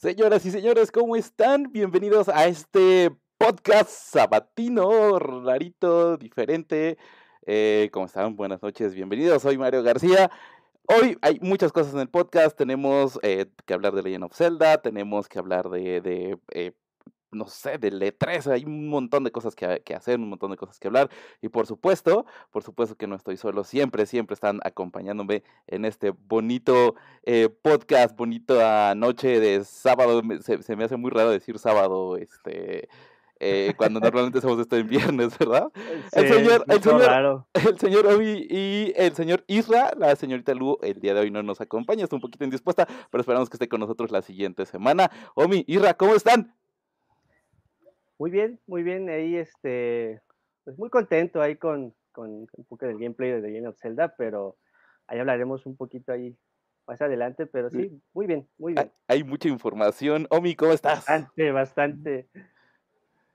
Señoras y señores, ¿cómo están? Bienvenidos a este podcast sabatino, rarito, diferente. Eh, ¿Cómo están? Buenas noches, bienvenidos. Soy Mario García. Hoy hay muchas cosas en el podcast. Tenemos eh, que hablar de Legend of Zelda, tenemos que hablar de, de eh, no sé, del E3, hay un montón de cosas que, que, hacer, un montón de cosas que hablar. Y por supuesto, por supuesto que no estoy solo, siempre, siempre están acompañándome en este bonito eh, podcast, bonita noche de sábado. Se, se, me hace muy raro decir sábado, este. Eh, cuando normalmente hacemos esto en viernes, ¿verdad? Sí, el señor, el señor, raro. el señor Obi y el señor Isra, la señorita Lu, el día de hoy no nos acompaña, está un poquito indispuesta, pero esperamos que esté con nosotros la siguiente semana. Omi, Isra, ¿cómo están? Muy bien, muy bien. Ahí, este, pues muy contento ahí con, con un poco del gameplay de The Legend of Zelda, pero ahí hablaremos un poquito ahí más adelante, pero sí, muy bien, muy bien. Hay, hay mucha información. Omi, ¿cómo estás? Bastante, bastante.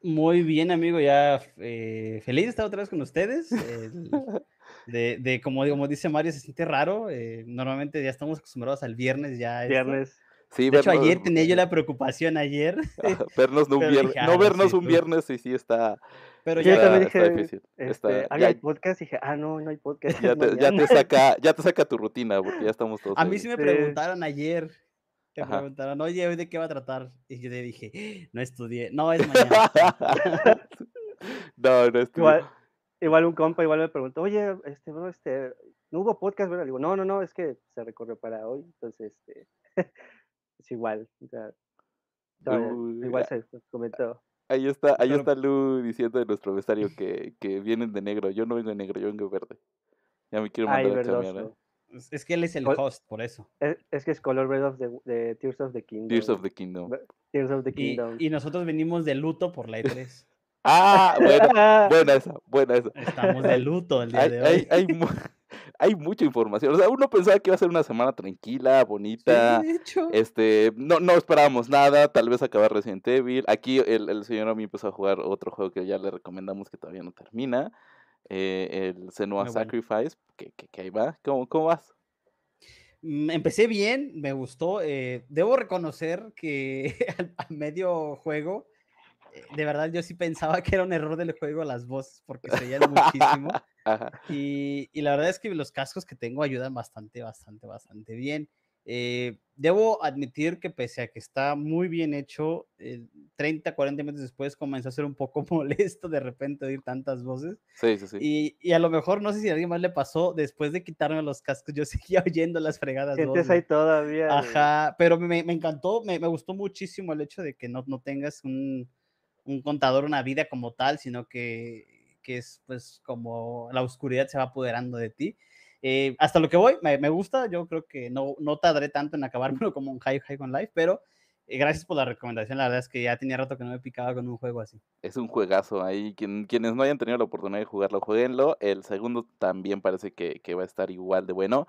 Muy bien, amigo, ya eh, feliz de estar otra vez con ustedes. Eh, de, de, como, como dice Mario, se siente raro. Eh, normalmente ya estamos acostumbrados al viernes ya. Viernes. Sí, de vernos, hecho, ayer tenía yo la preocupación ayer. vernos no un viernes, dije, ah, no vernos sí, un viernes, sí, sí está. Pero ya está, dije, está difícil. Este, está, ¿Hay ya, podcast? Y dije, ah, no, no hay podcast. Ya te, ya te, saca, ya te saca tu rutina, porque ya estamos todos. A ahí. mí sí me preguntaron ayer. Me Ajá. preguntaron, oye, ¿hoy de qué va a tratar? Y yo le dije, no estudié. No, es mañana. no, no estudié. Igual, igual un compa igual me preguntó, oye, este, bro, este, no hubo podcast, ¿verdad? Le digo, no, no, no, es que se recorrió para hoy, entonces, este, es igual. O sea, Uy, igual se comentó. Ahí está, ahí está Lu diciendo de nuestro vestuario que, que vienen de negro. Yo no vengo de negro, yo vengo de verde. Ya me quiero mandar Ay, a cambiar. ¿eh? Es que él es el host, por eso. Es, es que es color red of the, de Tears of the Kingdom. Tears of the Kingdom. Tears of the Kingdom. Y, y nosotros venimos de luto por la E3. ah, buena, buena esa, buena esa. Estamos de luto el día hay, de hoy. Hay, hay, hay, mucha información. O sea, uno pensaba que iba a ser una semana tranquila, bonita. Sí, de hecho. Este, no, no esperábamos nada, tal vez acabar Resident Evil. Aquí el, el señor a mí empezó a jugar otro juego que ya le recomendamos que todavía no termina. Eh, el Senua Muy Sacrifice, bueno. que, que, que, ahí va. ¿Cómo, cómo vas? Mm, Empecé bien, me gustó. Eh, debo reconocer que a medio juego, de verdad yo sí pensaba que era un error del juego las voces porque se oían muchísimo. y, y, la verdad es que los cascos que tengo ayudan bastante, bastante, bastante bien. Eh, debo admitir que pese a que está muy bien hecho, eh, 30, 40 minutos después comenzó a ser un poco molesto de repente oír tantas voces. Sí, sí, sí. Y, y, a lo mejor, no sé si a alguien más le pasó, después de quitarme los cascos, yo seguía oyendo las fregadas voces. ahí todavía. Ajá, pero me, me encantó, me, me, gustó muchísimo el hecho de que no, no tengas un, un contador, una vida como tal, sino que, que es pues como la oscuridad se va apoderando de ti. Eh, hasta lo que voy, me, me, gusta. Yo creo que no, no tardaré tanto en acabármelo como un High High on Life, pero eh, gracias por la recomendación. La verdad es que ya tenía rato que no me picaba con un juego así. Es un juegazo ahí. Quien, quienes no hayan tenido la oportunidad de jugarlo, jueguenlo. El segundo también parece que, que va a estar igual de bueno.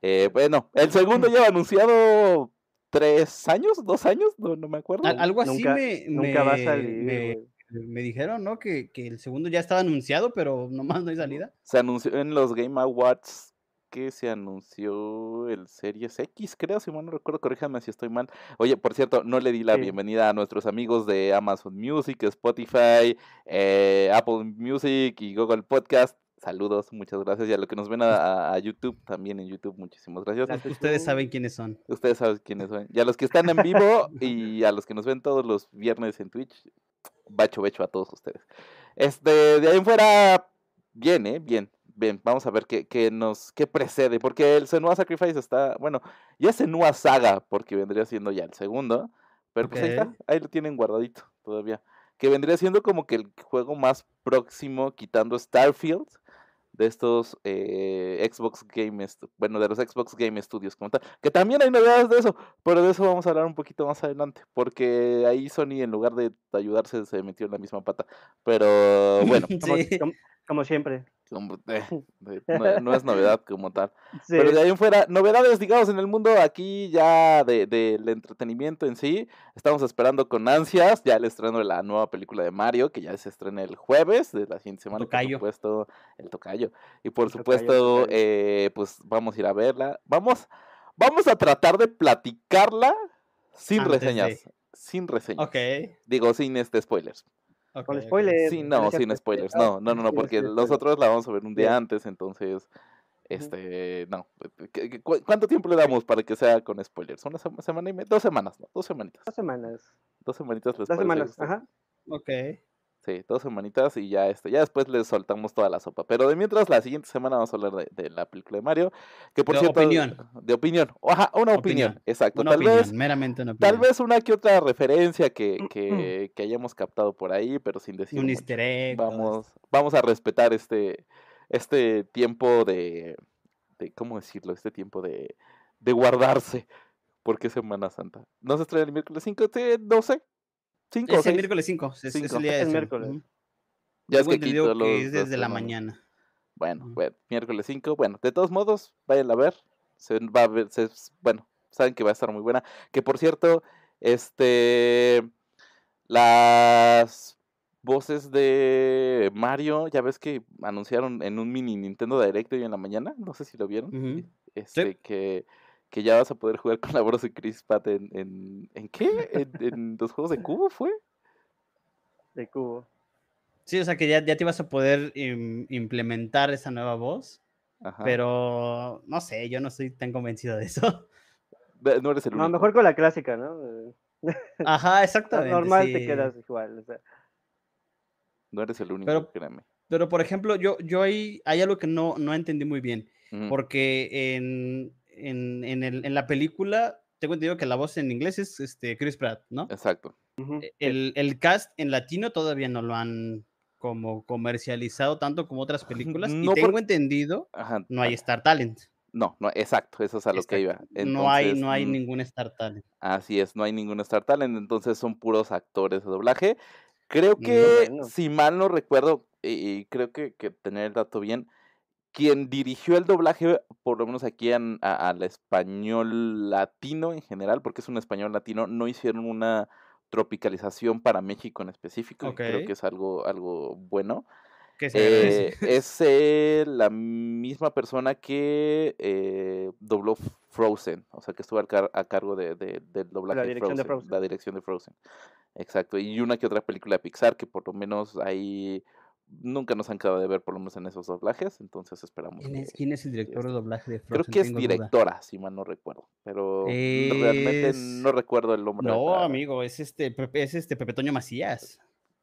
Eh, bueno, el segundo lleva anunciado tres años, dos años, no, no me acuerdo. Al, algo así nunca, me, nunca me, va a salir. Me, me, dijeron, ¿no? Que, que, el segundo ya estaba anunciado, pero nomás no hay salida. Se anunció en los Game Awards que se anunció el Series X, creo, si mal no recuerdo, corríjame si estoy mal. Oye, por cierto, no le di la sí. bienvenida a nuestros amigos de Amazon Music, Spotify, eh, Apple Music y Google Podcast. Saludos, muchas gracias. Y a los que nos ven a, a, YouTube, también en YouTube, muchísimas gracias. Ustedes saben quiénes son. Ustedes saben quiénes son. Y a los que están en vivo y a los que nos ven todos los viernes en Twitch, bacho, becho a todos ustedes. Este, de ahí en fuera, bien, ¿eh? Bien bien, vamos a ver qué, qué, nos, qué precede, porque el Senua Sacrifice está, bueno, ya es Senua Saga, porque vendría siendo ya el segundo, pero okay. pues ahí está, ahí lo tienen guardadito todavía, que vendría siendo como que el juego más próximo, quitando Starfield, de estos eh, Xbox Game, bueno, de los Xbox Game Studios como tal, que también hay novedades de eso, pero de eso vamos a hablar un poquito más adelante, porque ahí Sony en lugar de ayudarse se metió en la misma pata, pero bueno. sí. como, como, como siempre. Eh, no, no, es novedad como tal. Sí. Pero de ahí en fuera, novedades, digamos, en el mundo aquí ya del de, de entretenimiento en sí. Estamos esperando con ansias ya el estreno de la nueva película de Mario, que ya se estrena el jueves de la siguiente semana. Tocayo. Por supuesto, el tocayo. Y por el supuesto, tocayo, tocayo. Eh, pues vamos a ir a verla. Vamos, vamos a tratar de platicarla Sin Antes de- reseñas. Sin reseñas. Ok. Digo, sin este spoilers. Con spoilers. Sí, no, sin spoilers. No, no, no, no, porque sí, sí. nosotros la vamos a ver un día antes, entonces, este, no. ¿Qué- qué- cu- ¿Cuánto tiempo le damos para que sea con spoilers? ¿Una sema- semana y media? Dos semanas, ¿no? Dos semanitas. Dos semanas. Dos semanitas les Dos parece semanas. Ajá. Ok. Sí, dos semanitas y ya este, ya después les soltamos toda la sopa. Pero de mientras, la siguiente semana vamos a hablar de, de la película de Mario. Que por De cierto. opinión. De opinión. Ajá, una opinión. Opinión. Exacto. Una tal opinión, vez. meramente una opinión. Tal vez una que otra referencia que, que, que hayamos captado por ahí, pero sin decir. Un mucho. easter egg. Vamos, vamos a respetar este, este tiempo de, de, ¿cómo decirlo? Este tiempo de, de guardarse. Porque es Semana Santa. ¿No se estrena el miércoles 5? Sí, no sé. 5 esto. o Es el 6. miércoles 5. Es, es el día de miércoles. Ya es que aquí todos que los- es desde los la mañana. Bueno, bueno, miércoles 5. Bueno, de todos modos, vayan a ver. Se va a ver, se- bueno, saben que va a estar muy buena. Que por cierto, este. Las voces de Mario, ya ves que anunciaron en un mini Nintendo Direct hoy en la mañana. No sé si lo vieron. Ujú. Este, que, que ya vas a poder jugar con la voz de Chris Pratt en, en. ¿En qué? ¿En, en los juegos de cubo fue? De cubo. Sí, o sea que ya, ya te ibas a poder im- implementar esa nueva voz. Ajá. Pero no sé, yo no estoy tan convencido de eso. No eres el único. No, mejor con la clásica, ¿no? Eh, Ajá, exactamente. Normal te quedas igual. o sea, No eres el único, Pero- créeme. Pero por ejemplo, yo, yo ahí hay algo que no, no entendí muy bien. Porque en, en, en, el- en la película tengo entendido que la voz en inglés es este, Chris Pratt, ¿no? Exacto. E- El, el cast en latino todavía no lo han como comercializado tanto como otras películas. No y tengo por- entendido, Ajá. no hay Star Talent. No, no, exacto, eso es a lo que iba. No hay, no hay mm, ningún Star Talent. Así es, no hay ningún Star Talent, entonces son puros actores de doblaje. Creo que, si mal no recuerdo, y, y creo que, que tener el dato bien, quien dirigió el doblaje, por lo menos aquí en- a- al español latino en general, porque es un español latino, no hicieron una tropicalización para México en específico, creo que es algo, algo bueno. Eh, es eh, la misma persona que eh, dobló Frozen, o sea, que estuvo car- a cargo de, de- del doblaje de dirección de Frozen, Frozen. la dirección de Frozen. Exacto, y una que otra película de Pixar que por lo menos ahí nunca nos han quedado de ver, por lo menos en esos doblajes, entonces esperamos. ¿Quién es, que- quién es el director de este, doblaje de Creo Frozen? que es Tengo duda. directora, si mal no recuerdo, pero realmente no recuerdo el nombre. de No, la- amigo, es este, Pepe- es este Pepe Toño Macías.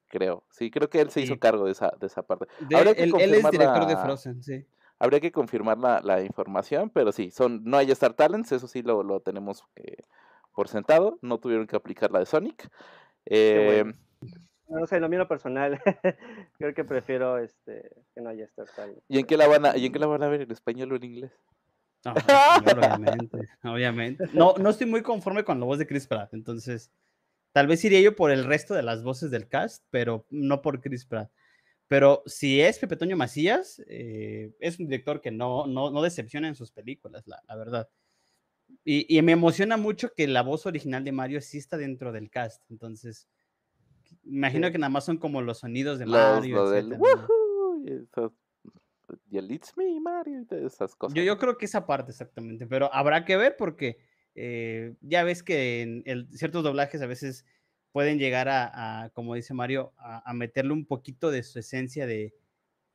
Creo, sí, creo que él se hizo Sí. cargo de esa, de esa parte. De- Habría que él, él es confirmar director de la- Frozen, sí. Habría que confirmar la, la información, pero sí, son, no hay Star Talents, eso sí lo, lo tenemos eh, por sentado. No tuvieron que aplicar la de Sonic. Eh, bueno. No sé, lo mío personal. Creo que prefiero este, que no haya Star Talent. ¿Y en qué la van a, y en qué la van a ver? ¿En español o en inglés? No, obviamente, obviamente. No, no estoy muy conforme con la voz de Chris Pratt, entonces tal vez iría yo por el resto de las voces del cast, pero no por Chris Pratt. Pero si es Pepe Toño Macías, eh, es un director que no, no, no decepciona en sus películas, la, la verdad. Y, y me emociona mucho que la voz original de Mario sí está dentro del cast, entonces imagino Sí. que nada más son como los sonidos de Los, Mario. lo del y, esas- y el It's Me, Mario, y esas cosas. Yo, yo creo que esa parte exactamente, pero habrá que ver porque eh, ya ves que en el- ciertos doblajes a veces pueden llegar a, a, como dice Mario, a, a meterle un poquito de su esencia de,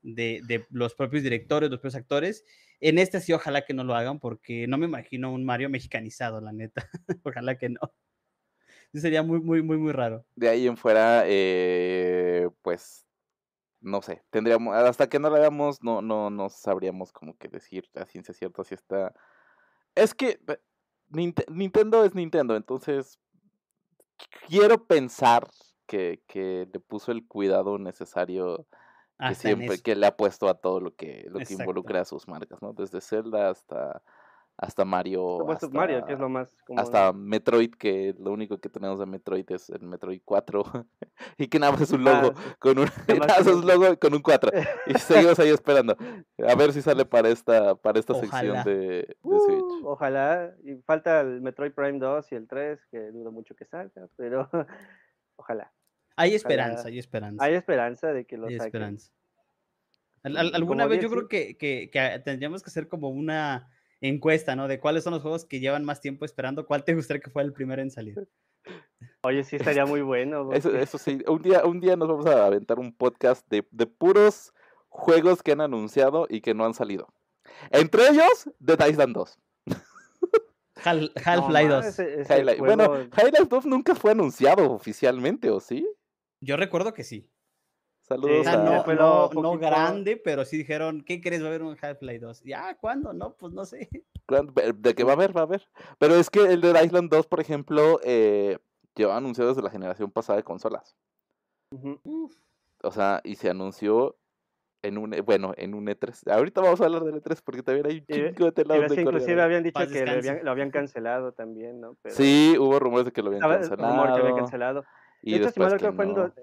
de, de los propios directores, los propios actores. En este sí, ojalá que no lo hagan porque no me imagino un Mario mexicanizado, la neta. ojalá que no. Sí, sería muy, muy, muy, muy raro. De ahí en fuera, eh, pues, no sé, tendríamos, hasta que no la veamos, no, no, no sabríamos como que decir a ciencia cierta si está... Es que Ninte- Nintendo es Nintendo, entonces quiero pensar que, que le puso el cuidado necesario que Hasta siempre, que le ha puesto a todo lo que, lo que Exacto. involucra a sus marcas, ¿no? Desde Zelda hasta, hasta Mario, Por supuesto, Mario, que es hasta- lo más común. hasta Metroid, que lo único que tenemos de Metroid es el Metroid 4, y que nada más es un Ah, logo, sí. con un, Nada más un logo con un 4, y seguimos ahí esperando, a ver si sale para esta, para esta sección de, de Uh, Switch. ojalá. Y falta el Metroid Prime 2 y el 3, que dudo mucho que salga, pero ojalá. Hay ojalá. esperanza, hay esperanza. Hay esperanza de que lo Hay saquen. esperanza. Al- al- Y alguna vez yo creo que, que- que tendríamos que hacer como una encuesta, ¿no? De cuáles son los juegos que llevan más tiempo esperando, ¿cuál te gustaría que fuera el primero en salir? Oye, sí estaría muy bueno. Eso, porque- eso sí, un día, un día nos vamos a aventar un podcast de, de puros juegos que han anunciado y que no han salido. Entre ellos, The Island 2. Hal- No, Half-Life ma, 2. ese- ese Highlight- Bueno, Highlight 2 nunca fue anunciado oficialmente, ¿o sí? Yo recuerdo que sí. Saludos O sea, Sí, a... no, fue no, no poquito- grande, pero sí dijeron, ¿qué crees? Va a haber un Half-Life 2. Ya, ¿cuándo? No, pues no sé. De que va a haber, va a haber. Pero es que el de Island 2, por ejemplo, eh, lleva anunciado desde la generación pasada de consolas. Ujú. O sea, y se anunció en un, bueno, en un E3. Ahorita vamos a hablar del E3 porque también hay un chingo de Y tela ves que donde inclusive habían dicho Paz que lo habían, lo habían cancelado también, ¿no? Pero Sí, hubo rumores de que lo habían el rumor que habían cancelado. cancelado. Y de hecho, si mal después no fue en, no. do-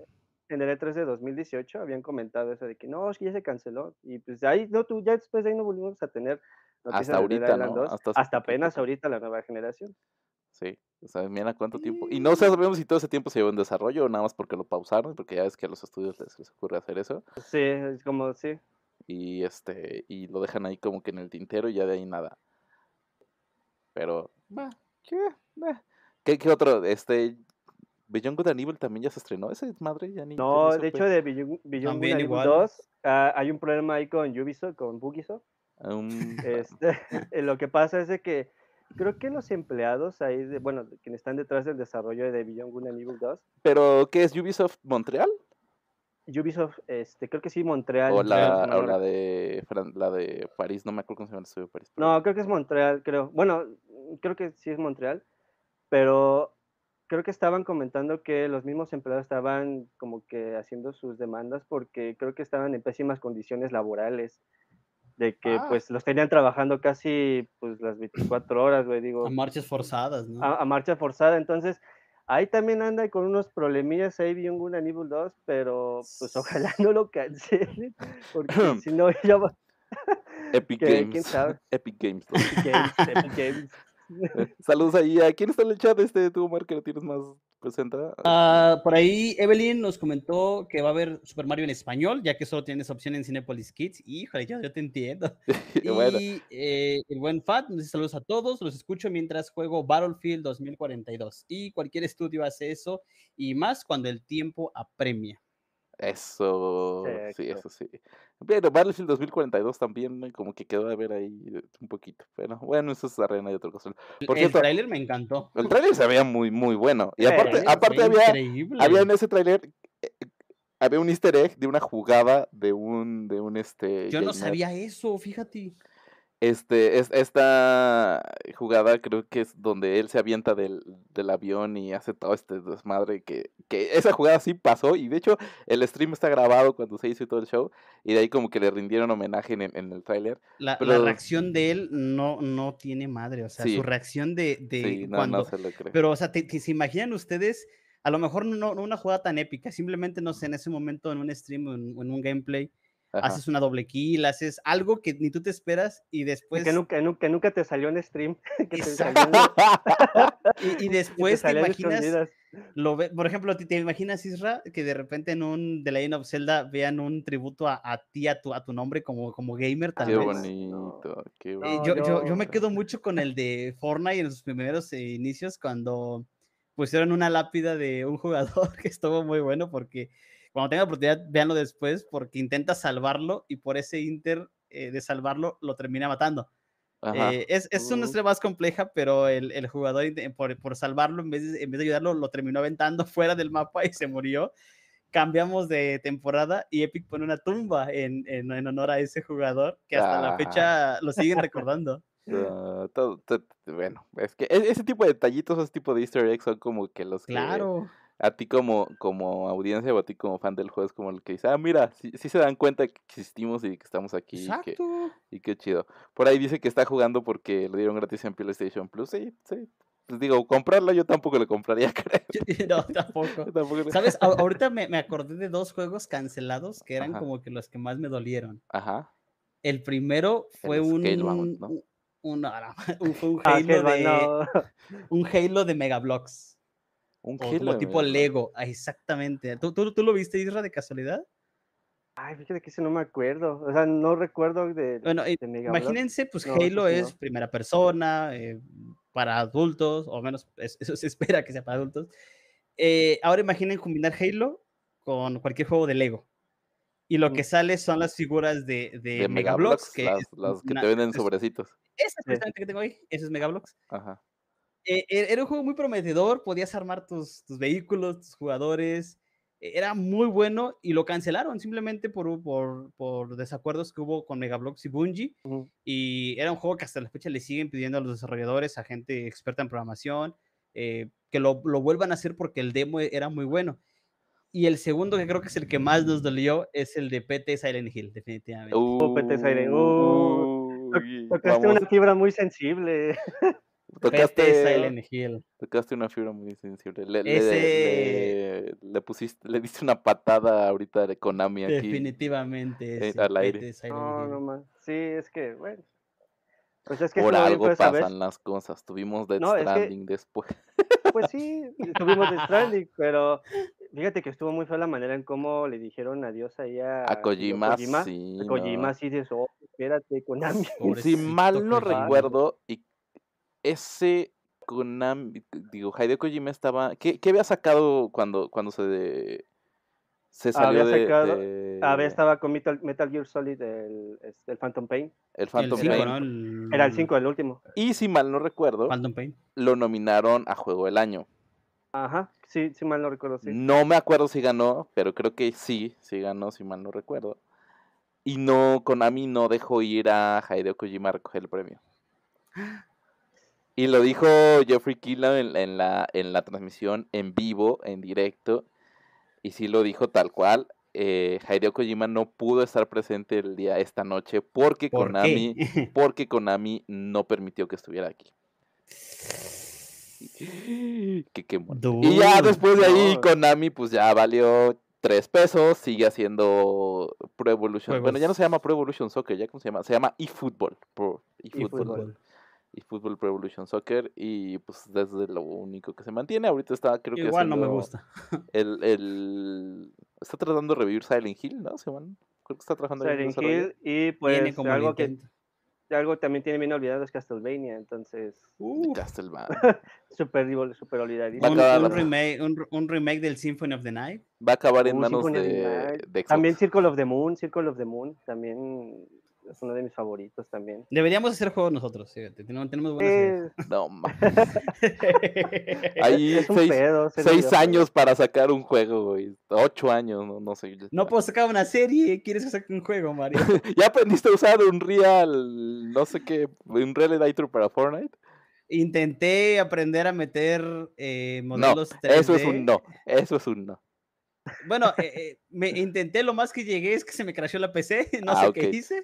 en el E3 de 2018 habían comentado eso de que no, es que ya se canceló. Y pues ahí, no, tú, ya después de ahí no volvimos a tener noticias Hasta ahorita, ¿no? 2, Hasta apenas ahorita la nueva generación. Sí, o sea, mira cuánto tiempo. Y no sabemos si todo ese tiempo se llevó en desarrollo o nada más porque lo pausaron, porque ya es que a los estudios les, les ocurre hacer eso. Sí, es como, sí. Y este, y lo dejan ahí como que en el tintero y ya de ahí nada. Pero, Va. ¿qué? Eh, ¿Qué, qué otro? Este, Beyond Good and Evil también ya se estrenó. Ese madre ya ni. No, de hecho, de Beyond Beyond Good and Evil igual. 2, ah, hay un problema ahí con Ubisoft, con Bugisoft. Um, Este, lo que pasa es de que creo que los empleados ahí, de, bueno, quienes están detrás del desarrollo de Beyond Good and Evil 2, Pero, ¿qué es Ubisoft Montreal? Ubisoft, este, creo que sí, Montreal. O la, o no la de Fran- la de París, no me acuerdo cómo se llama el estudio de París. pero- No, creo que es Montreal, creo. Bueno, creo que sí es Montreal, pero creo que estaban comentando que los mismos empleados estaban como que haciendo sus demandas porque creo que estaban en pésimas condiciones laborales, de que Ah. pues los tenían trabajando casi pues las 24 horas, güey, digo, A marchas forzadas, ¿no? a, a marcha forzada, entonces ahí también anda con unos problemillas ahí and Evil 2, pero pues ojalá no lo cancelen, porque si no ya va Epic Games. Epic Games. Epic Games, Epic Games. Saludos ahí. ¿A quién está en el chat? Este, tú, Omar, que lo tienes más presenta. Ah, por ahí Evelyn nos comentó que va a haber Super Mario en español, ya que solo tienes opción en Cinepolis Kids. Híjole, yo, yo te entiendo. bueno, Y eh, el buen Fat nos dice saludos a todos, los escucho mientras juego Battlefield 2042. Y cualquier estudio hace eso y más cuando el tiempo apremia. eso. Sí, Exacto. eso sí. Pero Battlefield 2042 también, como que quedó a ver ahí un poquito. Pero bueno, eso es arena y otra cosa. Por el tráiler me encantó. el trailer se veía muy, muy bueno. Y aparte, aparte había, increíble. había en ese trailer. eh, había un easter egg de una jugada de un, de un este. Yo no sabía eso, fíjate. Este, es, esta jugada creo que es donde él se avienta del, del avión y hace todo este desmadre que, que esa jugada sí pasó y de hecho el stream está grabado cuando se hizo todo el show y de ahí como que le rindieron homenaje en, el- en el tráiler. La, la reacción de él no, no tiene madre. O sea, Sí. su reacción de, de Sí, no, cuando no se lo creo. Pero, o sea, te, te- se imaginan ustedes, a lo mejor no, no una jugada tan épica, simplemente, no sé, en ese momento en un stream o en, o en un gameplay, Ajá. haces una doble kill, haces algo que ni tú te esperas y Y después, que, nunca, nunca, nunca te salió en stream. que te salió en- y, y que te después te, salían imaginas, lo ve- por ejemplo, ¿te, te imaginas, Isra, que de repente en un The Legend of Zelda vean un tributo a, a ti, a tu, a tu nombre como, como gamer tal Qué vez? bonito, qué Eh, bonito. Yo, yo, yo yo- me quedo mucho con el de Fortnite en sus primeros eh, inicios cuando pusieron una lápida de un jugador que estuvo muy bueno porque cuando tengan oportunidad véanlo después porque intenta salvarlo y por ese inter eh, de salvarlo lo termina matando. Eh, es, es una Uh. historia más compleja, pero el, el jugador por, por salvarlo en vez, de, en vez de ayudarlo lo terminó aventando fuera del mapa y se murió. Cambiamos de temporada y Epic pone una tumba en, en, en honor a ese jugador que hasta la fecha lo siguen recordando. Ah, todo- todo- bueno, es que e- ese tipo de detallitos, ese tipo de easter eggs son como que los que Claro. A ti como, como audiencia o a ti como fan del juego es como el que dice, ah, mira, sí, sí se dan cuenta que existimos y que estamos aquí y que, Exacto. y qué chido. Por ahí dice que está jugando porque le dieron gratis en PlayStation Plus. Sí, sí. Pues digo, comprarlo yo tampoco lo compraría, creo. No, tampoco. Tampoco le- ¿Sabes? A- ahorita me, me acordé de dos juegos cancelados que eran Ajá. como que los que más me dolieron. Ajá. El primero fue El un, Scalebound, ¿no? un, un- un- fue un Halo de no. un Halo de Megablocks. Un O como tipo Megablocks. Lego. ah, Exactamente. ¿Tú, tú, tú lo viste, Isra, de casualidad? Ay, fíjate que ese no me acuerdo. O sea, no recuerdo de. Bueno, de imagínense, pues No, Halo sí es no. primera persona, eh, para adultos, o menos es- eso se espera que sea para adultos. Eh, ahora imaginen combinar Halo con cualquier juego de Lego. Y lo Mm. que sale son las figuras de, de, De Megablox, que las, es las que una- te venden es- sobrecitos. Esa es precisamente que tengo ahí, ese es Megablox. Ajá. Eh, era un juego muy prometedor, podías armar tus, tus vehículos, tus jugadores, e- era muy bueno y lo cancelaron simplemente por, por, por desacuerdos que hubo con Megablox y Bungie. Ujú. Y era un juego que hasta la fecha le siguen pidiendo a los desarrolladores, a gente experta en programación, eh, que lo, lo vuelvan a hacer porque el demo era muy bueno. Y el segundo, que creo que es el que más nos dolió, es el de PT Silent Hill, definitivamente. Uh, PT Siren, uh, Uy, Tocaste vamos, una fibra muy sensible. Tocaste, Silent Hill. tocaste una fibra muy sensible. Le, le- Ese- le- le pusiste, le diste una patada ahorita de Konami aquí. Definitivamente. eh, al aire. No, Hill. no más. Sí, es que, bueno. Pues es que Por algo vez. pasan las cosas. Tuvimos Dead No, es que- Stranding después. Pues sí, tuvimos The Stranding, pero fíjate que estuvo muy fea la manera en cómo le dijeron adiós ahí a, A Kojima, Kojima. Ah, sí. A Kojima no. sí de eso, espérate, Konami. Si mal no Kojima. recuerdo, y ese Konami, digo, Hideo Kojima estaba, ¿qué, qué había sacado cuando, cuando se, de- se salió Había de, sacado- de A ver, estaba con Metal, Metal Gear Solid, el, este, el Phantom Pain. el El Phantom cinco, Pain? ¿no? El- Era el 5, el último. Y si mal no recuerdo, Phantom Pain. lo nominaron a Juego del Año. Ajá, sí, sí mal no recuerdo, sí. No me acuerdo si ganó, pero creo que sí, sí ganó, si mal no recuerdo. Y no, Konami no dejó ir a Hideo Kojima a recoger el premio. Y lo dijo Jeffrey Keelan en, en la, en la transmisión en vivo, en directo. Y sí lo dijo tal cual. Eh, Hideo Kojima no pudo estar presente el día esta noche porque ¿Por Konami, porque Konami no permitió que estuviera aquí. Que qué. Y ya después de ahí. Konami, pues ya valió tres pesos, sigue haciendo Pro Evolution. Bueno, ya no se llama Pro Evolution Soccer, ¿ya cómo se llama? Se llama eFootball. Pro, eFootball. eFootball. eFootball Pro Evolution Soccer. Y pues desde lo único que se mantiene. Ahorita está, creo que Igual no me gusta. El, el... Está tratando de revivir Silent Hill, ¿no? Se van- Creo que está trabajando Silent. Hill y Tiene pues como algo que algo también tiene bien olvidado es Castlevania, entonces Uh, Castlevania. súper divo- súper olvidadísimo. Va a un, acabar- un remake, un, un remake del Symphony of the Night. Va a acabar en Uh, manos Symphony de, de Xbox. También Circle of the Moon, Circle of the Moon, también es uno de mis favoritos también. Deberíamos hacer juegos nosotros. fíjate, Tenemos, tenemos buenas ideas. Eh, No, Ahí es un seis, pedo. seis años para sacar un juego, güey. Ocho años, no, no sé. No puedo sacar una serie. ¿Quieres que saque un juego, Mario? ¿Ya aprendiste a usar un Real, no sé qué, un Real Editor para Fortnite? Intenté aprender a meter eh, No, modelos 3D. eso es un no. Eso es un no. Bueno, eh, eh, me intenté, lo más que llegué es que se me crashó la PC, no Ah, sé qué hice.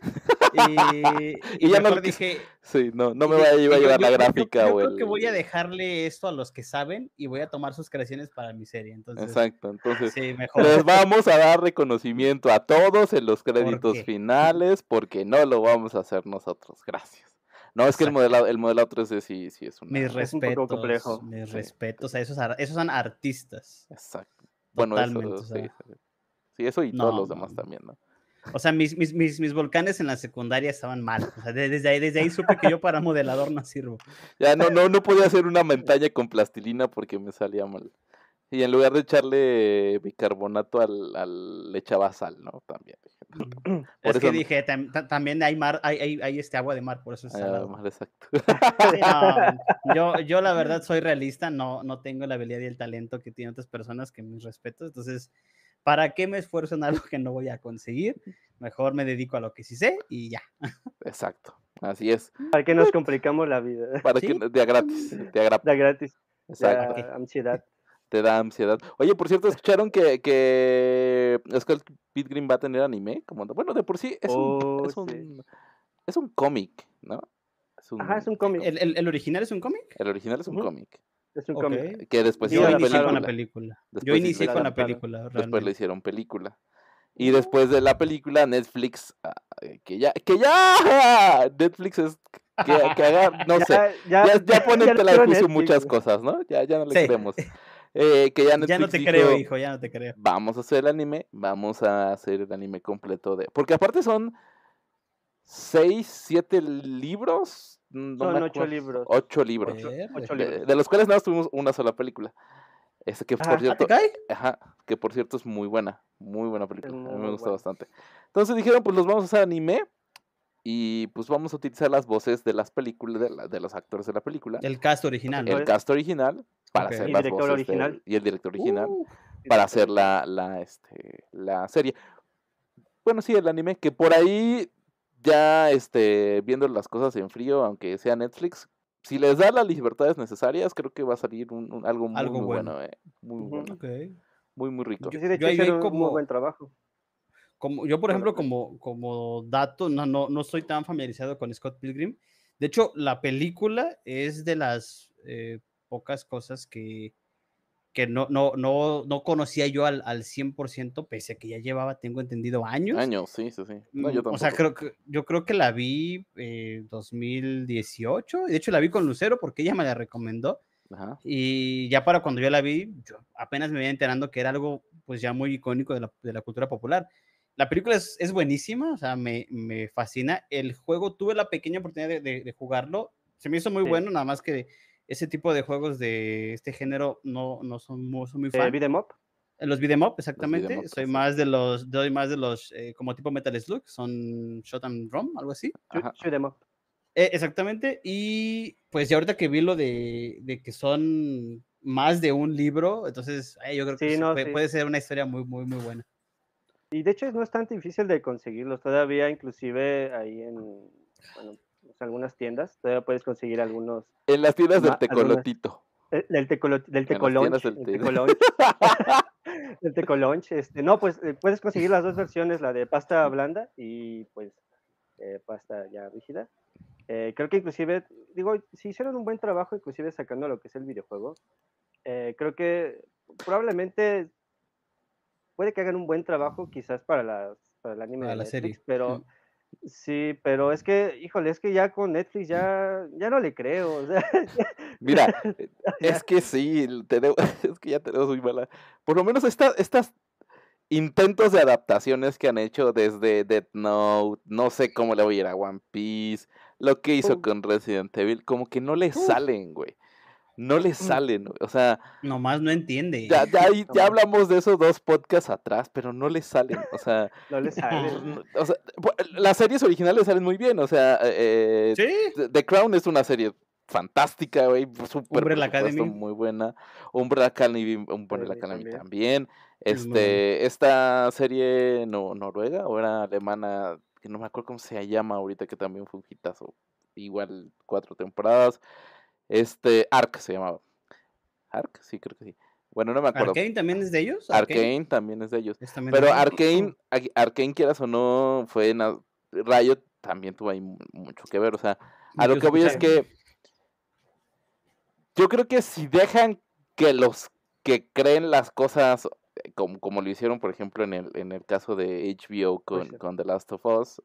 Y, ya no dije, Sí, no, no me a llevar yo- yo- la yo- gráfica yo o creo el... que voy a dejarle esto a los que saben y voy a tomar sus creaciones para mi serie. Entonces, Exacto, entonces sí, mejor. les vamos a dar reconocimiento a todos en los créditos finales porque no lo vamos a hacer nosotros. Gracias. No, es que el modelado, el modelado 3D sí, sí es una... Mis Es un poco complejo, mis sí. respetos a esos, esos son artistas. Exacto. Bueno, eso, Totalmente, o sí, sea. sí. Sí, eso y todos los demás no. también, ¿no? O sea, mis, mis, mis, mis volcanes en la secundaria estaban mal. O sea, de- desde ahí, desde ahí supe que yo para modelador no sirvo. Ya no, no, no podía hacer una montaña con plastilina porque me salía mal. Y en lugar de echarle bicarbonato al, al le echaba sal, ¿no? También. Por es eso que no- dije, tam- ta- también hay mar, hay, hay, hay este agua de mar, por eso es Ah, salado. mal, exacto. Sí, no, yo, yo la verdad soy realista, no, no tengo la habilidad y el talento que tienen otras personas que mis respetos. Entonces, ¿para qué me esfuerzo en algo que no voy a conseguir? Mejor me dedico a lo que sí sé y ya. Exacto. Así es. ¿Para qué nos complicamos la vida? Para Sí. que de a gratis. De a gra- Da gratis, Exacto. da ansiedad. Te da ansiedad. Oye, por cierto, ¿escucharon que, que Skull Pilgrim va a tener anime? Como, bueno, de por sí es un, Oh, es sí. un, es un cómic, ¿no? Es un, Ajá, es un cómic. ¿El, el, el original es un cómic? el original es un cómic. Es un Ok. cómic. Que después Yo inicié película. con la película. Yo inicié con la película. Después le realmente. hicieron película. Y después de la película, Netflix, ah, eh, que ya, que ya, Netflix es, que, que haga, no sé, Ya, ya, ya, ponen juicio Netflix, muchas cosas, ¿no? Ya, ya no le Sí. queremos. Eh, que ya, Ya no Netflix te dijo, creo, hijo, ya no te creo. Vamos a hacer el anime, vamos a hacer el anime completo de. Porque aparte son seis, siete libros. No Son me ocho libros. Ocho libros. Ocho De, libros. de los cuales nada más tuvimos una sola película. Este que Ah, por ¿Ah, cierto. te cae? Ajá, que por cierto es muy buena, muy buena película. muy, a mí me gustó buena. bastante. Entonces dijeron, pues los vamos a hacer anime y pues vamos a utilizar las voces de las películas, de, la- de los actores de la película, El cast original. ¿no? el cast original, para Ok. hacer Y las director voces original. y el director original Uh, para hacer la, la, este, la serie. Bueno, sí, el anime, que por ahí ya este, viendo las cosas en frío, aunque sea Netflix, si les da las libertades necesarias, creo que va a salir un, un- algo muy, Algo muy bueno, bueno. eh, muy bueno, muy, muy rico. Sí, de Yo hecho, ahí un muy como- buen trabajo. Como, yo, por ejemplo, como, como dato, no, no, no estoy tan familiarizado con Scott Pilgrim. De hecho, la película es de las eh, pocas cosas que, que no, no, no, no conocía yo al, al 100%, pese a que ya llevaba, tengo entendido, años. Años, sí, sí, sí. No, yo Mm, o sea, creo que, yo creo que la vi eh, 2018. De hecho, la vi con Lucero porque ella me la recomendó. Ajá. Y ya para cuando yo la vi, yo apenas me venía enterando que era algo pues ya muy icónico de la, de la cultura popular. La película es, es buenísima, o sea, me, me fascina. El juego, tuve la pequeña oportunidad de, de- de jugarlo. Se me hizo muy Sí. bueno, nada más que ese tipo de juegos de este género no, no son, muy, soy muy Eh, fan. 'em up. Los beat'em up, beat exactamente. up, soy sí. más de los, doy más de los, eh, como tipo Metal Slug, son Shot and Rom, algo así. Shoot, Ajá. shoot 'em up. Eh, exactamente, y pues ya ahorita que vi lo de, de que son más de un libro, entonces eh, yo creo que Sí, sí no, puede, sí. puede ser una historia muy, muy, muy buena. Y de hecho no es tan difícil de conseguirlos. Todavía, inclusive ahí en bueno, pues, algunas tiendas, todavía puedes conseguir algunos En las tiendas del algunas- tecolotito. eh, del tecolo, del del el te- tecolonch, el tecolonch, este, no, pues eh, puedes conseguir las dos versiones, la de pasta blanda y pues eh, pasta ya rígida. Eh, creo que inclusive, digo, si hicieron un buen trabajo, inclusive sacando lo que es el videojuego, eh, creo que probablemente puede que hagan un buen trabajo quizás para, las, para el anime Para de la Netflix, serie. pero Mm. Sí, pero es que, híjole, es que ya con Netflix ya, ya no le creo, o sea, Mira, eh, es que sí, tenemos- es que ya tenemos muy mala. Por lo menos esta- estas intentos de adaptaciones que han hecho desde Death Note, no sé cómo le voy a ir a One Piece, lo que hizo con Resident Evil, como que no le salen, güey. No le salen, güey, o sea, Nomás no entiende. ya, ya, ya hablamos de esos dos podcasts atrás, pero no le salen, o sea, no le sale. no- o sea, las series originales salen muy bien, o sea, eh, Sí, The- Crown es una serie fantástica, güey, súper Umbrella Academy. muy buena. Umbrella Academy, Umbrella Academy también. también. Es Este, esta serie no, noruega o era alemana, que no me acuerdo cómo se llama ahorita, que también fue un hitazo. Igual cuatro temporadas. Este, Ark se llamaba. Ark, sí, creo que sí. Bueno, no me acuerdo. Arkane también es de ellos. Arkane también es de ellos. Es también de Pero. Arkane, Ar- Arkane, quieras o no, fue en Riot también tuvo ahí mu- mucho que ver. O sea, a lo que voy es que yo creo que si dejan que los que creen las cosas eh, como, como lo hicieron, por ejemplo, en el, en el caso de HBO con, con The Last of Us,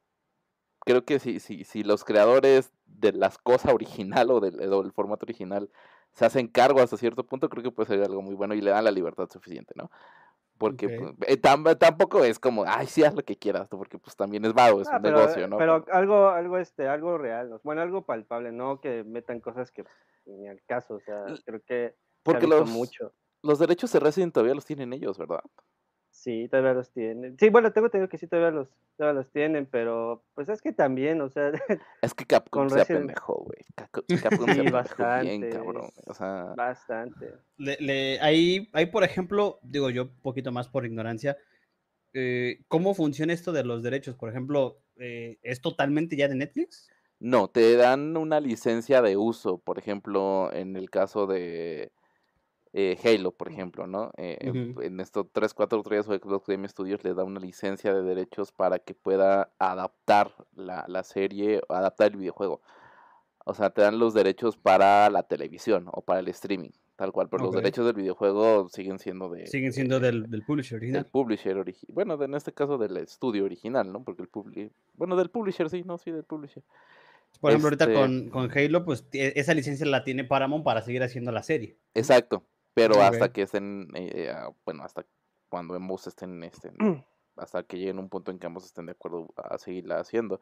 creo que si, si, si los creadores de las cosas original o del, formato original se hacen cargo hasta cierto punto, creo que puede ser algo muy bueno y le dan la libertad suficiente, ¿no? Porque pues, eh, tam- tampoco es como, ay, sí, haz lo que quieras, tú", porque pues también es vago, es Ah, un pero, negocio, ¿no? pero algo, algo, este, algo real, ¿no? bueno, algo palpable, no que metan cosas que ni al caso, o sea, creo que porque se ha visto los, mucho. los derechos de Resident todavía los tienen ellos, ¿verdad? Sí, todavía los tienen. Sí, bueno, tengo entendido que sí todavía los, todavía los tienen, pero pues es que también, o sea, Es que Capcom se Resident- apendejó, güey. Capcom se Sí, bien, bastante, cabrón. O sea, bastante. Le- le- ahí, ahí, por ejemplo, digo yo un poquito más por ignorancia, eh, ¿cómo funciona esto de los derechos? Por ejemplo, eh, ¿es totalmente ya de Netflix? no, te dan una licencia de uso, por ejemplo, en el caso de eh, Halo, por ejemplo, ¿no? Eh, Ujú. En estos 3, 4 3 o Xbox Game Studios le da una licencia de derechos para que pueda adaptar la, la serie, o adaptar el videojuego. O sea, te dan los derechos para la televisión o para el streaming, tal cual, pero los derechos del videojuego siguen siendo de... Siguen siendo de- del, del publisher del original. publisher original. Bueno, de- en este caso del estudio original, ¿no? Porque el publi Bueno, del publisher, sí, no, sí, del publisher. Por ejemplo, ahorita este- con, con Halo, pues tie- esa licencia la tiene Paramount para seguir haciendo la serie. Exacto. Pero hasta que estén, eh, ah, bueno, hasta cuando ambos estén, estén, hasta que lleguen a un punto en que ambos estén de acuerdo a seguirla haciendo.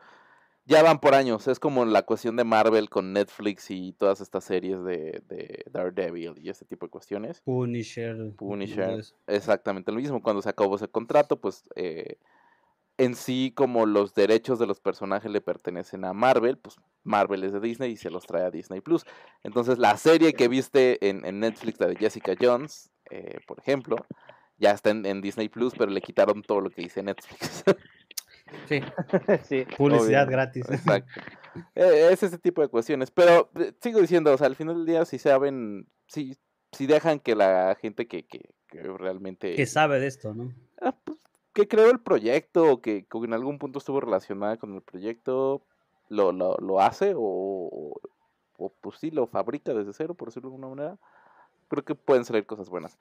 Ya van por años, es como la cuestión de Marvel con Netflix y todas estas series de, de Daredevil y ese tipo de cuestiones. Punisher. Punisher. Exactamente lo mismo. Cuando se acabó ese contrato, pues eh, en sí, como los derechos de los personajes le pertenecen a Marvel, pues Marvel es de Disney y se los trae a Disney Plus. Entonces, la serie que viste en, en Netflix, la de Jessica Jones, eh, por ejemplo, ya está en, en Disney Plus, pero le quitaron todo lo que dice Netflix. Sí, sí. publicidad Obvio. gratis. Exacto. Eh, es ese tipo de cuestiones. Pero eh, sigo diciendo, o sea, al final del día, si saben, si, si dejan que la gente que, que, que realmente. Que sabe de esto, ¿no? Ah, pues, que creó el proyecto o que, que en algún punto estuvo relacionada con el proyecto, lo, lo, lo hace o, o, pues sí, lo fabrica desde cero, por decirlo de alguna manera, creo que pueden salir cosas buenas.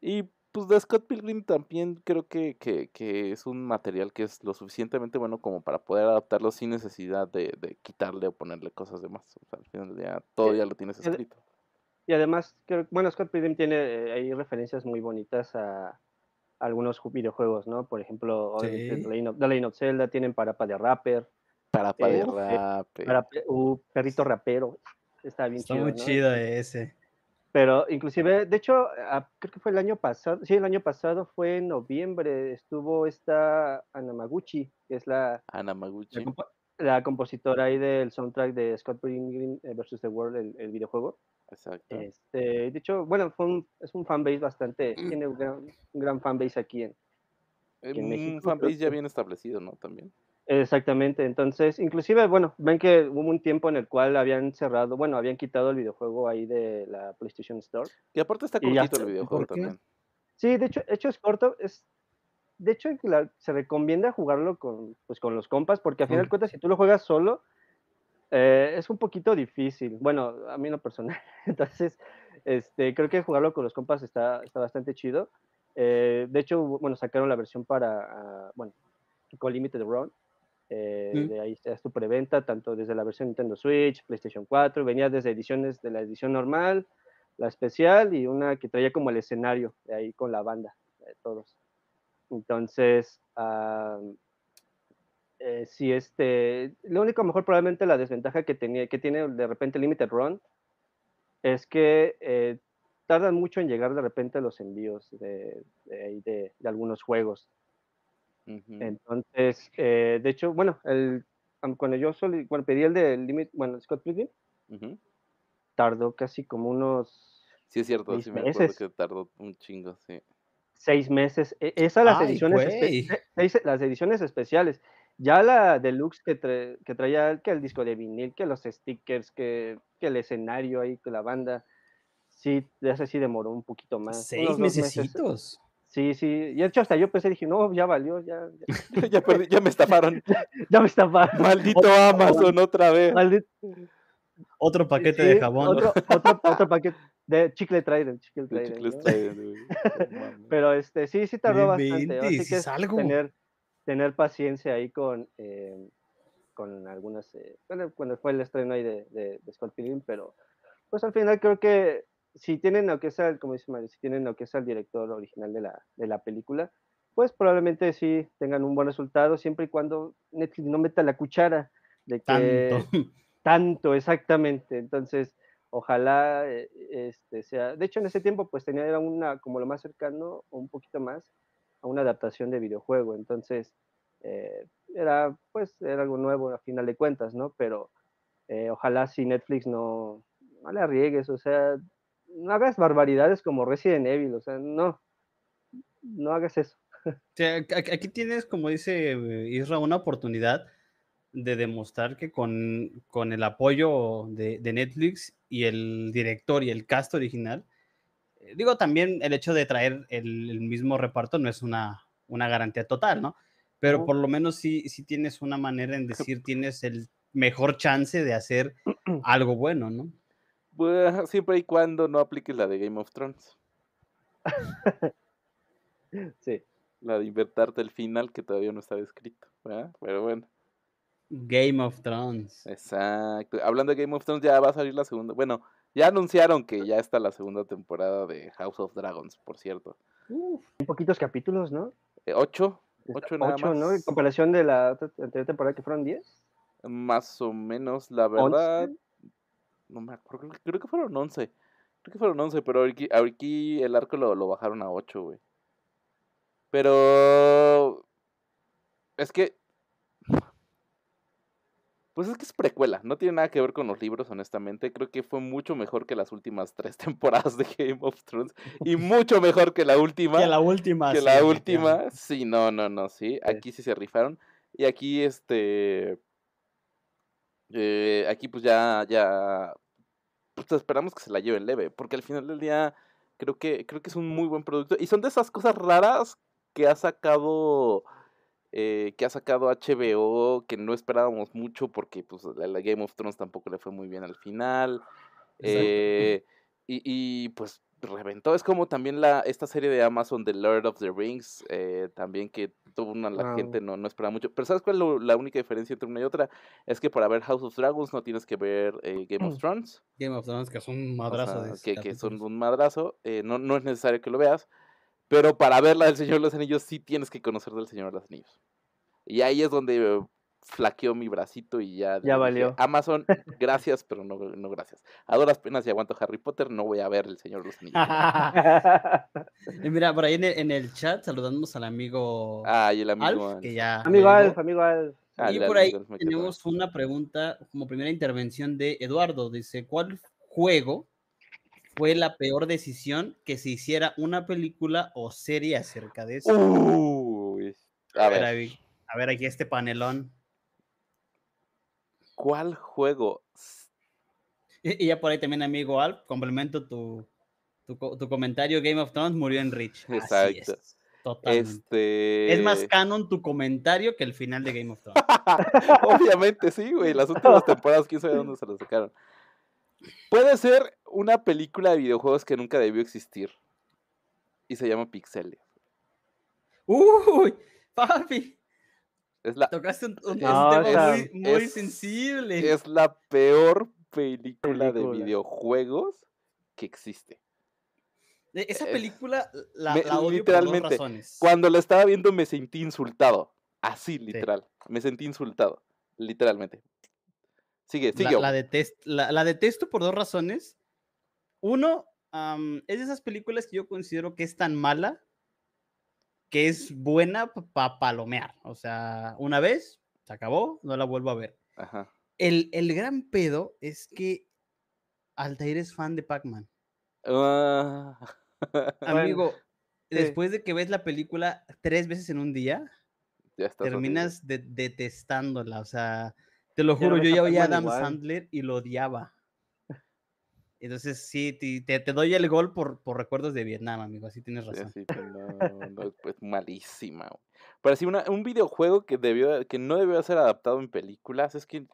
Y pues de Scott Pilgrim también creo que, que, que es un material que es lo suficientemente bueno como para poder adaptarlo sin necesidad de, de quitarle o ponerle cosas de más. O sea, al final del día todo Sí. ya lo tienes escrito. Y además, creo, bueno, Scott Pilgrim tiene eh, ahí referencias muy bonitas a algunos ju- videojuegos, ¿no? Por ejemplo, Sí. The Legend of, The Legend of Zelda, tienen Parapa de Rapper, Para para Eh, eh, Parape- uh, Perrito Rapero, está bien Está chido, muy ¿no? chido ese. Pero inclusive, de hecho, ah, creo que fue el año pasado, sí, el año pasado fue en noviembre, estuvo esta Anamaguchi, que es la, Ana la, la compositora ahí del soundtrack de Scott Pilgrim vs. The World, el, el videojuego. Exacto. Este, de hecho, bueno, fue un- es un fanbase bastante, tiene un gran, un gran fanbase aquí en, Eh, en Un México, fanbase creo ya bien establecido, ¿no? También. Exactamente, entonces, inclusive, bueno, ven que hubo un tiempo en el cual habían cerrado, bueno, habían quitado el videojuego ahí de la PlayStation Store. Y aparte está ya cortito el videojuego también. Sí, de hecho, de hecho es corto, es, de hecho la- se recomienda jugarlo con, pues, con los compas, porque al final de Mm. cuentas, si tú lo juegas solo, eh, es un poquito difícil, bueno, a mí en lo personal, entonces, este, creo que jugarlo con los compas está, está bastante chido. Eh, de hecho, bueno, sacaron la versión para, ah, bueno, con Limited Run, eh, Mm. de ahí está su preventa, tanto desde la versión Nintendo Switch, PlayStation 4, venía desde ediciones de la edición normal, la especial y una que traía como el escenario de ahí con la banda, de todos. Entonces, eh, sí, este, lo único mejor probablemente la desventaja que, tenía, que tiene de repente Limited Run es que eh, tardan mucho en llegar de repente los envíos de, de, de- de algunos juegos. Ujú. Entonces, eh, de hecho, bueno, el, cuando yo soli- bueno, pedí el de Limit, bueno, Scott Pilgrim, Ujú. tardó casi como unos Sí, es cierto, seis sí me acuerdo meses. que tardó un chingo, sí. seis meses. E- Esas las Ay, ediciones, seis- las ediciones especiales. Ya la deluxe que, tra- que traía, que el disco de vinil, que los stickers, que, que el escenario ahí, que la banda, sí, de ese sí demoró un poquito más. Seis mesecitos. Sí, sí. Y de hecho hasta yo pensé, dije, no, ya valió, ya, ya, ya, perdí- ya me estafaron. ya me estaba. Maldito Amazon otra vez. Otro paquete Sí, de jabón. Otro, otro, otro paquete de chicle Trident, chicle De Trident, ¿no? Pero este, sí, sí tardó bastante. Así que ¿es es algo? tener, tener paciencia ahí con, eh, con algunas, eh, bueno, cuando fue el estreno ahí de, de, de Scott Pilgrim, pero pues al final creo que si tienen lo que es el, como dice Mario, si tienen lo que el director original de la, de la película, pues probablemente sí tengan un buen resultado, siempre y cuando Netflix no meta la cuchara de que Tanto. tanto, exactamente. Entonces, ojalá eh, este sea. De hecho, en ese tiempo, pues tenía era una, como lo más cercano, o un poquito más, a una adaptación de videojuego. Entonces, eh, era, pues, era algo nuevo a final de cuentas, ¿no? Pero eh, ojalá si Netflix no, no le arriesgues, o sea, no hagas barbaridades como Resident Evil, o sea, no, no hagas eso. Aquí tienes, como dice eh, Isra, una oportunidad de demostrar que con, con el apoyo de, de Netflix y el director y el cast original, digo también el hecho de traer el, el mismo reparto no es una, una garantía total, ¿no? Pero por lo menos sí, sí tienes una manera en decir, tienes el mejor chance de hacer algo bueno, ¿no? Pues, siempre y cuando no apliques la de Game of Thrones. Sí. La de invertarte el final que todavía no estaba escrito. ¿verdad? Pero bueno. Game of Thrones. Exacto. Hablando de Game of Thrones, ya va a salir la segunda. Bueno, Ya anunciaron que ya está la segunda temporada de House of Dragons, por cierto. Un poquitos capítulos, ¿no? Eh, ¿Ocho? Ocho nada ocho, ¿no? En más. comparación de la anterior temporada que fueron 10. Más o menos, la verdad. No me acuerdo, creo que- fueron 11. Creo que fueron 11, pero aquí, aquí el arco lo, lo bajaron a 8, güey. Pero... Es que... Pues es que es precuela, no tiene nada que ver con los libros, honestamente. Creo que fue mucho mejor que las últimas tres temporadas de Game of Thrones. Y mucho mejor que la última. Que la última. que sí, la última, sí, no, no, no, sí, aquí sí se rifaron. Y aquí, este, eh, aquí pues ya, ya, pues esperamos que se la lleven leve, porque al final del día creo que, creo que es un muy buen producto. Y son de esas cosas raras que ha sacado, eh, que ha sacado HBO, que no esperábamos mucho, porque pues la, la Game of Thrones tampoco le fue muy bien al final. Eh, y, y, pues reventó. Es como también la esta serie de Amazon, The Lord of the Rings, eh, también que tuvo una, la gente no, no esperaba mucho. Pero ¿sabes cuál es lo- la única diferencia entre una y otra? Es que para ver House of Dragons no tienes que ver eh, Game of Thrones. Game of Thrones, que es un o madrazo sea, de que, que son un madrazo. eh, no, no es necesario que lo veas. Pero para ver la del Señor de los Anillos sí tienes que conocer del Señor de los Anillos. Y ahí es donde flaqueó mi bracito y ya. dije, valió. Amazon, gracias, pero no, no gracias. A duras penas y aguanto Harry Potter, no voy a ver el Señor de los Anillos. Y mira, por ahí en el, en el chat saludamos al amigo Ah, y el amigo. Alf, que ya. amigo. Alf, amigo Alf. Ah, y por ahí tenemos una pregunta como primera intervención de Eduardo. Dice, ¿cuál juego fue la peor decisión que se hiciera una película o serie acerca de eso? Uy, a a, ver, a ver aquí este panelón. ¿cuál juego? Y, y ya por ahí también, amigo Alf, complemento tu, tu, co- tu comentario. Game of Thrones murió en Rich. Así Exacto. es, totalmente. Este. Es más canon tu comentario que el final de Game of Thrones. Obviamente sí, güey. Las últimas temporadas, quién sabe dónde se las sacaron. Puede ser una película de videojuegos que nunca debió existir. Y se llama Pixelia. Uy, papi, Es la, tocaste un, un- un No, tema muy, muy es- sensible. es la peor película, de videojuegos que existe. E- Esa es- película la, me- la odio literalmente, por dos razones. Cuando la estaba viendo me sentí insultado. Así, literal. Me sentí insultado. Literalmente. Sigue, sigue. La, la detest- la- la detesto por dos razones. Uno, es de esas películas que yo considero que es tan mala que es buena para palomear. O sea, una vez, se acabó, no la vuelvo a ver. Ajá. El, el gran pedo es que Altair es fan de Pac-Man. Ah. Amigo, después de que ves la película tres veces en un día, ya terminas de- detestándola. O sea, te lo Ya no juro, yo ya oía a Adam igual. Sandler y lo odiaba. Entonces, sí, te, te doy el gol por, por recuerdos de Vietnam, amigo. Así tienes Sí, razón. así que no, no, es pues, malísima. Pero sí, una, un videojuego que debió, que no debió ser adaptado en películas, es que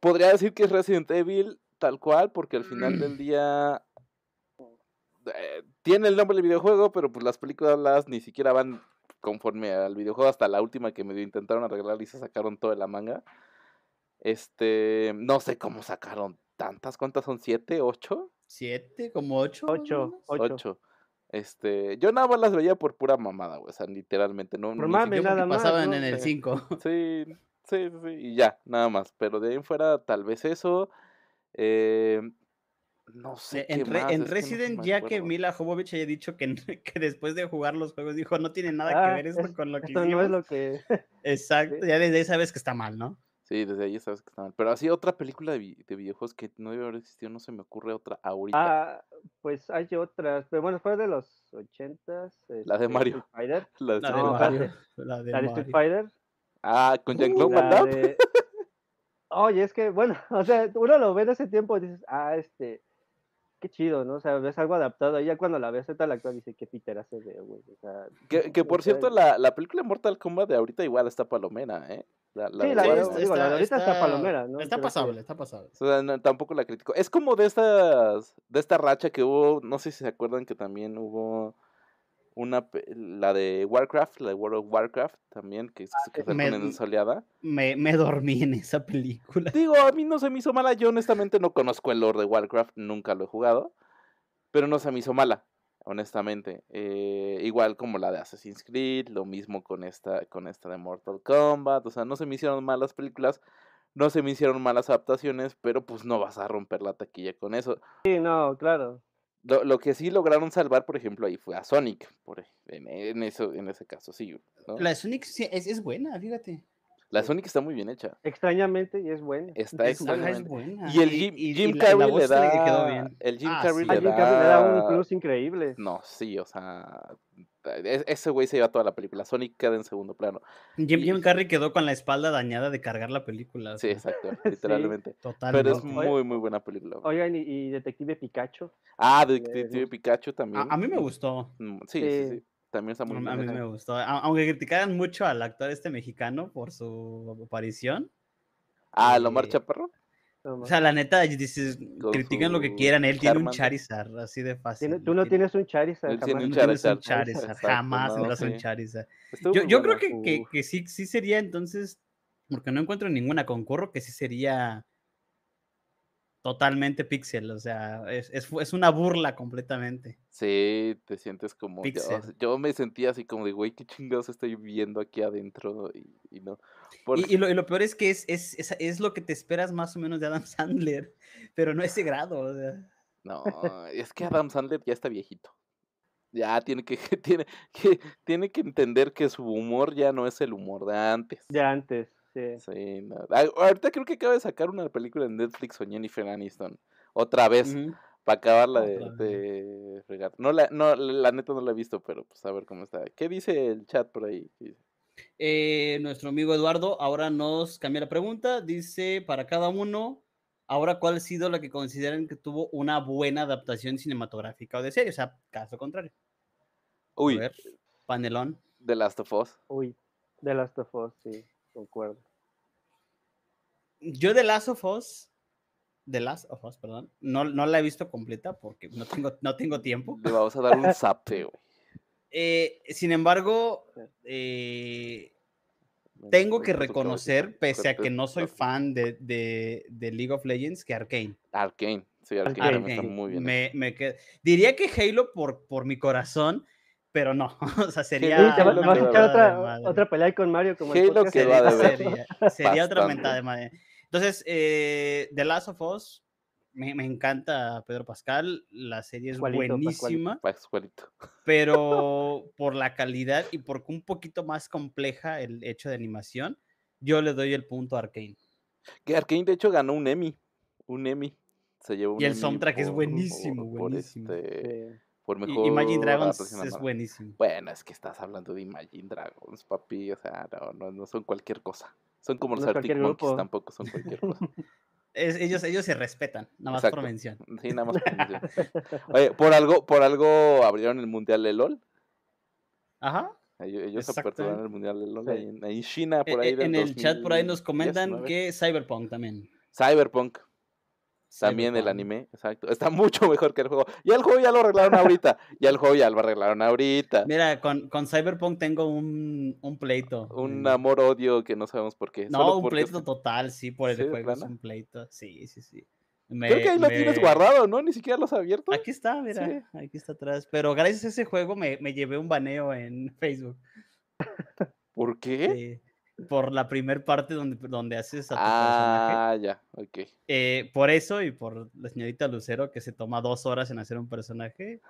podría decir que es Resident Evil tal cual, porque al final del día eh, tiene el nombre del videojuego, pero pues las películas ni siquiera van conforme al videojuego, hasta la última que medio intentaron arreglar y se sacaron toda la manga. Este, no sé cómo sacaron tantas, ¿cuántas son? ¿Siete? ¿Ocho? ¿Siete? ¿Como ocho? Ocho, ocho. Ocho. Este, yo nada más las veía por pura mamada, güey, o sea, literalmente, no, Por ni mame, nada más, pasaban ¿no? en el Sí. 5. Sí, sí, sí, sí, y ya, nada más, pero de ahí en fuera tal vez eso, eh, no sé En, qué Re- más, en no Resident, me ya que. Mila Jovovich haya dicho que, que después de jugar los juegos dijo, no tiene nada que Ah, ver esto es- con lo que Esto no hicimos. es lo que. Exacto, ya desde ahí sabes que está mal, ¿no? Sí, desde ahí sabes que está mal, pero así otra película de, vi- de videojuegos que no debe haber existido, no se me ocurre otra ahorita. Ah, pues hay otras. Pero bueno, fue de los ochentas. La de este, Mario. Fighter. La de La de Mario. La de La de Street Mario. Fighter. Ah, con Jean-Claude Van Damme. Oye, es que, bueno, o sea, uno lo ve en ese tiempo y dices, ah, este, qué chido, ¿no? O sea, ves algo adaptado. Y ya cuando la ves ahorita la actual, dice, qué Peter hace de, güey. O sea, Que, que o por sea, cierto, la, la película Mortal Kombat de ahorita igual está palomera, ¿eh? La, la Sí, la de- Warner. digo, la de ahorita está palomera, ¿no? Está pasable, está pasable. O sea, no, tampoco la critico. Es como de estas, de esta racha que hubo, no sé si se acuerdan que también hubo Una, la de Warcraft, la de World of Warcraft también, que, s- que sale me- con esa soleada. Me, me dormí en esa película. Digo, a mí no se me hizo mala. Yo honestamente no conozco el lore de Warcraft, nunca lo he jugado. Pero no se me hizo mala, honestamente. Eh, igual como la de Assassin's Creed, lo mismo con esta, con esta de Mortal Kombat. O sea, no se me hicieron malas películas, no se me hicieron malas adaptaciones, pero pues no vas a romper la taquilla con eso. Sí, no, claro. Lo, lo que sí lograron salvar, por ejemplo, ahí fue a Sonic, por, en, en eso, en ese caso, sí. ¿no? La de Sonic sí es, es buena, fíjate. La Sonic está muy bien hecha. Extrañamente, y es. Está buena, es extrañamente. buena. Y el Jim, y- Jim y la- y la Carrey le le da. quedó bien. El Jim Ah, Carrey sí. Le Jim Carrey le da un da- plus increíble. No, sí, o sea. Ese güey se lleva toda la película. Sonic queda en segundo plano. Jim, y- Jim Carrey quedó con la espalda dañada de cargar la película. Sí, exacto, literalmente. totalmente. Pero es muy, muy buena película. güey. Oigan, y, y Detective Pikachu. Ah, eh, Detective Pikachu también. A, a mí me gustó. Mm, Sí, sí, Sí. sí. También está A, muy a bien mí hecha. me gustó. A- Aunque criticaran mucho al actor este mexicano por su aparición. Ah, Lomar Eh, Chaparro. No O sea, la neta, dices, Con critiquen lo que quieran. Él tiene un. Charizard, así de fácil. Tiene- tú no tienes un Charizard. Tiene jamás. no tienes un Charizard, jamás no, tendrás un. Charizard. Yo, yo creo que, que sí, sí sería entonces, porque no encuentro ninguna concurro, que sí sería totalmente pixel, o sea, es, es, es una burla completamente. Sí, te sientes como. Yo, Pixel. yo me sentía así como de, güey, qué chingados estoy viendo aquí adentro. Y, y no. Porque- Y, y lo, y lo peor es que es, es, es, es lo que te esperas más o menos de Adam Sandler, pero no ese grado, o sea. No, es que Adam Sandler ya está viejito. Ya tiene que, tiene, que, tiene que entender que su humor ya no es el humor de antes. De antes, sí. Sí, no. Ah, Ahorita creo que acaba de sacar una película en Netflix con Jennifer Aniston. Otra vez, para acabarla de, de fregar. No la, no, la neta no la he visto, pero pues a ver cómo está. ¿Qué dice el chat por ahí? Eh, nuestro amigo Eduardo ahora nos cambia la pregunta. Dice, para cada uno, ahora cuál ha sido la que consideran que tuvo una buena adaptación cinematográfica o de serie. O sea, caso contrario. A Uy, ver, panelón. The Last of Us. Uy, The Last of Us, sí, concuerdo. Yo de Last of Us, The Last of Us, perdón, no, no la he visto completa porque no tengo, no tengo tiempo. Le vamos a dar un zape, güey. Eh, sin embargo, eh, Me- tengo me que reconocer, pese a que no soy fan de, de, de League of Legends, que Arkane. Arcane. Sí, Arcane Arcane. también está muy bien. me, me qued- Diría que Halo por, por mi corazón, pero no. O sea, Sí, sería. te vas a echar otra, pelea con Mario como el anterior. deber. Sería, sería otra mentada de madre. Entonces, eh, The Last of Us, me, me encanta Pedro Pascal, la serie es Pascualito, buenísima, Pascualito. pero por la calidad y porque un poquito más compleja el hecho de animación, yo le doy el punto a Arkane. Que Arkane, de hecho, ganó un Emmy. Un Emmy. Se llevó un Y el Emmy soundtrack es por- buenísimo, por- por buenísimo. este, Sí. Por mejor Imagine Dragons es buenísimo. Bueno, es que estás hablando de Imagine Dragons, papi. O sea, no, no, no son cualquier cosa. Son como No los es Arctic Monkeys, grupo. tampoco son cualquier cosa. Es- ellos, ellos se respetan, nada más Exacto. por mención. Sí, nada más. por mención. Oye, por algo, por algo abrieron el mundial de LOL. Ajá. Ellos, aperturaron el mundial de LOL Sí. ahí, en, ahí en China, por E- ahí. e- del en el chat por ahí nos 2019. comentan que Cyberpunk también. Cyberpunk. También el anime, exacto. Está mucho mejor que el juego. Ya el juego ya lo arreglaron ahorita. Ya el juego ya lo arreglaron ahorita. Mira, con, con Cyberpunk tengo un, un pleito. Un amor-odio que no sabemos por qué. No, solo un pleito es- total, sí, por el ¿Sí, de juego es un pleito. Sí, sí, sí. Creo que ahí Me- lo tienes guardado, ¿no? Ni siquiera lo has abierto. Aquí está, mira, Sí. aquí está atrás. Pero gracias a ese juego me, me llevé un baneo en Facebook. ¿Por qué? sí, por la primer parte donde, donde haces a tu personaje. Ah, ya, ok. Eh, por eso y por la señorita Lucero que se toma dos horas en hacer un personaje,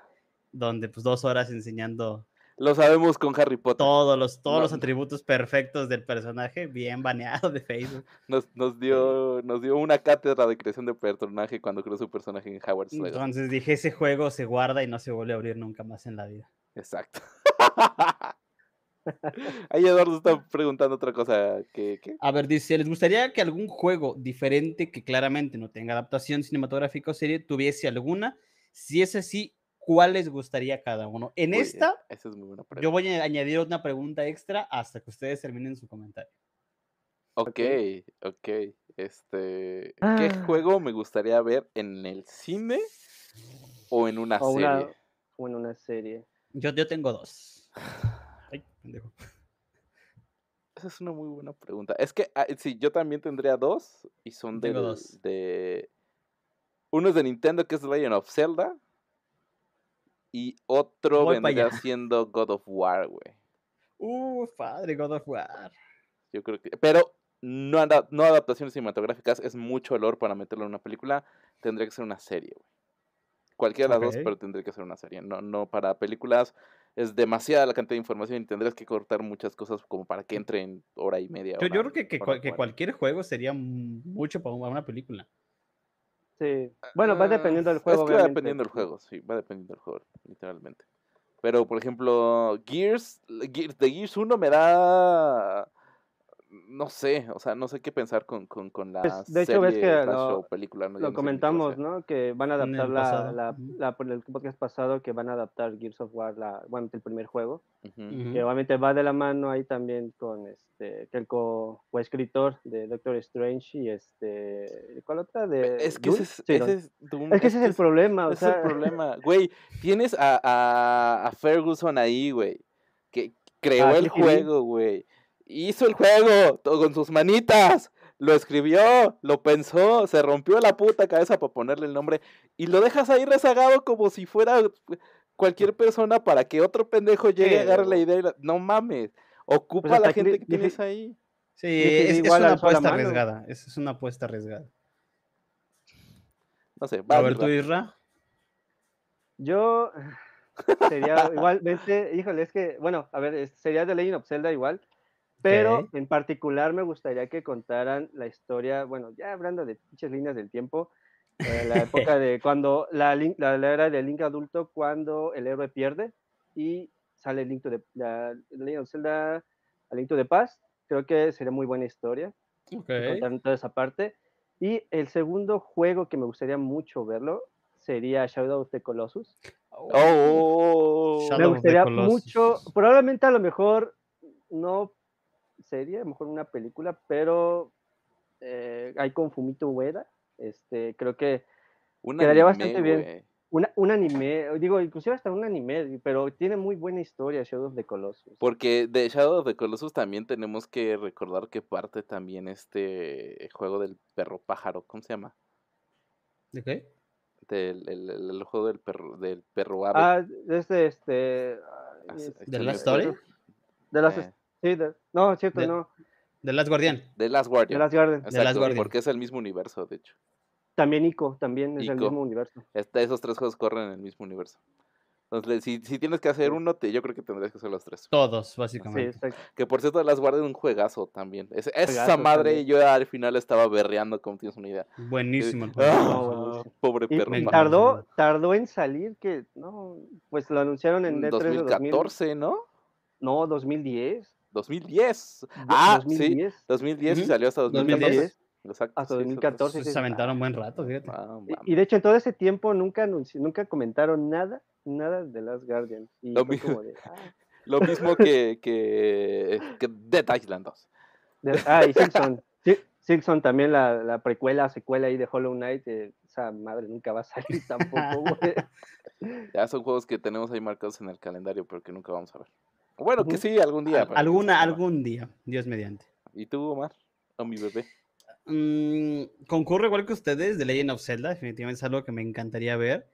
donde pues dos horas enseñando Lo sabemos con Harry Potter. todos los, todos No, los atributos perfectos del personaje, bien baneado de Facebook. Nos, nos, dio, nos dio una cátedra de creación de personaje cuando creó su personaje en Howard's Legacy. Entonces dije, ese juego se guarda y no se vuelve a abrir nunca más en la vida. Exacto. Ahí Eduardo está preguntando otra cosa. ¿Qué? qué? A ver, dice, ¿les gustaría que algún juego diferente que claramente no tenga adaptación cinematográfica o serie tuviese alguna? Si es así, ¿cuál les gustaría a cada uno? En Uy, esta, Esa es muy buena pregunta. yo voy a añadir una pregunta extra hasta que ustedes terminen su comentario. Ok, ok. Este, ¿qué Ah. juego me gustaría ver en el cine o en una O serie? una, o en una serie. Yo, yo tengo dos. Ay, pendejo. Esa es una muy buena pregunta. Es que ah, sí, yo también tendría dos y son del- dos. de uno es de Nintendo que es The Legend of Zelda y otro Voy vendría siendo God of War, güey. Uh, padre, God of War. Yo creo que pero no, ada- no adaptaciones cinematográficas, es mucho olor para meterlo en una película, tendría que ser una serie, güey. Cualquiera de las dos, pero tendría que ser una serie. No, no para películas es demasiada la cantidad de información y tendrías que cortar muchas cosas como para que entre en hora y media. Yo, yo hora- creo que, que, hora cualquier juego sería mucho para una película. Sí. Bueno, va Ah, dependiendo del Es juego. que va dependiendo del juego, sí, va dependiendo del juego, literalmente. Pero, por ejemplo, Gears, Gears de Gears 1 me da... No sé, o sea, no sé qué pensar con, con, con la Pues, de hecho, ves que lo- show, película. no, Lo comentamos. ¿no? Que van a adaptar el la, la, la- por el podcast pasado, que van a adaptar Gears of War, la, bueno, el primer juego. Que obviamente va de la mano ahí también con este, que el co- coescritor de Doctor Strange y este, ¿cuál otra? De Es que ese es, Sí, ese es Doom, Es que ese es el problema, o ese es sea, el problema. Güey, tienes a, a, a Ferguson ahí, güey, que creó Ah, el sí, sí vi. juego, güey. Hizo el juego con sus manitas. Lo escribió, lo pensó, se rompió la puta cabeza para ponerle el nombre y lo dejas ahí rezagado como si fuera cualquier persona para que otro pendejo llegue a agarrar la idea y la- No mames, ocupa Pues a la gente que tienes dije- ahí. Sí, es, es una apuesta arriesgada. Es, es una apuesta arriesgada. No sé, A vas, ver, tú, Isra. yo sería igualmente, híjole, es que, bueno, a ver, sería The Legend of Zelda igual, pero Ok. en particular me gustaría que contaran la historia, bueno, ya hablando de pinches líneas del tiempo, eh, la época de cuando la, Link- la, la era del Link adulto, cuando el héroe pierde y sale el Link the, la, The Legend of Zelda, a Link to the Past, creo que sería muy buena historia Ok. contar toda esa parte. Y el segundo juego que me gustaría mucho verlo sería Shadow of the Colossus. Oh, Shadow me of the gustaría Colossus. mucho, probablemente a lo mejor no sería, a lo mejor una película, pero eh, hay con Fumito Ueda. Este, creo que un quedaría anime, bastante bien. una, un anime, digo, inclusive hasta un anime, pero tiene muy buena historia Shadow of the Colossus. Porque de Shadow of the Colossus también tenemos que recordar que parte también este juego del perro pájaro, ¿cómo se llama? ¿De qué? Del el, el- el juego del perro del perro ave. Ah, este, este, Ah, ¿De me la fue. story? de las, Eh, sí, de- no, cierto, De- no, De Last Guardian. de Last de Guardian. las Garden. Last Exacto, Guardian. porque es el mismo universo, de hecho. También Ico, también es Ico. el mismo universo. Este- esos tres juegos corren en el mismo universo. Entonces, si, si tienes que hacer Sí. uno, te, yo creo que tendrías que hacer los tres. Todos, Sí, básicamente. exacto. Que por cierto, Last Guardian un juegazo también. Es- esa Juegazo madre, también. yo al final estaba berreando, como tienes una idea. Buenísimo el buenísimo. pobre Y, perro tardó, tardó en salir que, no, pues lo anunciaron en En D3 de 2000, 2014, ¿no? no, 2010. 2010. do- Ah, sí. 2010, 2010 y salió hasta 2014. 2010. Exacto. Hasta sí, 2014. Se sí, aventaron buen rato, fíjate. Ah, Y- de hecho en todo ese tiempo nunca anunci- nunca comentaron nada, nada de Last Guardian. Y Lo fue mismo. como de, ah, Lo mismo que, que, que Dead Island 2. de- ah, y Silksong. Sí, Silksong también la, la precuela, secuela ahí de Hollow Knight, eh, esa madre nunca va a salir tampoco, güey. Ya son juegos que tenemos ahí marcados en el calendario, pero que nunca vamos a ver. Bueno, que sí, algún día. Al- que alguna, algún día, Dios mediante. ¿Y tú, Omar? O mi bebé. Mm, concurre igual que ustedes, The Legend of Zelda, definitivamente es algo que me encantaría ver,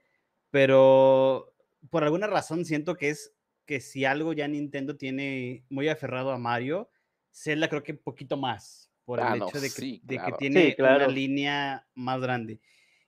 pero por alguna razón siento que es que si algo ya Nintendo tiene muy aferrado a Mario, Zelda creo que un poquito más, por Ah, el no, hecho de que, sí, de que tiene Sí, claro. una línea más grande.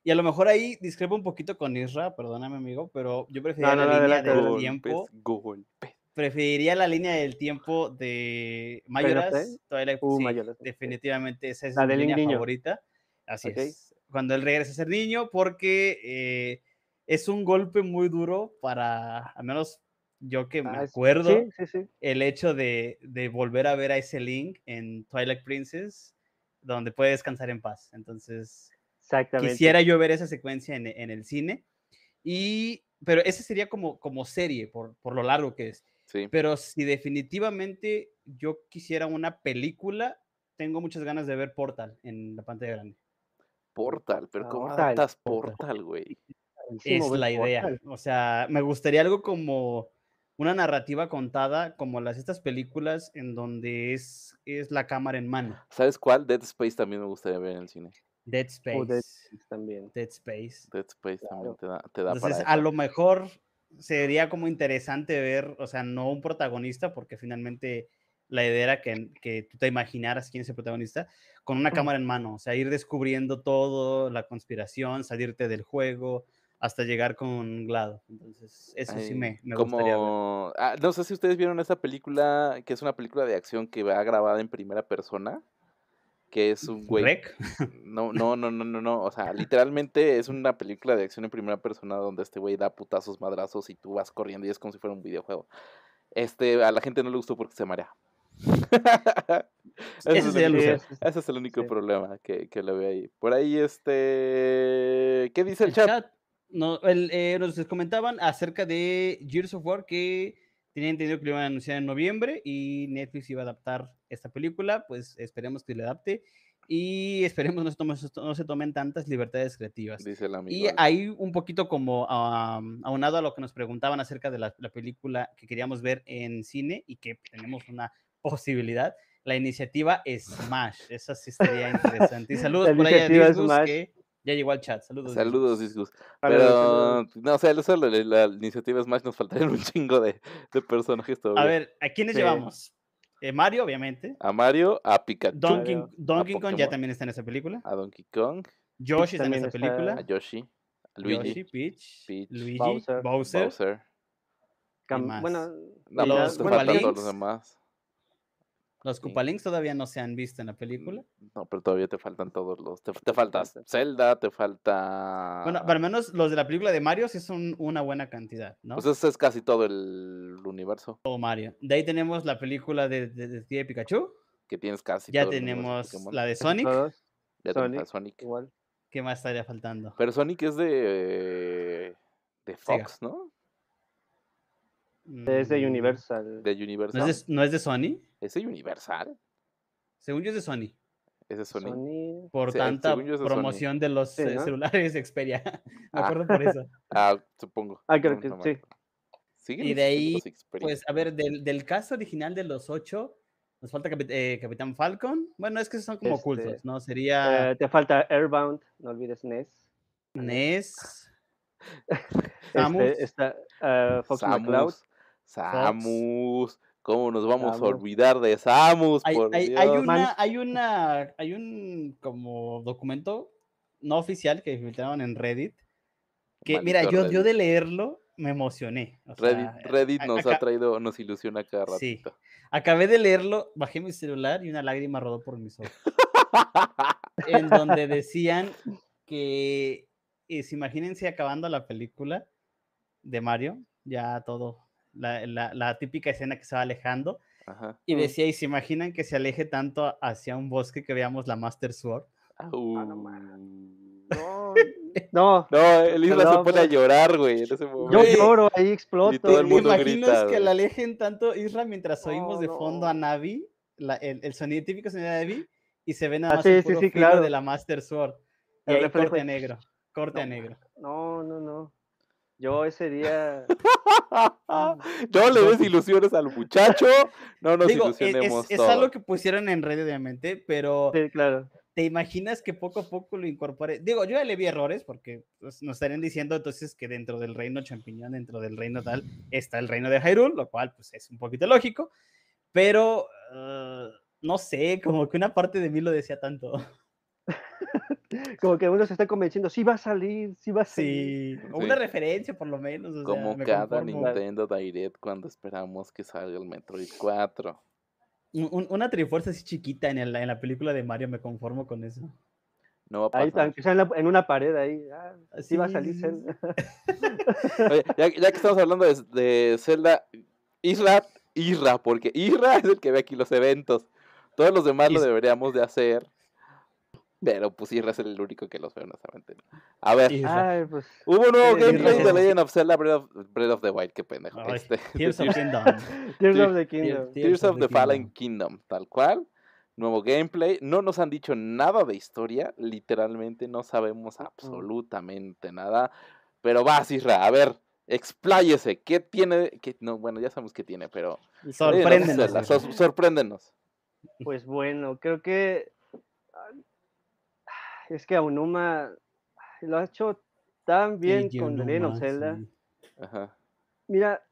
Y a lo mejor ahí discrepo un poquito con Isra, perdóname amigo, pero yo preferiría no, la línea del tiempo golpes. Preferiría la línea del tiempo de Mayoras. Twilight, Uh, sí, Majora's, ok. definitivamente esa es La mi línea niño. favorita. Así Ok. es. Cuando él regresa a ser niño, porque eh, es un golpe muy duro para, al menos yo que me Ah, acuerdo, Sí, sí, el hecho de, de volver a ver a ese Link en Twilight Princess, donde puede descansar en paz. Entonces, Exactamente. quisiera yo ver esa secuencia en, en el cine. Y, pero ese sería como, como serie, por, por lo largo que es. Sí. Pero si definitivamente yo quisiera una película, tengo muchas ganas de ver Portal en la pantalla grande. Portal, pero ¿cómo Portal, adaptas Portal. Portal, güey? Es la idea. Portal. O sea, me gustaría algo como, una narrativa contada como las estas películas en donde es, es la cámara en mano. ¿Sabes cuál? Dead Space también me gustaría ver en el cine. Dead Space. O Dead Space también. Dead Space. Dead Space también te da, te da Entonces, para a eso. lo mejor sería como interesante ver, o sea, no un protagonista, porque finalmente la idea era que, que tú te imaginaras quién es el protagonista, con una cámara en mano, o sea, ir descubriendo todo, la conspiración, salirte del juego, hasta llegar con Glado. Entonces, eso sí me, me gustaría ver. como... ah, no sé si ustedes vieron esa película, que es una película de acción que va grabada en primera persona, que es un güey... Rec, No, no, no, no, no, no, o sea, literalmente es una película de acción en primera persona donde este güey da putazos, madrazos y tú vas corriendo y es como si fuera un videojuego. Este, a la gente no le gustó porque se marea. ese, es el único, lugar. Sí, es- ese es el único sí. problema que, que le veo ahí. Por ahí, este... ¿Qué dice el el chat? chat, no, el, eh, nos comentaban acerca de Gears of War que tenían entendido que lo iban a anunciar en noviembre y Netflix iba a adaptar esta película, pues esperemos que le adapte y esperemos no se tomen, no se tomen tantas libertades creativas. Dice el amigo. Y ahí un poquito como am, aunado a lo que nos preguntaban acerca de la, la película que queríamos ver en cine y que tenemos una posibilidad, la iniciativa Smash, esa sí estaría interesante. Y saludos La por ahí a Smash. que ya llegó al chat. Saludos. Saludos, saludos. Pero, no, o sea, eso, la, la iniciativa Smash nos faltarían un chingo de, de personajes todavía. A ver, ¿a quiénes Sí. llevamos? Eh, Mario, obviamente. A Mario, a Pikachu, Donkey, Mario. Donkey Kong ya también está en esa película. a Donkey Kong, Yoshi está en esa está- película. a Yoshi, a Luigi, Yoshi, Peach, Peach, Luigi, Bowser. Bowser. Bowser. Cam- más? Bueno, No, Los pues te bueno, faltan todos los demás. Los Sí. Koopalings todavía no se han visto en la película. No, pero todavía te faltan todos los. Te, te falta Zelda, te falta. Bueno, pero al menos los de la película de Mario sí son una buena cantidad, ¿no? Pues ese es casi todo el universo Todo Mario. De ahí tenemos la película de, de, de Pikachu. que tienes casi. Ya todo tenemos la de Sonic. Ya tenemos Sonic. Sonic. igual. ¿Qué más estaría faltando? Pero Sonic es de. de Sega. Fox, ¿no? Es de Mm, Universal. De Universal. ¿No es de, no es de Sony? ¿Es de Universal? Según yo es de Sony. Es de. Sony. Por Sí, tanta Sony. promoción de los Sí, eh, ¿no? celulares Xperia. Me Ah. acuerdo por eso. Ah, supongo. Ah, creo No, que no me sí. acuerdo. ¿Siguen Y de ahí? Pues, a ver, del, del cast original de los ocho, nos falta eh, Capitán Falcon. Bueno, es que son como Este, ocultos, ¿no? Sería Eh, te falta Airbound, no olvides NES. Ness, Samus. Este, está eh, Fox McCloud. Samus. Samus. ¿Cómo nos vamos a olvidar de Samus? Hay, por hay- hay Dios? una, hay una, hay un como documento no oficial que filtraron en Reddit. Que, mira, Maldito yo, yo Reddit. de leerlo me emocioné. o Reddit, sea, Reddit a- nos acá- ha traído, nos ilusiona cada Sí. ratito. Acabé de leerlo, bajé mi celular y una lágrima rodó por mis ojos. en donde decían que, si imagínense acabando la película de Mario, ya todo, la, la- la típica escena que se va alejando, Ajá. y Mm. decía, y se imaginan que se aleje tanto hacia un bosque que veamos la Master Sword. Au. no No, no. No, el Isla se pone a llorar, güey, en ese Yo momento. Güey. lloro, ahí exploto. todo el ¿Te mundo imaginas grita, que güey. la alejen tanto, Isra, mientras oímos No, de fondo a. Navi, la- el, el sonido típico sonido de Navi, y se ve nada Ah, más sí, el sí, puro sí, claro. de la Master Sword. Y El ahí reflejo corte a y- negro, corte a negro. No, no, no. Yo ese día. no le des ilusiones al muchacho, no nos Digo, e- es, ilusionemos es todos. algo que pusieron en red, obviamente, pero Sí, claro. ¿te imaginas que poco a poco lo incorpore? Digo, yo ya le vi errores porque pues, nos estarían diciendo entonces que dentro del reino champiñón, dentro del reino tal, está el reino de Hyrule, lo cual pues es un poquito lógico, pero ah, no sé, como que una parte de mí lo decía tanto. Como que uno se está convenciendo, sí va a salir, sí va a salir. Sí, o una Sí. referencia por lo menos. o sea, Como me cada conformo. Nintendo Direct cuando esperamos que salga el Metroid 4. Un- un- una trifuerza así chiquita en, el- en la película de Mario, me conformo con eso. No va a Ahí, pasar. sea en, la- en una pared ahí. ah, sí va a salir Zelda. Oye, ya, ya que estamos hablando de, de Zelda, Isra, Isra, porque Isra es el que ve aquí los eventos. Todos los demás lo deberíamos de hacer. Pero pues Isra es el único que los ve, honestamente. A ver. Ay, pues. hubo un nuevo Sí, gameplay de Legend of Zelda Breath of, Breath of the Wild, qué pendejo. Ay, Este, Tears of Kingdom. Tears of the Kingdom. Tears of the Fallen Kingdom, tal cual. Nuevo gameplay. No nos han dicho nada de historia. Literalmente no sabemos absolutamente nada. Pero vas, Isra. A ver, expláyese. ¿Qué tiene? qué- no, bueno, ya sabemos qué tiene, pero. Sorpréndenos. Zelda, sorpréndenos. Pues bueno, creo que es que Aonuma lo ha hecho tan bien Sí, con yo The Legend no of más, Zelda. sí. Ajá. Mira,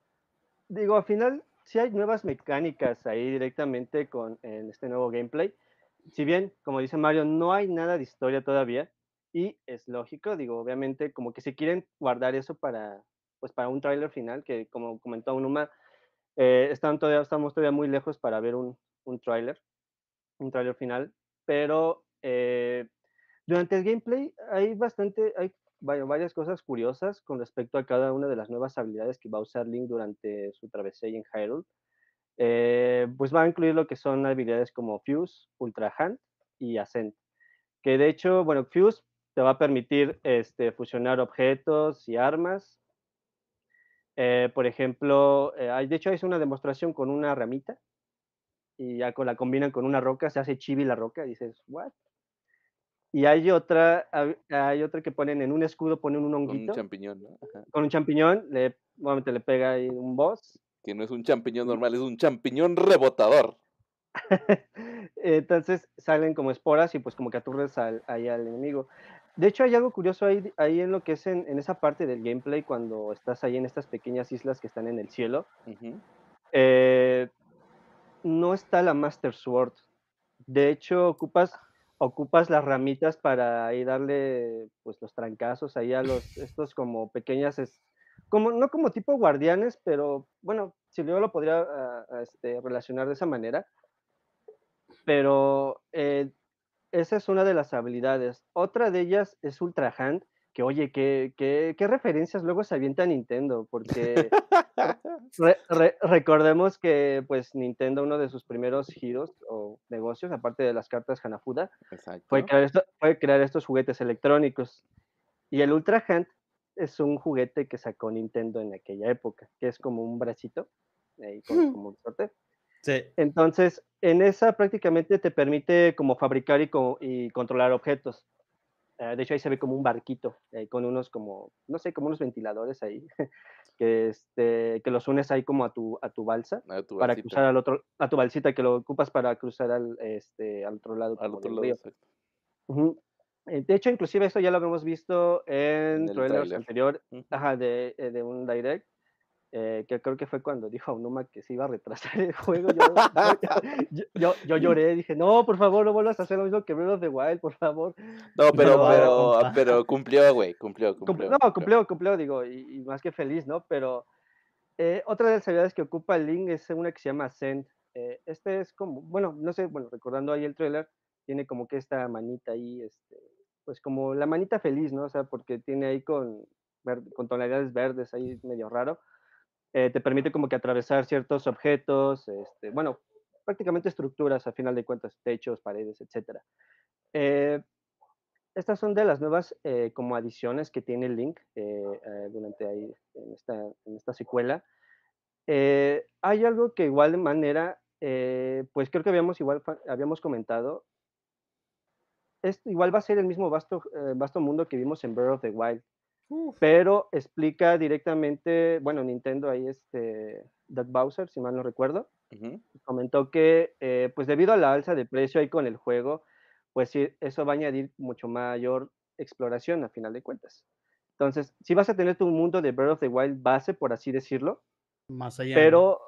digo, al final sí hay nuevas mecánicas ahí directamente con en este nuevo gameplay. Si bien, como dice Mario, no hay nada de historia todavía y es lógico, digo, obviamente como que se quieren guardar eso para pues para un tráiler final que como comentó Unuma, eh, están todavía, estamos todavía muy lejos para ver un, un tráiler, un tráiler final, pero eh, durante el gameplay hay bastante, hay varias cosas curiosas con respecto a cada una de las nuevas habilidades que va a usar Link durante su travesía en Hyrule. Eh, pues va a incluir lo que son habilidades como Fuse, Ultra Hand y Ascent. Que de hecho, bueno, Fuse te va a permitir este, fusionar objetos y armas. Eh, por ejemplo, eh, de hecho es una demostración con una ramita y ya con, la combinan con una roca, se hace chibi la roca y dices, ¿what? Y hay otra, hay- otra que ponen en un escudo, ponen un Con un honguito, champiñón, ¿no? Ajá. con un champiñón, le, nuevamente le pega ahí un boss. Que no es un champiñón normal, es un champiñón rebotador. Entonces salen como esporas y pues como que aturdes al, ahí al enemigo. De hecho hay algo curioso ahí, ahí en lo que es en, en esa parte del gameplay cuando estás ahí en estas pequeñas islas que están en el cielo. Eh, no está la Master Sword. De hecho, ocupas, ocupas las ramitas para ahí darle pues los trancazos ahí a los, estos como pequeñas, es- como, no como tipo guardianes, pero bueno, si yo lo podría ah, ah, este, relacionar de esa manera. Pero eh, esa es una de las habilidades. Otra de ellas es Ultra Hand, que oye, ¿qué, qué, qué referencias luego se avienta Nintendo? Porque re- re- recordemos que pues Nintendo, uno de sus primeros giros o negocios, aparte de las cartas Hanafuda, Exacto. fue crear, esto- fue crear estos juguetes electrónicos. Y el Ultra Hand es un juguete que sacó Nintendo en aquella época, que es como un bracito, ahí con- como un sorte. Sí. Entonces, en esa prácticamente te permite como fabricar y, co- y controlar objetos. Eh, de hecho, ahí se ve como un barquito, eh, con unos como, no sé, como unos ventiladores ahí, que, este, que los unes ahí como a tu, a tu balsa, Ah, tu para cruzar al otro, a tu balsita, que lo ocupas para cruzar al, este, al otro lado. Al otro lado, río. Eh, De hecho, inclusive esto ya lo habíamos visto en, En el trailers tráiler. anterior, ajá, de, eh, de un direct, eh, que creo que fue cuando dijo Aonuma que se iba a retrasar el juego. Yo, yo- yo- yo- lloré, dije, no, por favor, no vuelvas a hacer lo mismo que Breath of the Wild, por favor. No, pero, No, pero, compa. pero cumplió, güey, cumplió, Cumpl- cumplió. no, cumplió, cumplió, digo, y, y más que feliz, ¿no? Pero eh, otra de las habilidades que ocupa el Link es una que se llama Ascend. Eh, este es como, bueno, no sé, bueno, recordando ahí el trailer, tiene como que esta manita ahí, este, pues como la manita feliz, ¿no? O sea, porque tiene ahí con, con tonalidades verdes, ahí medio raro. Eh, te permite como que atravesar ciertos objetos, este, bueno, prácticamente estructuras a final de cuentas, techos, paredes, etcétera. Eh, estas son de las nuevas eh, como adiciones que tiene Link eh, eh, durante ahí en esta, en esta secuela. Eh, hay algo que igual de manera, pues creo que habíamos igual habíamos comentado. Esto igual va a ser el mismo vasto, vasto mundo que vimos en Breath of the Wild, pero explica directamente, bueno, Nintendo ahí este, Doug Bowser, si mal no recuerdo, Ujú. comentó que eh, pues debido a la alza de precio ahí con el juego, pues sí, eso va a añadir mucho mayor exploración a final de cuentas. Entonces, si vas a tener tu mundo de Breath of the Wild base, por así decirlo, Más allá. pero,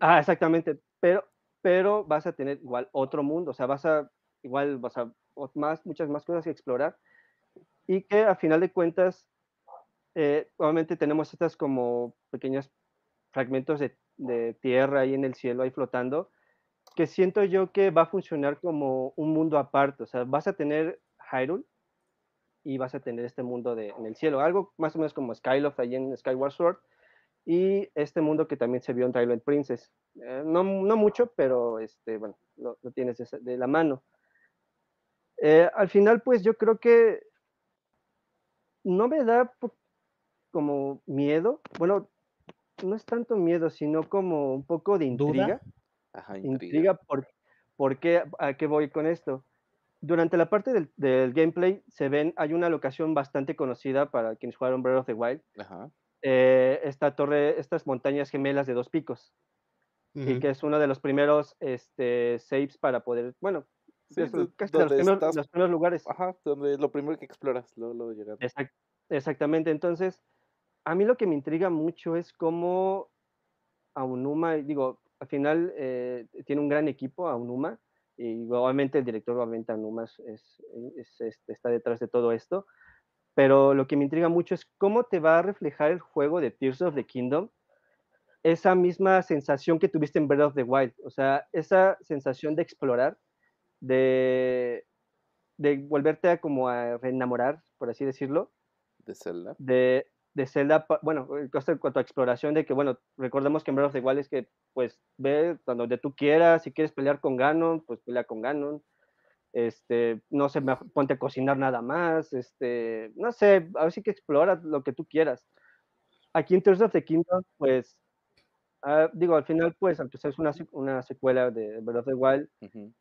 ah, exactamente, pero, pero vas a tener igual otro mundo, o sea, vas a, igual vas a, más, muchas más cosas que explorar, y que a final de cuentas, eh, obviamente tenemos estas como pequeños fragmentos de, de tierra ahí en el cielo, ahí flotando, que siento yo que va a funcionar como un mundo aparte, o sea, vas a tener Hyrule y vas a tener este mundo de, en el cielo, algo más o menos como Skyloft ahí en Skyward Sword, y este mundo que también se vio en Twilight Princess. Eh, no, no mucho, pero este, bueno, lo, lo tienes de, la mano. Eh, al final, pues yo creo que no me da como miedo, bueno, no es tanto miedo, sino como un poco de ¿Duda? intriga. Ajá, intriga. Intriga, por, ¿por qué? ¿A qué voy con esto? Durante la parte del, del gameplay se ven, hay una locación bastante conocida para quienes jugaron Breath of the Wild, Ajá. eh, esta torre, estas montañas gemelas de dos picos, y que es uno de los primeros este, saves para poder, bueno, Sí, es du- casi de los primeros, estás- los primeros lugares. Ajá, donde es lo primero que exploras, luego, luego llegando. Exact- exactamente, entonces, a mí lo que me intriga mucho es cómo Aonuma, digo, al final eh, tiene un gran equipo, Aonuma, y obviamente el director, obviamente Aonuma es, es- es- este, está detrás de todo esto, pero lo que me intriga mucho es cómo te va a reflejar el juego de Tears of the Kingdom esa misma sensación que tuviste en Breath of the Wild, o sea, esa sensación de explorar, de, de volverte a como a reenamorar, por así decirlo, De Zelda. de, de Zelda, bueno, en cuanto a- cuanto a exploración, de que, bueno, recordemos que en Breath of the Wild es que, pues, ve donde tú quieras, si quieres pelear con Ganon, pues pelea con Ganon, este, no sé, ponte a cocinar nada más, este, no sé, a ver si que explora lo que tú quieras. Aquí en Tears of the Kingdom, pues, ah, digo, al final, pues, aunque es una, una secuela de Breath of the Wild, Ujú.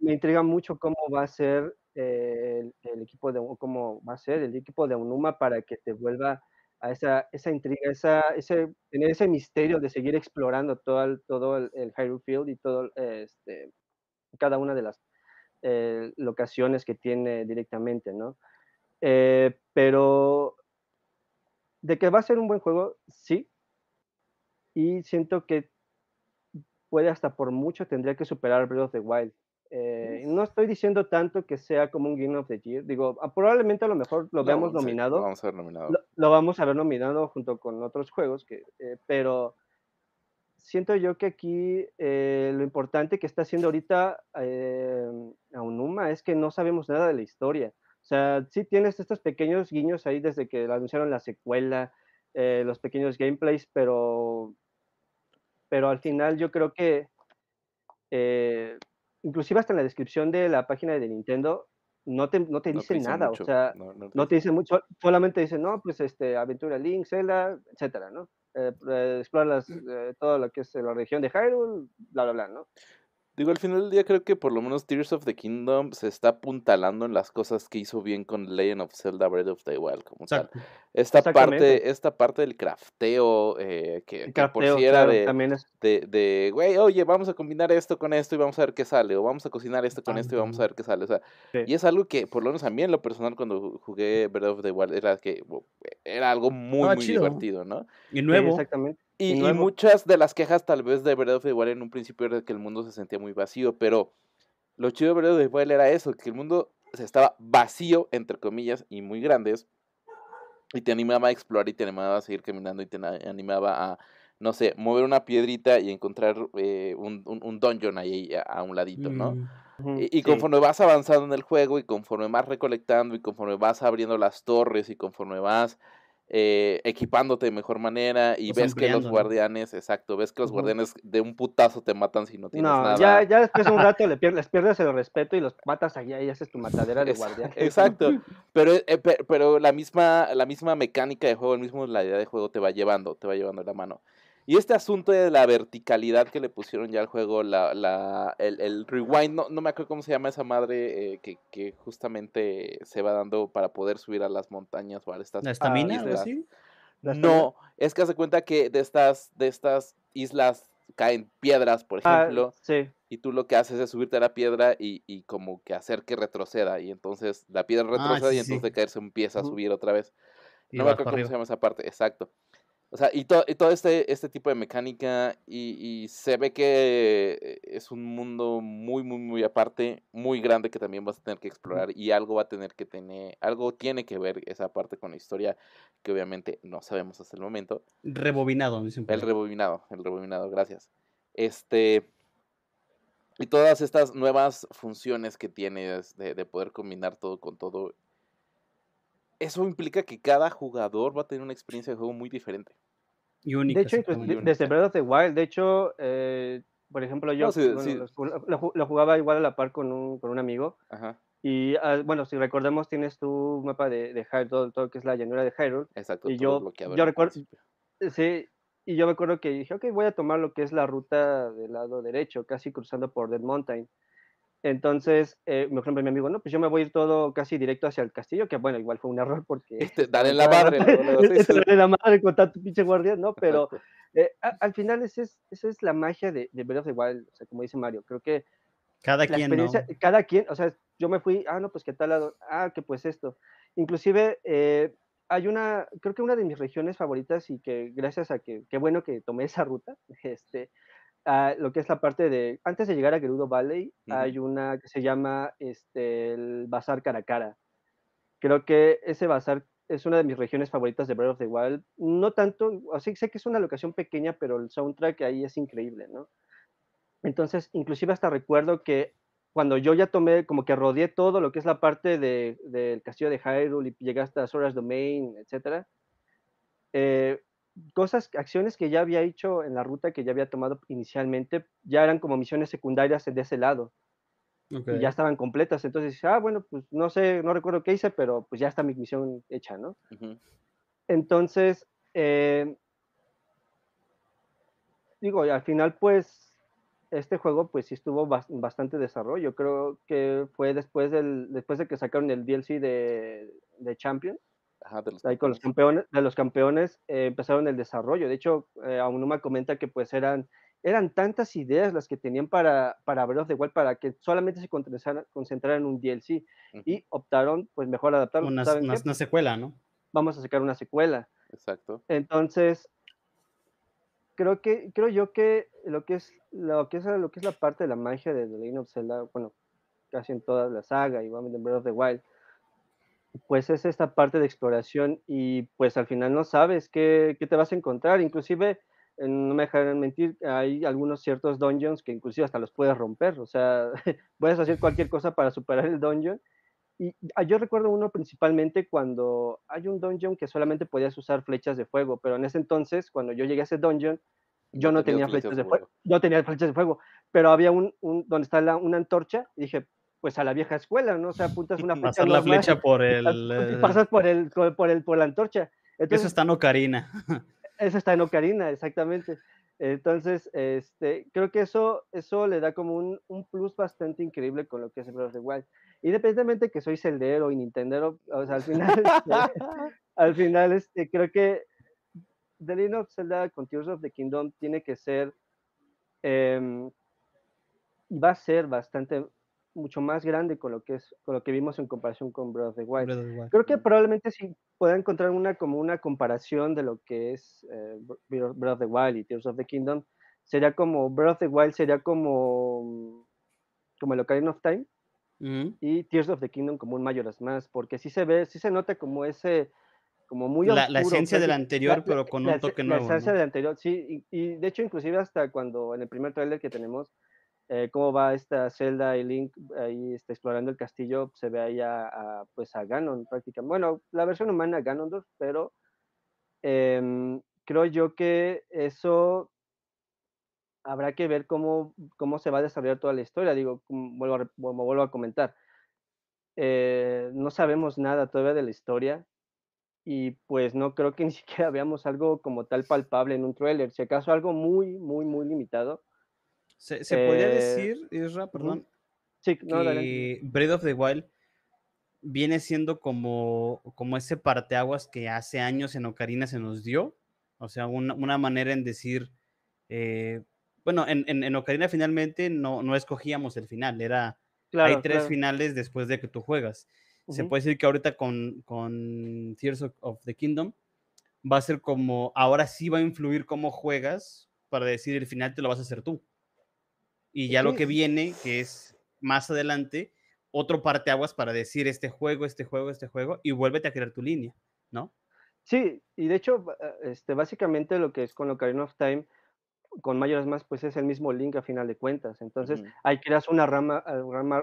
me intriga mucho cómo va a ser eh, el, el equipo de cómo va a ser el equipo de Unuma para que te vuelva a esa, esa intriga, esa, ese, tener ese misterio de seguir explorando todo el, todo el, Hyrule Field y todo este, cada una de las eh, locaciones que tiene directamente, ¿no? Eh, pero de que va a ser un buen juego, sí. Y siento que puede hasta por mucho tendría que superar Breath of the Wild. Eh, no estoy diciendo tanto que sea como un Game of the Year. Digo, ah, probablemente a lo mejor lo veamos sí, lo nominado. vamos a ver nominado. Lo, lo vamos a ver nominado junto con otros juegos, que, eh, pero siento yo que aquí eh, lo importante que está haciendo ahorita Aonuma es que no sabemos nada de la historia. O sea, sí tienes estos pequeños guiños ahí desde que anunciaron la secuela, los pequeños gameplays, pero, pero al final yo creo que inclusive hasta en la descripción de la página de Nintendo no te, no te No dice dice nada, mucho, o sea, no- no no te dice- dice mucho, solamente dice, no, pues este, Aventura Link, Zelda, etcétera, ¿no? Eh, eh, explora las, eh, todo lo que es la región de Hyrule, bla, bla, bla, ¿no? Digo, al final del día creo que por lo menos Tears of the Kingdom se está apuntalando en las cosas que hizo bien con Legend of Zelda Breath of the Wild como tal. Exacto. Esta Exactamente. parte, esta parte del crafteo, eh, que, que por crafteo, si era claro, de, de, güey, oye, vamos a combinar esto con esto y vamos a ver qué sale, o vamos a cocinar esto con esto y vamos a ver qué sale, o sea, Sí. y es algo que, por lo menos a mí en lo personal cuando jugué Breath of the Wild, era que era algo muy, muy chido. divertido, ¿no? Y sí, nuevo. exactamente. Y, muchas de las quejas tal vez de Breath of the Wild en un principio era que el mundo se sentía muy vacío, pero lo chido de Breath of the Wild era eso, que el mundo se estaba vacío, entre comillas, y muy grandes, y te animaba a explorar y te animaba a seguir caminando y te animaba a, no sé, mover una piedrita y encontrar eh, un, un, un dungeon ahí a, a un ladito, ¿no? Mm. Y, y sí. conforme vas avanzando en el juego y conforme vas recolectando y conforme vas abriendo las torres y conforme vas eh, equipándote de mejor manera y ves que los guardianes, exacto, ves que los guardianes de un putazo te matan si no tienes No, nada. ya, ya después de un rato le pier- les pierdes el respeto y los matas allá y haces tu matadera de Es- guardia. Exacto, pero, eh, pe- pero la misma, la misma mecánica de juego, el mismo la idea de juego te va llevando, te va llevando de la mano. Y este asunto de la verticalidad que le pusieron ya al juego, la, la, el, el rewind, no, no me acuerdo cómo se llama esa madre eh, que, que justamente se va dando para poder subir a las montañas o a estas ¿La estamina? islas. algo así? ¿La estamina? No, es que hace cuenta que de estas, de estas islas caen piedras, por Ah, ejemplo, sí, y tú lo que haces es subirte a la piedra y, y como que hacer que retroceda, y entonces la piedra Ah, retrocede sí, y entonces sí. de caerse empieza a subir otra vez. Y No me acuerdo cómo se llama esa parte, exacto. O sea, y, to- y todo este, este tipo de mecánica, y, y se ve que eh, es un mundo muy, muy, muy aparte, muy grande que también vas a tener que explorar, y algo va a tener que tener, algo tiene que ver esa parte con la historia, que obviamente no sabemos hasta el momento. Rebobinado, dicen El rebobinado, el rebobinado, gracias. Este. Y todas estas nuevas funciones que tienes de, de poder combinar todo con todo. Eso implica que cada jugador va a tener una experiencia de juego muy diferente. Y De única. hecho, de- desde Breath of the Wild, de hecho, eh, por ejemplo, yo No, sí, bueno, sí. Lo, ju- lo ju- lo jugaba igual a la par con un, con un amigo. Ajá, Y ah, bueno, si recordemos, tienes tu mapa de, de Hyrule, todo, todo que es la llanura de Hyrule. exacto. Y todo yo- bloqueado yo recuerdo- Sí, y yo me acuerdo que dije, ok, voy a tomar lo que es la ruta del lado derecho, casi cruzando por Dead Mountain. Entonces, eh, por ejemplo, mi amigo, no, pues yo me voy a ir todo casi directo hacia el castillo, que bueno, igual fue un error porque... Este, dale en la madre. Dale la madre con tanto pinche guardián, ¿no? Pero eh, al final esa es, esa es la magia de, de Breath of the Wild, o sea, como dice Mario, creo que... Cada quien, ¿no? Cada quien, o sea, yo me fui, ah, no, pues qué tal lado, ah, que pues esto. Inclusive, eh, hay una, creo que una de mis regiones favoritas y que gracias a que, qué bueno que tomé esa ruta, este, lo que es la parte de, antes de llegar a Gerudo Valley, hay una que se llama este, el Bazar Caracara. Creo que ese bazar es una de mis regiones favoritas de Breath of the Wild. No tanto, sea, sé que es una locación pequeña, pero el soundtrack ahí es increíble, ¿no? Entonces, inclusive hasta recuerdo que cuando yo ya tomé, como que rodeé todo lo que es la parte del de, castillo de Hyrule y llegué hasta Sora's Domain, etcétera, eh, cosas, acciones que ya había hecho en la ruta que ya había tomado inicialmente, ya eran como misiones secundarias de ese lado. Y ya estaban completas. Entonces, ah, bueno, pues no sé, no recuerdo qué hice, pero pues ya está mi misión hecha, ¿no? Entonces, eh, digo, al final, pues, este juego, pues sí estuvo bastante desarrollo. Creo que fue después, del, después de que sacaron el DLC de, de Champion ahí con los campeones, de los campeones eh, empezaron el desarrollo. De hecho, eh, Aunuma comenta que pues eran, eran tantas ideas las que tenían para, para Breath of the Wild para que solamente se concentraran en un DLC y optaron pues mejor adaptarlo. Una, una, secuela, ¿no? Vamos a sacar una secuela. Exacto. Entonces, creo que creo yo que lo que es lo que es lo que es la parte de la magia de The Legend of Zelda, bueno, casi en toda la saga, igualmente en Breath of the Wild, pues es esta parte de exploración y pues al final no sabes qué, qué te vas a encontrar. Inclusive, eh, no me dejarán mentir, hay algunos ciertos dungeons que inclusive hasta los puedes romper. O sea, puedes hacer cualquier cosa para superar el dungeon. Y ah, yo recuerdo uno principalmente cuando hay un dungeon que solamente podías usar flechas de fuego, pero en ese entonces, cuando yo llegué a ese dungeon, yo no, tenía flechas de fuego. Yo tenía flechas de fuego, pero había un, un donde está la, una antorcha y dije, pues a la vieja escuela, ¿no? O sea, apuntas una flecha. Pasar la flecha por el. Pasas por el, por el, por la antorcha. eso está en Ocarina. Eso está en Ocarina, exactamente. Entonces, este, creo que eso, eso le da como un, un plus bastante increíble con lo que es el Breath of the Wild. Independientemente que soy celdero y nintendero, o sea, al final, este, al final, este, creo que The Legend of Zelda con Tears of the Kingdom tiene que ser eh, y va a ser bastante mucho más grande con lo que es con lo que vimos en comparación con Breath of the Wild. Creo que probablemente sí pueda encontrar una como una comparación de lo que es eh, Breath of the Wild y Tears of the Kingdom. Sería como Breath of the Wild sería como como el Ocarina of Time y Tears of the Kingdom como un Majora's más, porque sí se ve, sí se nota como ese como muy la, la esencia del anterior, pero con un toque nuevo. La esencia del anterior, sí, y, y, de hecho inclusive hasta cuando en el primer tráiler que tenemos eh, cómo va esta Zelda y Link ahí está explorando el castillo, se ve ahí a, pues a Ganon prácticamente. Bueno, la versión humana Ganondorf, pero em, creo yo que eso habrá que ver cómo, cómo se va a desarrollar toda la historia. Digo, como vuelvo a, como vuelvo a comentar, eh, no sabemos nada todavía de la historia y pues no creo que ni siquiera veamos algo como tal palpable en un trailer, si acaso algo muy, muy, muy limitado se, podría eh, decir, Isra, perdón, sí, que Breath of the Wild viene siendo como, como ese parteaguas que hace años en Ocarina se nos dio. O sea, una, manera en decir, eh, bueno, en, en, Ocarina finalmente no, no escogíamos el final, era, hay tres finales después de que tú juegas. Se puede decir que ahorita con, con Tears of, the Kingdom va a ser como, ahora sí va a influir cómo juegas para decir el final te lo vas a hacer tú. Y ya lo que viene, que es más adelante, otro parteaguas para decir este juego, este juego, este juego, y vuélvete a crear tu línea, ¿no? Sí, y de hecho, este, básicamente lo que es con Ocarina of Time, con mayores más, pues es el mismo link a final de cuentas. Entonces, ahí creas una rama,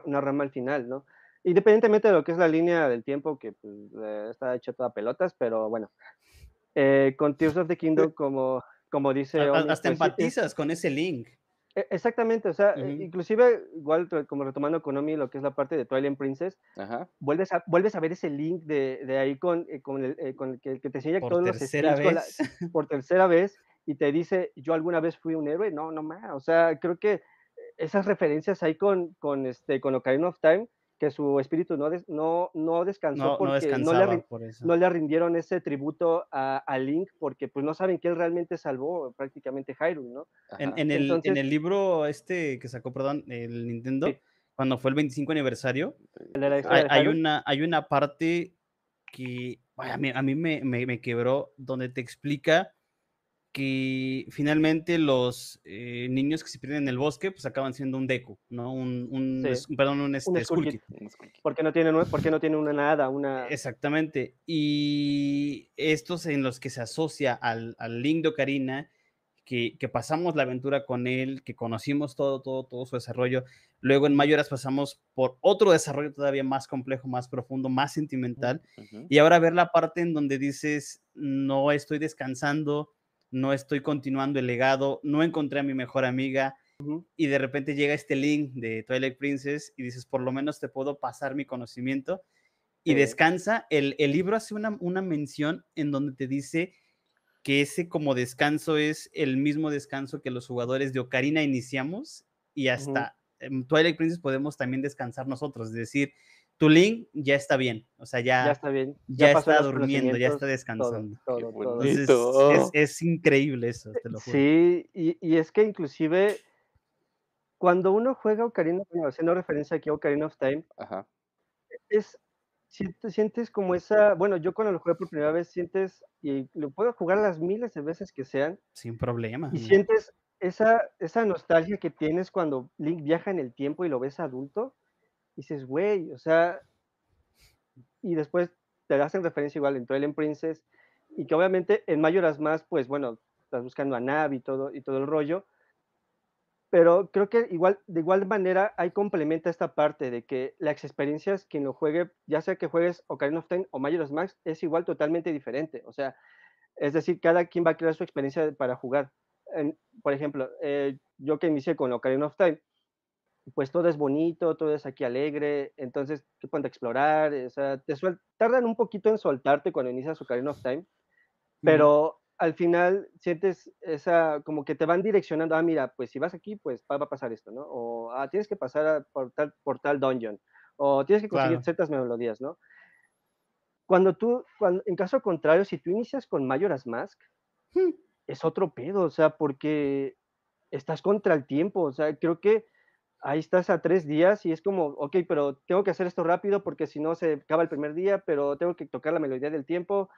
una rama al final, ¿no? Independientemente de lo que es la línea del tiempo, que pues, eh, está hecha toda pelotas, pero bueno. Eh, con Tears of the Kingdom, como, como dice... Hasta, pues, empatizas con ese link. E, exactamente, o sea, e, inclusive, igual como retomando Konami, lo que es la parte de Twilight Princess, Vuelves, a, vuelves a ver ese link de, de ahí con, eh, con, el, eh, con el que, te enseña todos los vez. por tercera vez y te dice, yo alguna vez fui un héroe, no, no más, o sea, creo que esas referencias ahí con, con, este, con Ocarina of Time, que su espíritu no, no, no descansó No, porque no, le, por eso. no le rindieron ese tributo a, a Link, porque pues no saben que él realmente salvó prácticamente Hyrule, ¿no? En, en el, en Entonces- el libro este que sacó, perdón, el Nintendo, Sí. cuando fue el 25 aniversario, El hay, hay una, hay una parte que vaya, a mí, a mí me, me- me quebró, donde te explica que finalmente los eh, niños que se pierden en el bosque, pues acaban siendo un Deku, ¿no? Un, un Sí. es- perdón, un, este, Skull Kid. Un Skull Kid. porque no tiene, porque no tiene una nada, una... Exactamente. Y estos en los que se asocia al, al Link de Ocarina, que, que pasamos la aventura con él, que conocimos todo, todo, todo su desarrollo. Luego en Mayoras pasamos por otro desarrollo todavía más complejo, más profundo, más sentimental. Ujú. Y ahora ver la parte en donde dices, no estoy descansando, no estoy continuando el legado, no encontré a mi mejor amiga. Y de repente llega este link de Twilight Princess y dices, por lo menos te puedo pasar mi conocimiento. Y descansa. El, el libro hace una, una mención en donde te dice que ese como descanso es el mismo descanso que los jugadores de Ocarina iniciamos y hasta en Twilight Princess podemos también descansar nosotros. Es decir, tu link ya está bien. O sea, ya, ya está bien. ya pasó está los durmiendo, ya está descansando. todo, todo. Entonces, es, es increíble eso, te lo juro. Sí, y, y es que inclusive cuando uno juega Ocarina, bueno, haciendo referencia aquí a Ocarina of Time, Ajá. es, sientes, sientes como esa, bueno, yo cuando lo jugué por primera vez sientes, y lo puedo jugar las miles de veces que sean, Sin problema. y ¿no? sientes esa, esa nostalgia que tienes cuando Link viaja en el tiempo y lo ves adulto, dices, güey, o sea, y después te hacen referencia igual en Twilight Princess, y que obviamente en Majora's Mask, pues bueno, estás buscando a Navi y todo, y todo el rollo, pero creo que igual, de igual manera hay complementa esta parte de que las experiencias, quien lo juegue, ya sea que juegues Ocarina of Time o Majora's Mask, es igual totalmente diferente, o sea, es decir, cada quien va a crear su experiencia para jugar. En- por ejemplo, eh, yo que inicié con Ocarina of Time, pues todo es bonito, todo es aquí alegre, entonces te pones a explorar, o sea, te tardan un poquito en soltarte cuando inicias Ocarina of Time, pero al final sientes esa, como que te van direccionando, ah, mira, pues si vas aquí, pues va, va a pasar esto, ¿no? O ah, tienes que pasar a- por, tal, por tal dungeon, o tienes que conseguir Claro. ciertas melodías, ¿no? Cuando tú, cuando, en caso contrario, si tú inicias con Majora's Mask, Hmm. es otro pedo, o sea, porque estás contra el tiempo, o sea, creo que ahí estás a tres días y es como, ok, pero tengo que hacer esto rápido porque si no se acaba el primer día, pero tengo que tocar la melodía del tiempo.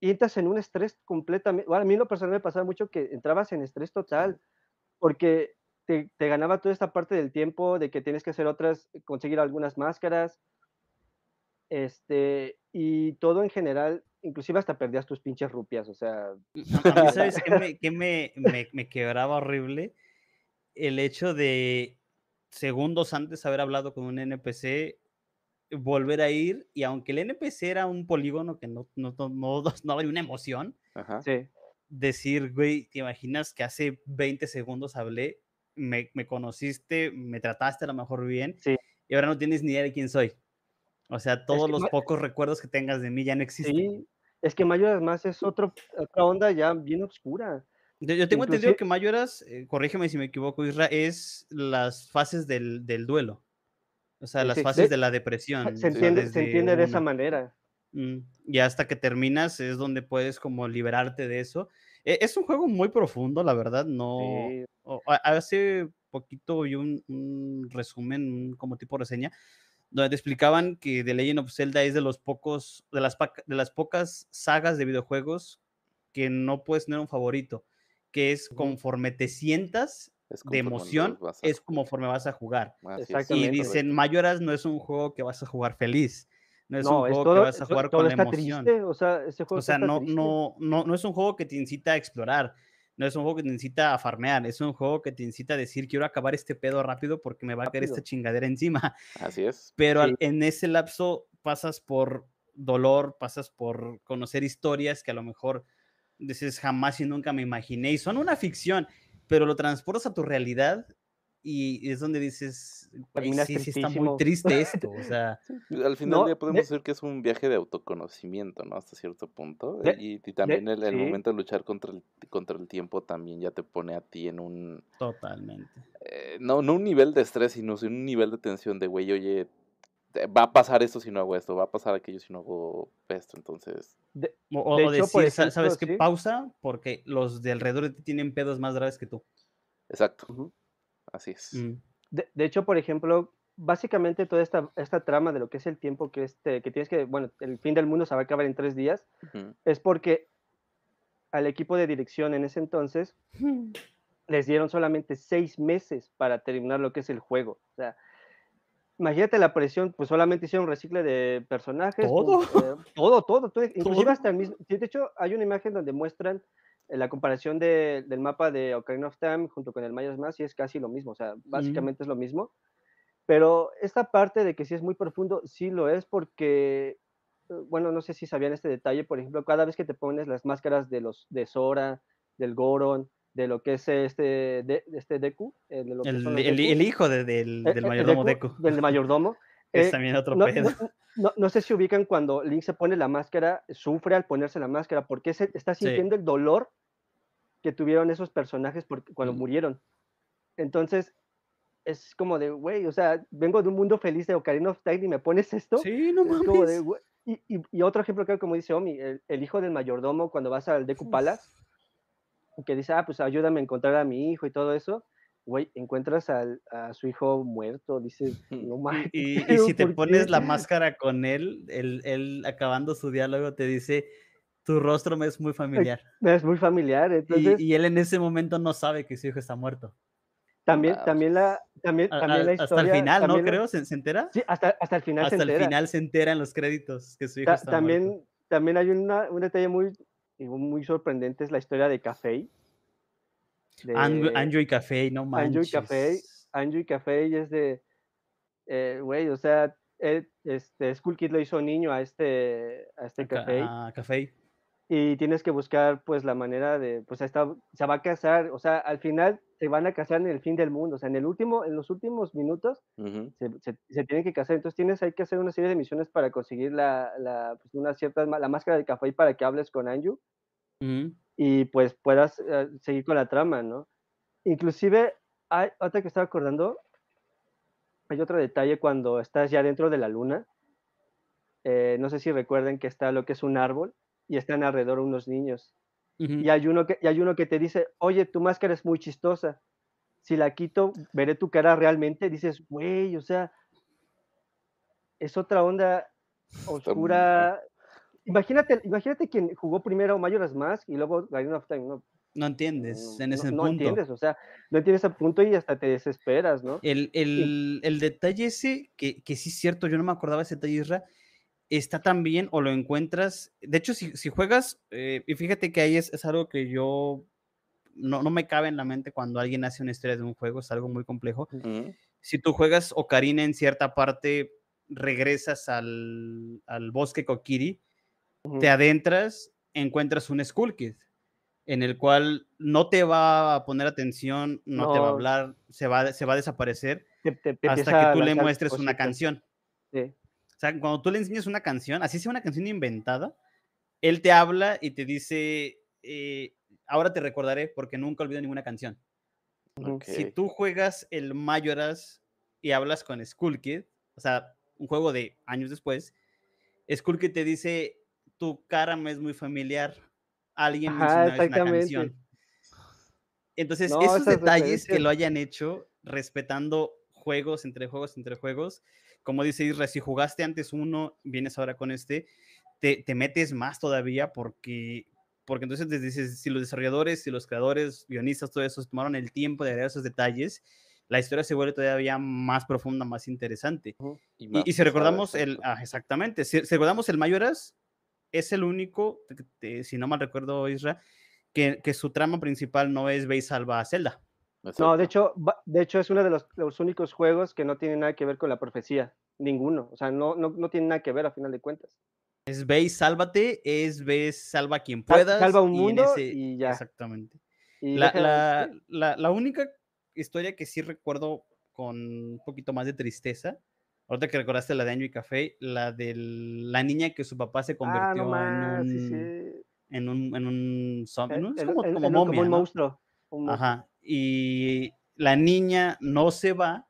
Y entras en un estrés completamente. Bueno, a mí lo personal me pasaba mucho que entrabas en estrés total porque te, te ganaba toda esta parte del tiempo de que tienes que hacer otras, conseguir algunas máscaras. Este, y todo en general, inclusive hasta perdías tus pinches rupias, o sea, A, mí, ¿sabes qué, me, qué me, me- me quebraba horrible? El hecho de segundos antes haber hablado con un NPC, volver a ir, y aunque el NPC era un polígono que no, no, no, no, no había una emoción, Ajá. sí. decir, güey, ¿te imaginas que hace 20 segundos hablé, me, me conociste, me trataste a lo mejor bien, Sí. y ahora no tienes ni idea de quién soy? O sea, todos que los pocos recuerdos que tengas de mí ya no existen. Sí, es que Mayoras más es otro, otra onda ya bien oscura. Yo, yo tengo entendido Inclusive- que Mayoras, eh, corrígeme si me equivoco, Isra, es las fases del, del duelo. O sea, las sí, fases de- de la depresión. Se o sea, entiende, se entiende de esa una- manera. Mm, Y hasta que terminas es donde puedes como liberarte de eso. E- Es un juego muy profundo, la verdad. No. Sí, Hace poquito vi un, un resumen, un como tipo reseña, donde te explicaban que The Legend of Zelda es de los pocos, de las, de las pocas sagas de videojuegos que no puedes tener un favorito, que es conforme te sientas Es de emoción, a es conforme vas a jugar. Y dicen, Mayoras no es un juego que vas a jugar feliz, no es no, un es juego todo, que vas a jugar todo con la está emoción. triste, o sea, ese juego O sea, está no, no, no, no es un juego que te incita a explorar, no es un juego que te incita a farmear, es un juego que te incita a decir, quiero acabar este pedo rápido porque me va a caer esta chingadera encima. Así es. Pero Sí. en ese lapso pasas por dolor, pasas por conocer historias que a lo mejor dices jamás y nunca me imaginé y son una ficción, pero lo transportas a tu realidad y es donde dices, sí, sí está muy triste esto, o sea, Al final No, día podemos de- decir que es un viaje de autoconocimiento, ¿no? Hasta cierto punto. De- y, y también el, el sí. momento de luchar contra el, contra el tiempo también ya te pone a ti en un... totalmente. eh, no, no un nivel de estrés, sino un nivel de tensión de, güey, oye, va a pasar esto si no hago esto, va a pasar aquello si no hago esto, entonces... De- O, o- De o hecho, decir, "Sa- ¿sabes qué? sí. Pausa, porque los de alrededor de ti tienen pedos más graves que tú. Exacto, Ujú. así es. Mm, De, de hecho, por ejemplo, básicamente toda esta, esta trama de lo que es el tiempo que, este, que tienes que, bueno, el fin del mundo se va a acabar en tres días, Ujú. es porque al equipo de dirección en ese entonces les dieron solamente seis meses para terminar lo que es el juego. O sea, imagínate la presión, pues solamente hicieron recicle de personajes. ¿Todo? pum, eh, todo, todo, todo, Inclusive ¿Todo? hasta el mismo. De hecho, hay una imagen donde muestran eh, la comparación de- del mapa de Ocarina of Time junto con el Majora's Mask y es casi lo mismo. O sea, básicamente es lo mismo. Pero esta parte de que sí es muy profundo, sí lo es porque, eh, bueno, no sé si sabían este detalle, por ejemplo, cada vez que te pones las máscaras de los de Sora, del Goron, de lo que es este, de, este Deku, eh, de lo que El, los el- el hijo de- del, eh, del eh, mayordomo Deku, Deku. Del mayordomo. Es también otro no, pedo. no- no- no sé si ubican cuando Link se pone la máscara, sufre al ponerse la máscara, porque se, está Sí. sintiendo el dolor que tuvieron esos personajes porque, cuando Mm. murieron. Entonces, es como de, güey, o sea, vengo de un mundo feliz de Ocarina of Time y me pones esto. Sí, no Es como de, mames. y, y- y otro ejemplo, creo, como dice Omi, el, el hijo del mayordomo, cuando vas al Deku Palace, que dice, ah, pues ayúdame a encontrar a mi hijo y todo eso, güey, encuentras al- a su hijo muerto, dices, no mames. Y, y si te ¿por pones qué?". la máscara con él, él, él acabando su diálogo te dice, tu rostro me es muy familiar. Es muy familiar, Y, entonces y él en ese momento no sabe que su hijo está muerto. también, mames. también la, también, A- también la hasta historia. el final, ¿no? la- Creo, ¿se, se entera? Sí, hasta, hasta el final hasta se el entera. final se entera en los créditos que su hijo Ta- está también, muerto. también hay una, un detalle muy, digo, muy sorprendente, es la historia de Café. De- Anju y Café, no manches. Anju y Café, Anju y Café y es de, eh, güey, o sea, él, este, Skull Kid lo hizo niño a este, a este Café a Café. Y tienes que buscar pues la manera de, pues esta, se va a casar, o sea, al final se van a casar en el fin del mundo, o sea, en el último, en los últimos minutos Ujú. se, se- se tienen que casar, entonces tienes hay que hacer una serie de misiones para conseguir la, la pues, una cierta, la máscara de Café para que hables con Anju y pues puedas eh, seguir con la trama, ¿no? Inclusive, hay, otra que estaba acordando, hay otro detalle cuando estás ya dentro de la luna, eh, no sé si recuerden que está lo que es un árbol y están alrededor unos niños, Ujú. y hay uno que, y hay uno que te dice, oye, tu máscara es muy chistosa, si la quito, veré tu cara realmente, dices, güey, o sea, es otra onda oscura. Imagínate, imagínate quien jugó primero Majora's Mask y luego Ocarina of Time, ¿no? No entiendes no, en ese no punto. entiendes, o sea, no entiendes ese punto y hasta te desesperas, ¿no? El, el, el detalle ese, que, que sí es cierto, yo no me acordaba ese detalle, Isra, está también o lo encuentras. De hecho, si, si juegas, eh, y fíjate que ahí es, es algo que yo no, no me cabe en la mente cuando alguien hace una historia de un juego, es algo muy complejo. Si tú juegas Ocarina en cierta parte, regresas al, al bosque Kokiri, Ujú. te adentras, encuentras un Skull Kid, en el cual no te va a poner atención, no, te va a hablar, se va, se va a desaparecer Te- te- te hasta que tú le muestres una canción. sí. O sea, cuando tú le enseñas una canción, así sea una canción inventada, él te habla y te dice, eh, ahora te recordaré porque nunca olvido ninguna canción. Ujú. Ok. Si tú juegas el Majora's y hablas con Skull Kid, o sea, un juego de años después, Skull Kid te dice, tu cara me es muy familiar, alguien Ajá, mencionó una canción. Entonces, No, esos detalles que lo hayan hecho respetando juegos entre juegos entre juegos, como dice Isra, si jugaste antes uno, vienes ahora con este, te, te metes más todavía porque, porque entonces te dices, si los desarrolladores, si los creadores, guionistas, todo eso, tomaron el tiempo de agregar esos detalles, la historia se vuelve todavía más profunda, más interesante. Y, más y si recordamos el, ah, exactamente, si, si recordamos el Mayoras, es el único, te- te- si no mal recuerdo, Isra, que, que su trama principal no es ve y salva a Zelda. No, de hecho, de hecho es uno de los, los únicos juegos que no tiene nada que ver con la profecía. Ninguno. O sea, no, no, no tiene nada que ver a final de cuentas. Es ve y sálvate, es ve, salva a quien puedas. salva un y mundo ese- y ya. Exactamente. Y La, la- la- la única historia que sí recuerdo con un poquito más de tristeza. Ahorita que recordaste la de Año y Café, la de la niña que su papá se Ah, convirtió no más, en, un, sí. en un en un zombie, El- ¿no? Es como, el- como el- como momia, un ¿no? monstruo. un monstruo. Ajá. Y la niña no se va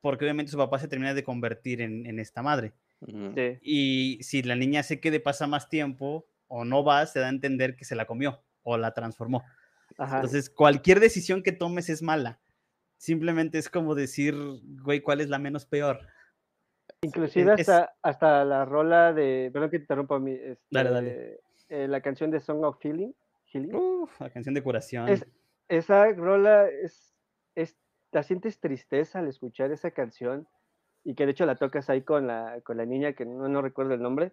porque obviamente su papá se termina de convertir en, en esta madre. Sí. Y si la niña se quede, pasa más tiempo o no va, se da a entender que se la comió o la transformó. Ajá. Entonces, cualquier decisión que tomes es mala. Simplemente es como decir, güey, ¿cuál es la menos peor? Inclusive es- hasta, hasta la rola de, perdón que te interrumpa mi, Dale, dale. este, eh, la canción de Song of Healing, Healing, Uf, la canción de curación. es, esa rola es, es, la sientes tristeza al escuchar esa canción y que de hecho la tocas ahí con la, con la niña que no, no recuerdo el nombre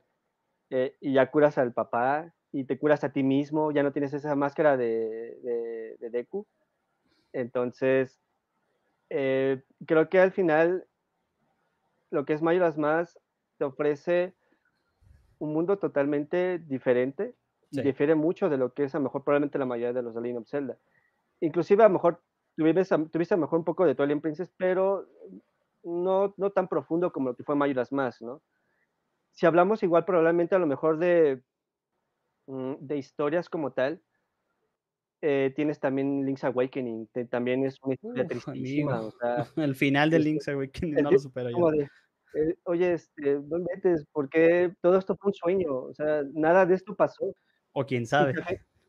eh, y ya curas al papá y te curas a ti mismo, ya no tienes esa máscara de, de, de Deku. Entonces, eh, creo que al final lo que es Majora's Mask te ofrece un mundo totalmente diferente, Sí. difiere mucho de lo que es a lo mejor probablemente la mayoría de los de Legend of Zelda. Inclusive a lo mejor tuviste, a- tuviste a lo mejor un poco de Twilight Princess, pero no, no tan profundo como lo que fue Majora's Mask, ¿no? Si hablamos igual probablemente a lo mejor de, mm, de historias como tal, eh, tienes también Link's Awakening, que también es una historia Uf, tristísima, amigo. o sea, El final de Link's Awakening no lo supero yo. de, eh, oye, este, no inventes, ¿por qué todo esto fue un sueño? O sea, nada de esto pasó. O quién sabe.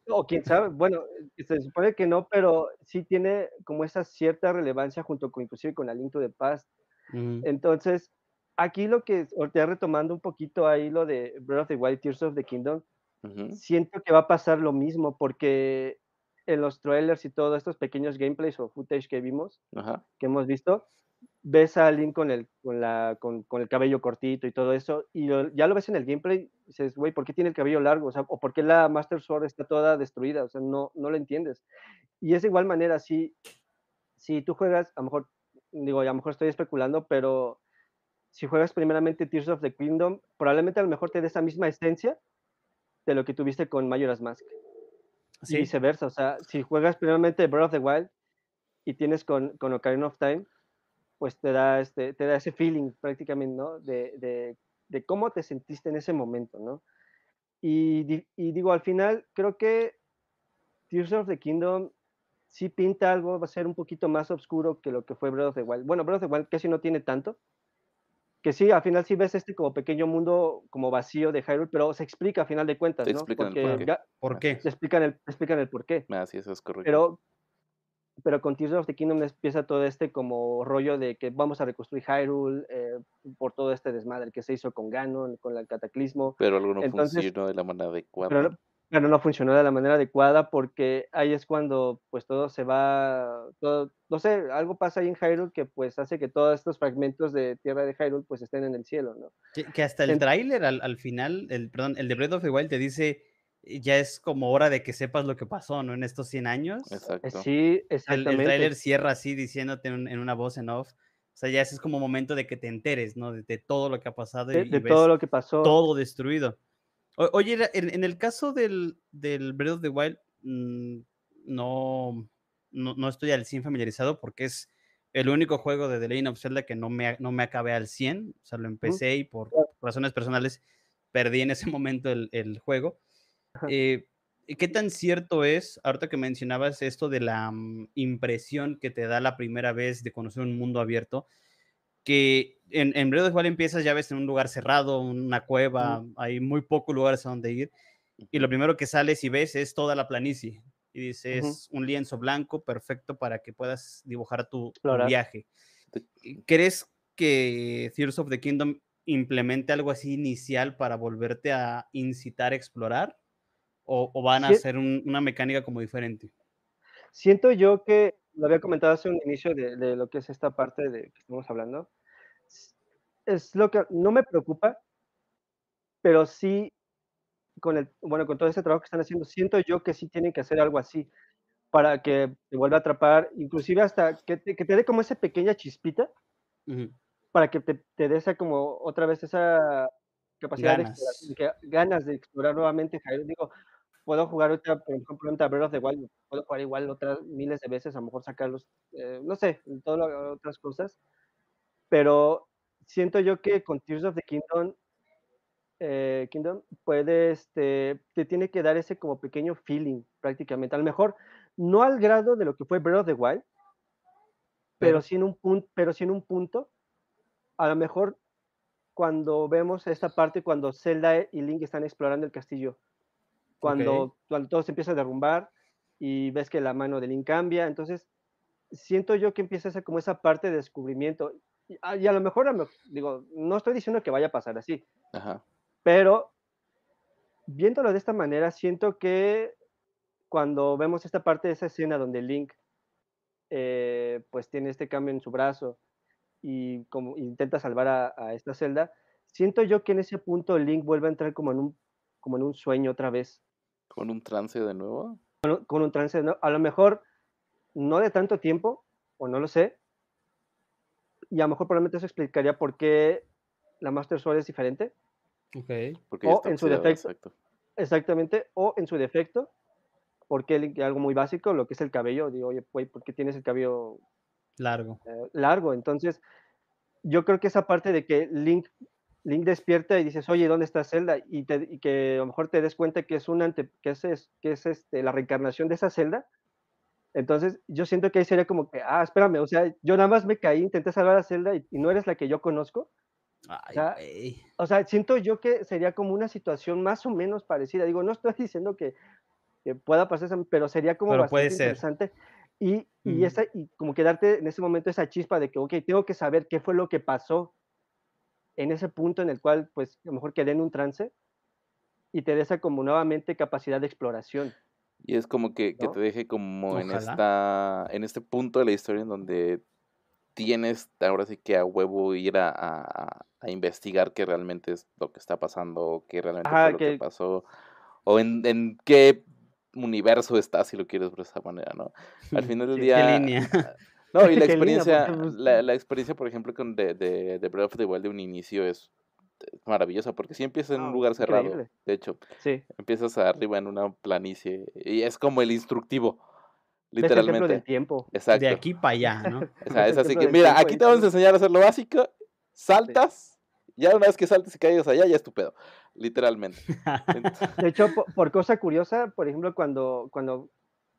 O quién sabe, bueno, eh, se supone que no, pero sí tiene como esa cierta relevancia junto con inclusive con la Link to the Past. Ujú. Entonces, aquí lo que, ya retomando un poquito ahí lo de Breath of the Wild, Tears of the Kingdom, Ujú. siento que va a pasar lo mismo, porque en los trailers y todos estos pequeños gameplays o footage que vimos, Ajá. que hemos visto, ves a Link con el, con la, con, con el cabello cortito y todo eso, y lo- ya lo ves en el gameplay, y dices, güey, ¿por qué tiene el cabello largo? O sea, o ¿por qué la Master Sword está toda destruida? O sea, no, no lo entiendes. Y es de igual manera, si, si tú juegas, a lo mejor, digo, a lo mejor estoy especulando, pero si juegas primeramente Tears of the Kingdom, probablemente a lo mejor te dé esa misma esencia de lo que tuviste con Majora's Mask y viceversa. O sea, si juegas primeramente Breath of the Wild y tienes con, con Ocarina of Time, pues te da, este, te da ese feeling prácticamente, ¿no? De, de, de cómo te sentiste en ese momento, ¿no? Y, y digo, al final, creo que Tears of the Kingdom sí pinta algo, va a ser un poquito más oscuro que lo que fue Breath of the Wild. Bueno, Breath of the Wild casi no tiene tanto, que sí, al final sí ves este como pequeño mundo como vacío de Hyrule, pero se explica a final de cuentas, ¿no? explican el Porque porqué. ya ¿por qué? te explican el, te explican el porqué. Ah, sí, eso es correcto. Pero, pero con Tears of the Kingdom empieza todo este como rollo de que vamos a reconstruir Hyrule eh, por todo este desmadre que se hizo con Ganon, con el cataclismo, Pero algo no entonces- funcionó de la manera adecuada. pero, no- pero no funcionó de la manera adecuada porque ahí es cuando pues todo se va, todo, no sé, algo pasa ahí en Hyrule que pues hace que todos estos fragmentos de tierra de Hyrule pues estén en el cielo, ¿no? Que, que hasta el En- tráiler al, al final, el, perdón, el de Breath of the Wild te dice, "Eh, ya es como hora de que sepas lo que pasó, ¿no? En estos 100 años. Eh, Exacto. Sí, El, exactamente. el tráiler cierra así diciéndote en, en una voz en off. O sea, ya ese es como momento de que te enteres, ¿no? De, de todo lo que ha pasado y, de, y de ves todo lo que pasó. todo destruido. O- oye, en, en el caso del, del Breath of the Wild, mm, no, no, no estoy al 100 familiarizado porque es el único juego de The Legend of Zelda que no me, no me acabé al 100. O sea, lo empecé y por razones personales perdí en ese momento el, el juego. Eh, ¿y ¿Qué tan cierto es, ahorita que mencionabas esto de la mm, impresión que te da la primera vez de conocer un mundo abierto? Que en, en Breath of the Wild empiezas, ya ves, en un lugar cerrado, una cueva, hay muy pocos lugares a donde ir, y lo primero que sales y ves es toda la planicie, y dices, un lienzo blanco perfecto para que puedas dibujar tu, viaje. ¿Crees que Tears of the Kingdom implemente algo así inicial para volverte a incitar a explorar? ¿O, o van a hacer un- una mecánica como diferente? Siento yo que, lo había comentado hace un inicio de, de lo que es esta parte de que estamos hablando, es lo que no me preocupa, pero sí, con el, bueno, con todo este trabajo que están haciendo, siento yo que sí tienen que hacer algo así para que te vuelva a atrapar, inclusive hasta que te, que te dé como esa pequeña chispita Ujú. para que te, te dé esa como otra vez esa capacidad de Ganas. exploración, que- ganas de explorar nuevamente Hyrule. Digo, puedo jugar otra, por ejemplo, en of the Wild, puedo jugar igual otras miles de veces, a lo mejor sacarlos, eh, no sé, en todas otras cosas, pero siento yo que con Tears of the Kingdom, eh, Kingdom puede, este, te tiene que dar ese como pequeño feeling prácticamente, a lo mejor no al grado de lo que fue Breath of the Wild, pero, sí en un punto, pero sí en un punto, a lo mejor cuando vemos esta parte cuando Zelda y Link están explorando el castillo, cuando, cuando todo se empieza a derrumbar y ves que la mano de Link cambia, entonces siento yo que empieza a ser como esa parte de descubrimiento. Y a, lo mejor, digo, no estoy diciendo que vaya a pasar así, pero viéndolo de esta manera, siento que cuando vemos esta parte de esa escena donde Link eh, pues tiene este cambio en su brazo y como intenta salvar a, esta celda, siento yo que en ese punto Link vuelve a entrar como en un, como en un sueño otra vez. ¿Con un trance de nuevo? Con, un trance de nuevo. A lo mejor no de tanto tiempo, o no lo sé, y a lo mejor probablemente eso explicaría por qué la Master Sword es diferente. Ok. Porque o en su defecto. Exactamente, o en su defecto, porque algo muy básico, lo que es el cabello, digo, oye, güey, ¿por qué tienes el cabello largo? Eh, largo, entonces yo creo que esa parte de que Link, Link despierta y dices, oye, ¿dónde está Zelda? Y, que a lo mejor te des cuenta que es, un ante, que es, que es este, la reencarnación de esa Zelda, entonces yo siento que ahí sería como que, ah, espérame, o sea, yo nada más me caí, intenté salvar a Zelda y, no eres la que yo conozco. o, sea, o, sea, siento yo que sería como una situación más o menos parecida. Digo, no estoy diciendo que que pueda pasar, pero sería como bastante interesante. Y, y, esa, y como quedarte en ese momento esa chispa de que, ok, tengo que saber qué fue lo que pasó en ese punto en el cual, pues, a lo mejor quedé en un trance y te dé como nuevamente capacidad de exploración. Y es como que, que te deje como en esta en este punto de la historia en donde tienes ahora sí que a huevo ir a, a, a investigar qué realmente es lo que está pasando, qué realmente fue lo que, pasó, o en, en qué universo está, si lo quieres por esa manera, ¿no? Al final del día... No, y la experiencia, la, la, experiencia, por ejemplo, con de, de, de Breath of the Wild de un inicio es maravillosa, porque si empiezas en un lugar cerrado, de hecho, sí. empiezas arriba en una planicie, y es como el instructivo, literalmente. del tiempo. Exacto. De aquí para allá, ¿no? O sea, es así que, mira, aquí te vamos a enseñar a hacer lo básico, saltas, ya una vez que saltes y caigas allá, ya es tu pedo literalmente. De hecho, por, cosa curiosa, por ejemplo, cuando, cuando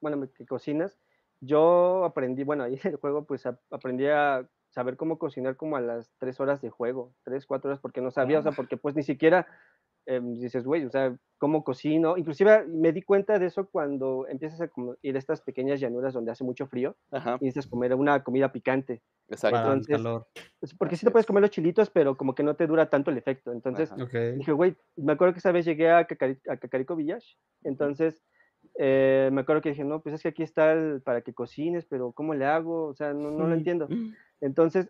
bueno, que cocinas, yo aprendí, bueno, ahí en el juego, pues aprendí a saber cómo cocinar como a las tres horas de juego, tres, cuatro horas, porque no sabía, o sea, ah. porque pues ni siquiera em, dices, güey, o sea, cómo cocino. Inclusive me di cuenta de eso cuando empiezas a ir a estas pequeñas llanuras donde hace mucho frío y dices comer una comida picante. Exacto. calor. Porque sí te puedes comer los chilitos, pero como que no te dura tanto el efecto. Entonces dije, güey, me acuerdo que esa vez llegué a, Cacarico Village, entonces eh, me acuerdo que dije, no, pues es que aquí está el, para que cocines, pero ¿cómo le hago? O sea, no, no lo entiendo. Entonces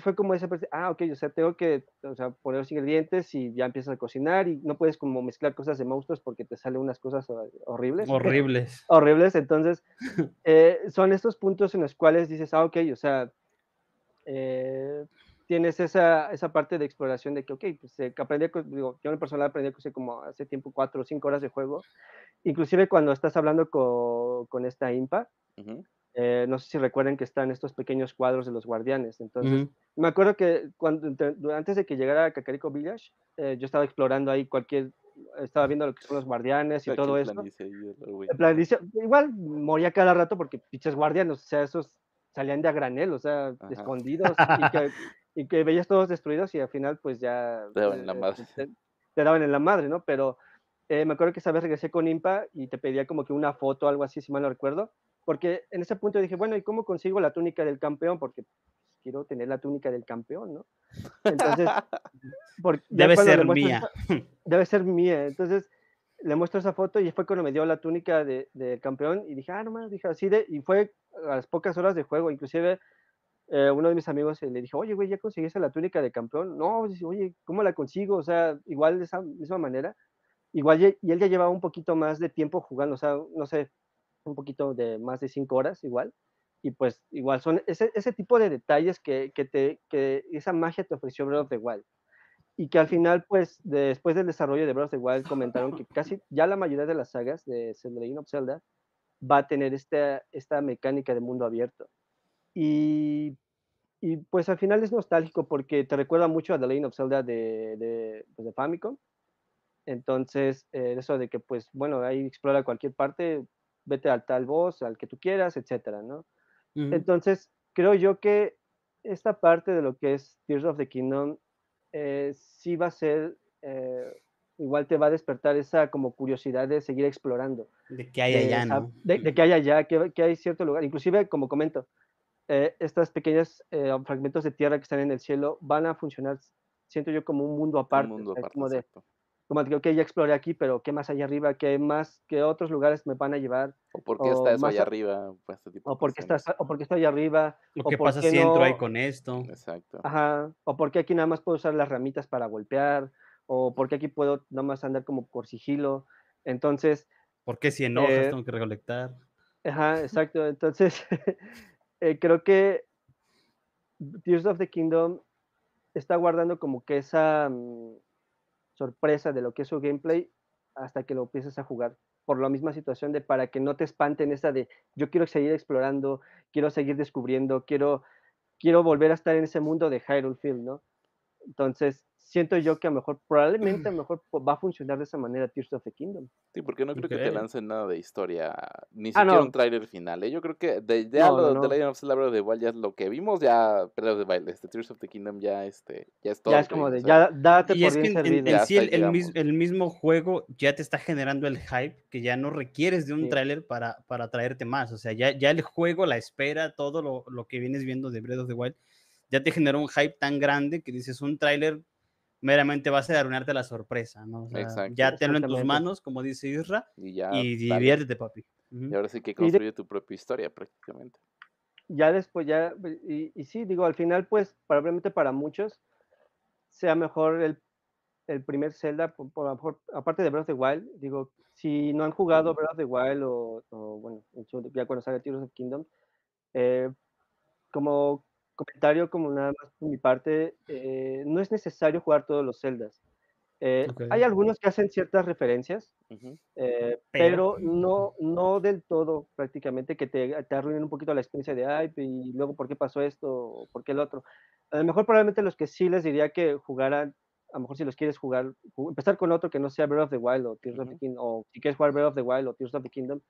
fue como esa ah, ok, o sea, tengo que o sea, poner los ingredientes y ya empiezas a cocinar y no puedes como mezclar cosas de monstruos porque te salen unas cosas horribles. Horribles. horribles, entonces eh, son estos puntos en los cuales dices, ah, ok, o sea, eh, tienes esa, esa parte de exploración de que, ok, pues eh, aprendí, digo, yo en personal aprendí coser como hace tiempo, cuatro o cinco horas de juego, inclusive cuando estás hablando con, con esta IMPA, eh, no sé si recuerden que están estos pequeños cuadros de los guardianes. Entonces, me acuerdo que cuando, antes de que llegara a Cacarico Village, eh, yo estaba explorando ahí cualquier, estaba viendo lo que son los guardianes y todo eso. igual moría cada rato porque pinches guardianes, o sea, esos salían de a granel, o sea, escondidos y que, veías todos destruidos y al final pues ya... Te daban en la eh, madre. Te, daban en la madre, ¿no? Pero me acuerdo que esa vez regresé con Impa y te pedía como que una foto o algo así, si mal no recuerdo porque en ese punto dije, bueno, ¿y cómo consigo la túnica del campeón? Porque pues, quiero tener la túnica del campeón, ¿no? Entonces, debe ser mía. debe ser mía. Entonces, le muestro esa foto y fue cuando me dio la túnica del campeón y dije, ah, no más, dije así de, y fue a las pocas horas de juego, inclusive eh, uno de mis amigos le dije, oye, güey, ¿ya conseguiste la túnica de campeón? No, dice, oye, ¿cómo la consigo? O sea, igual de esa misma manera. Igual, y él ya llevaba un poquito más de tiempo jugando, o sea, no sé, un poquito de más de cinco horas igual. Y pues igual son ese, ese tipo de detalles que, que, te, que esa magia te ofreció Breath of the Wild. y que al final, pues, después del desarrollo de Breath of the Wild, comentaron que casi ya la mayoría de las sagas de The Legend of Zelda va a tener esta, esta mecánica de mundo abierto. Y, y, pues al final es nostálgico porque te recuerda mucho a The Legend of Zelda de, de, pues, de Famicom. Entonces, eh, eso de que, pues, bueno, ahí explora cualquier parte, vete al tal boss, al que tú quieras, etcétera, ¿no? Entonces, creo yo que esta parte de lo que es Tears of the Kingdom eh, sí va a ser, eh, igual te va a despertar esa como curiosidad de seguir explorando. De que hay allá, ¿no? De, que hay allá, que, que, hay cierto lugar. Inclusive, como comento, eh, estas pequeñas fragmentos de tierra que están en el cielo van a funcionar, siento yo, como un mundo aparte. Un mundo aparte como de, como que, ok, ya exploré aquí, pero ¿qué más allá arriba? ¿Qué más, qué otros lugares me van a llevar? ¿O por qué está eso allá arriba? Pues, este tipo o, porque está, o porque está allá arriba. ¿O, qué pasa si entro ahí con esto? Exacto. Ajá. O porque aquí nada más puedo usar las ramitas para golpear. O porque aquí puedo nada más andar como por sigilo. Entonces... ¿Por qué si en hojas eh, tengo que recolectar? Ajá, exacto. Entonces, eh, creo que Tears of the Kingdom está guardando como que esa... Mm, sorpresa de lo que es su gameplay hasta que lo empieces a jugar. Por la misma situación de para que no te espanten esa de yo quiero seguir explorando, quiero seguir descubriendo, quiero, quiero volver a estar en ese mundo de Hyrule Field, ¿no? Entonces, siento yo que a lo mejor, probablemente a lo mejor va a funcionar de esa manera Tears of the Kingdom. Sí, porque no creo que te lancen nada de historia, ni ah, siquiera un tráiler final. ¿eh? Yo creo que de, ya lo de Legend of Zelda de Wild ya es lo que vimos, ya, pero de Wild, este Tears of the Kingdom ya, este, ya es todo. Ya es como de, ya date y es que en, sí el, mismo, el, mismo juego ya te está generando el hype que ya no requieres de un tráiler para, para traerte más. O sea, ya, ya el juego, la espera, todo lo, lo que vienes viendo de Breath of the Wild, ya te generó un hype tan grande que dices un tráiler meramente vas a arruinarte la sorpresa, ¿no? ya tenlo en tus manos, como dice Isra, y, ya, diviértete, papi. Y ahora sí que construye tu propia historia prácticamente. Ya después, ya, y, sí, digo, al final, pues, probablemente para muchos sea mejor el, el primer Zelda, por, por, aparte de Breath of the Wild, digo, si no han jugado Breath of the Wild o, bueno, ya cuando sale Tears of Kingdom, eh, como comentario como nada más por mi parte, eh, no es necesario jugar todos los celdas. Eh, hay algunos que hacen ciertas referencias, eh, pero no, no del todo prácticamente que te, te, arruinen un poquito la experiencia de ay, y luego por qué pasó esto, o por qué el otro. A lo mejor probablemente los que sí les diría que jugaran, a lo mejor si los quieres jugar, empezar con otro que no sea Breath of the Wild o Tears of the Kingdom, o si quieres jugar Breath of the Wild o Tears of the Kingdom,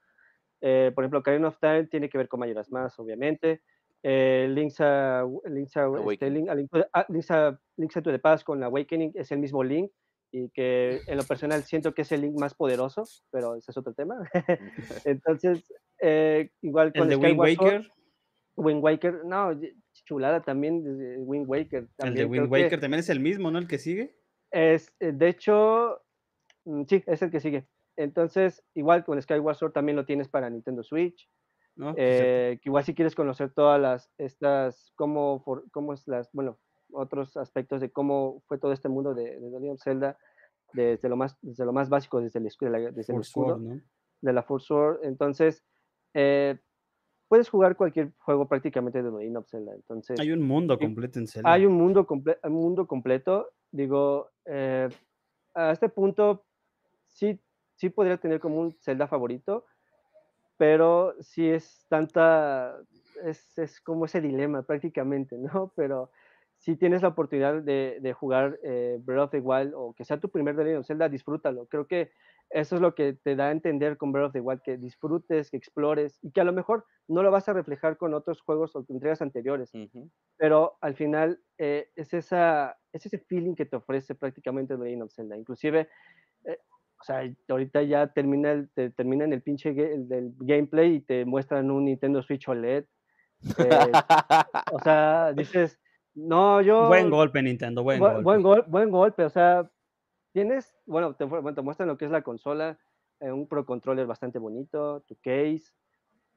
por ejemplo, Ocarina of Time tiene que ver con Mayoras Más, obviamente eh, Link's, a, Link's, a, este, Link, Link's, a, Link's, to the Past con Awakening es el mismo Link y que en lo personal siento que es el Link más poderoso, pero ese es otro tema. Entonces, eh, igual con ¿El de Wind Waker? Wind Waker, no, chulada también, Wind Waker. el de Wind Waker también es el mismo, ¿no? El que sigue. Es, eh, de hecho, mm, sí, es el que sigue. Entonces, igual con Skyward Sword también lo tienes para Nintendo Switch. Eh, que igual si quieres conocer todas las, estas, cómo, cómo es las, bueno, otros aspectos de cómo fue todo este mundo de, de Legend Zelda, desde lo más, desde lo más básico, desde el, desde el escudo, de la Force Sword. Entonces, eh, puedes jugar cualquier juego prácticamente de Legend of Zelda. Entonces, hay un mundo completo en Zelda. Hay un mundo, comple un mundo completo. Digo, eh, a este punto, sí, sí podría tener como un Zelda favorito, pero sí es tanta, es, es, como ese dilema prácticamente, ¿no? Pero si tienes la oportunidad de, de jugar eh, Breath of the Wild o que sea tu primer The Legend of Zelda, disfrútalo. Creo que eso es lo que te da a entender con Breath of the Wild, que disfrutes, que explores y que a lo mejor no lo vas a reflejar con otros juegos o entregas anteriores, pero al final eh, es, esa, es ese feeling que te ofrece prácticamente The Legend of Zelda. Inclusive eh, o sea, ahorita ya termina el, te, terminan el pinche el, del gameplay y te muestran un Nintendo Switch OLED. Eh, o sea, dices, no, yo... Buen golpe, Nintendo, buen, golpe. Buen, buen golpe, o sea, tienes, bueno te, muestran lo que es la consola, eh, un Pro Controller bastante bonito, tu case,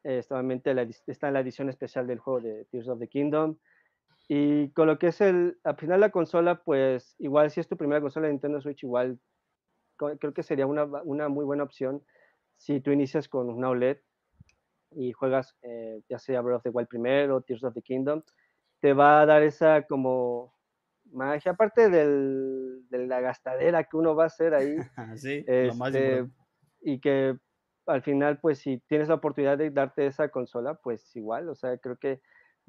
eh, está en la edición especial del juego de Tears of the Kingdom. Y con lo que es el, al final la consola, pues igual si es tu primera consola de Nintendo Switch, igual creo que sería una, una, muy buena opción si tú inicias con una OLED y juegas eh, ya sea Breath of the Wild primero, Tears of the Kingdom, te va a dar esa como magia, aparte del, de la gastadera que uno va a hacer ahí. sí, lo más este, y que al final, pues si tienes la oportunidad de darte esa consola, pues igual, o sea, creo que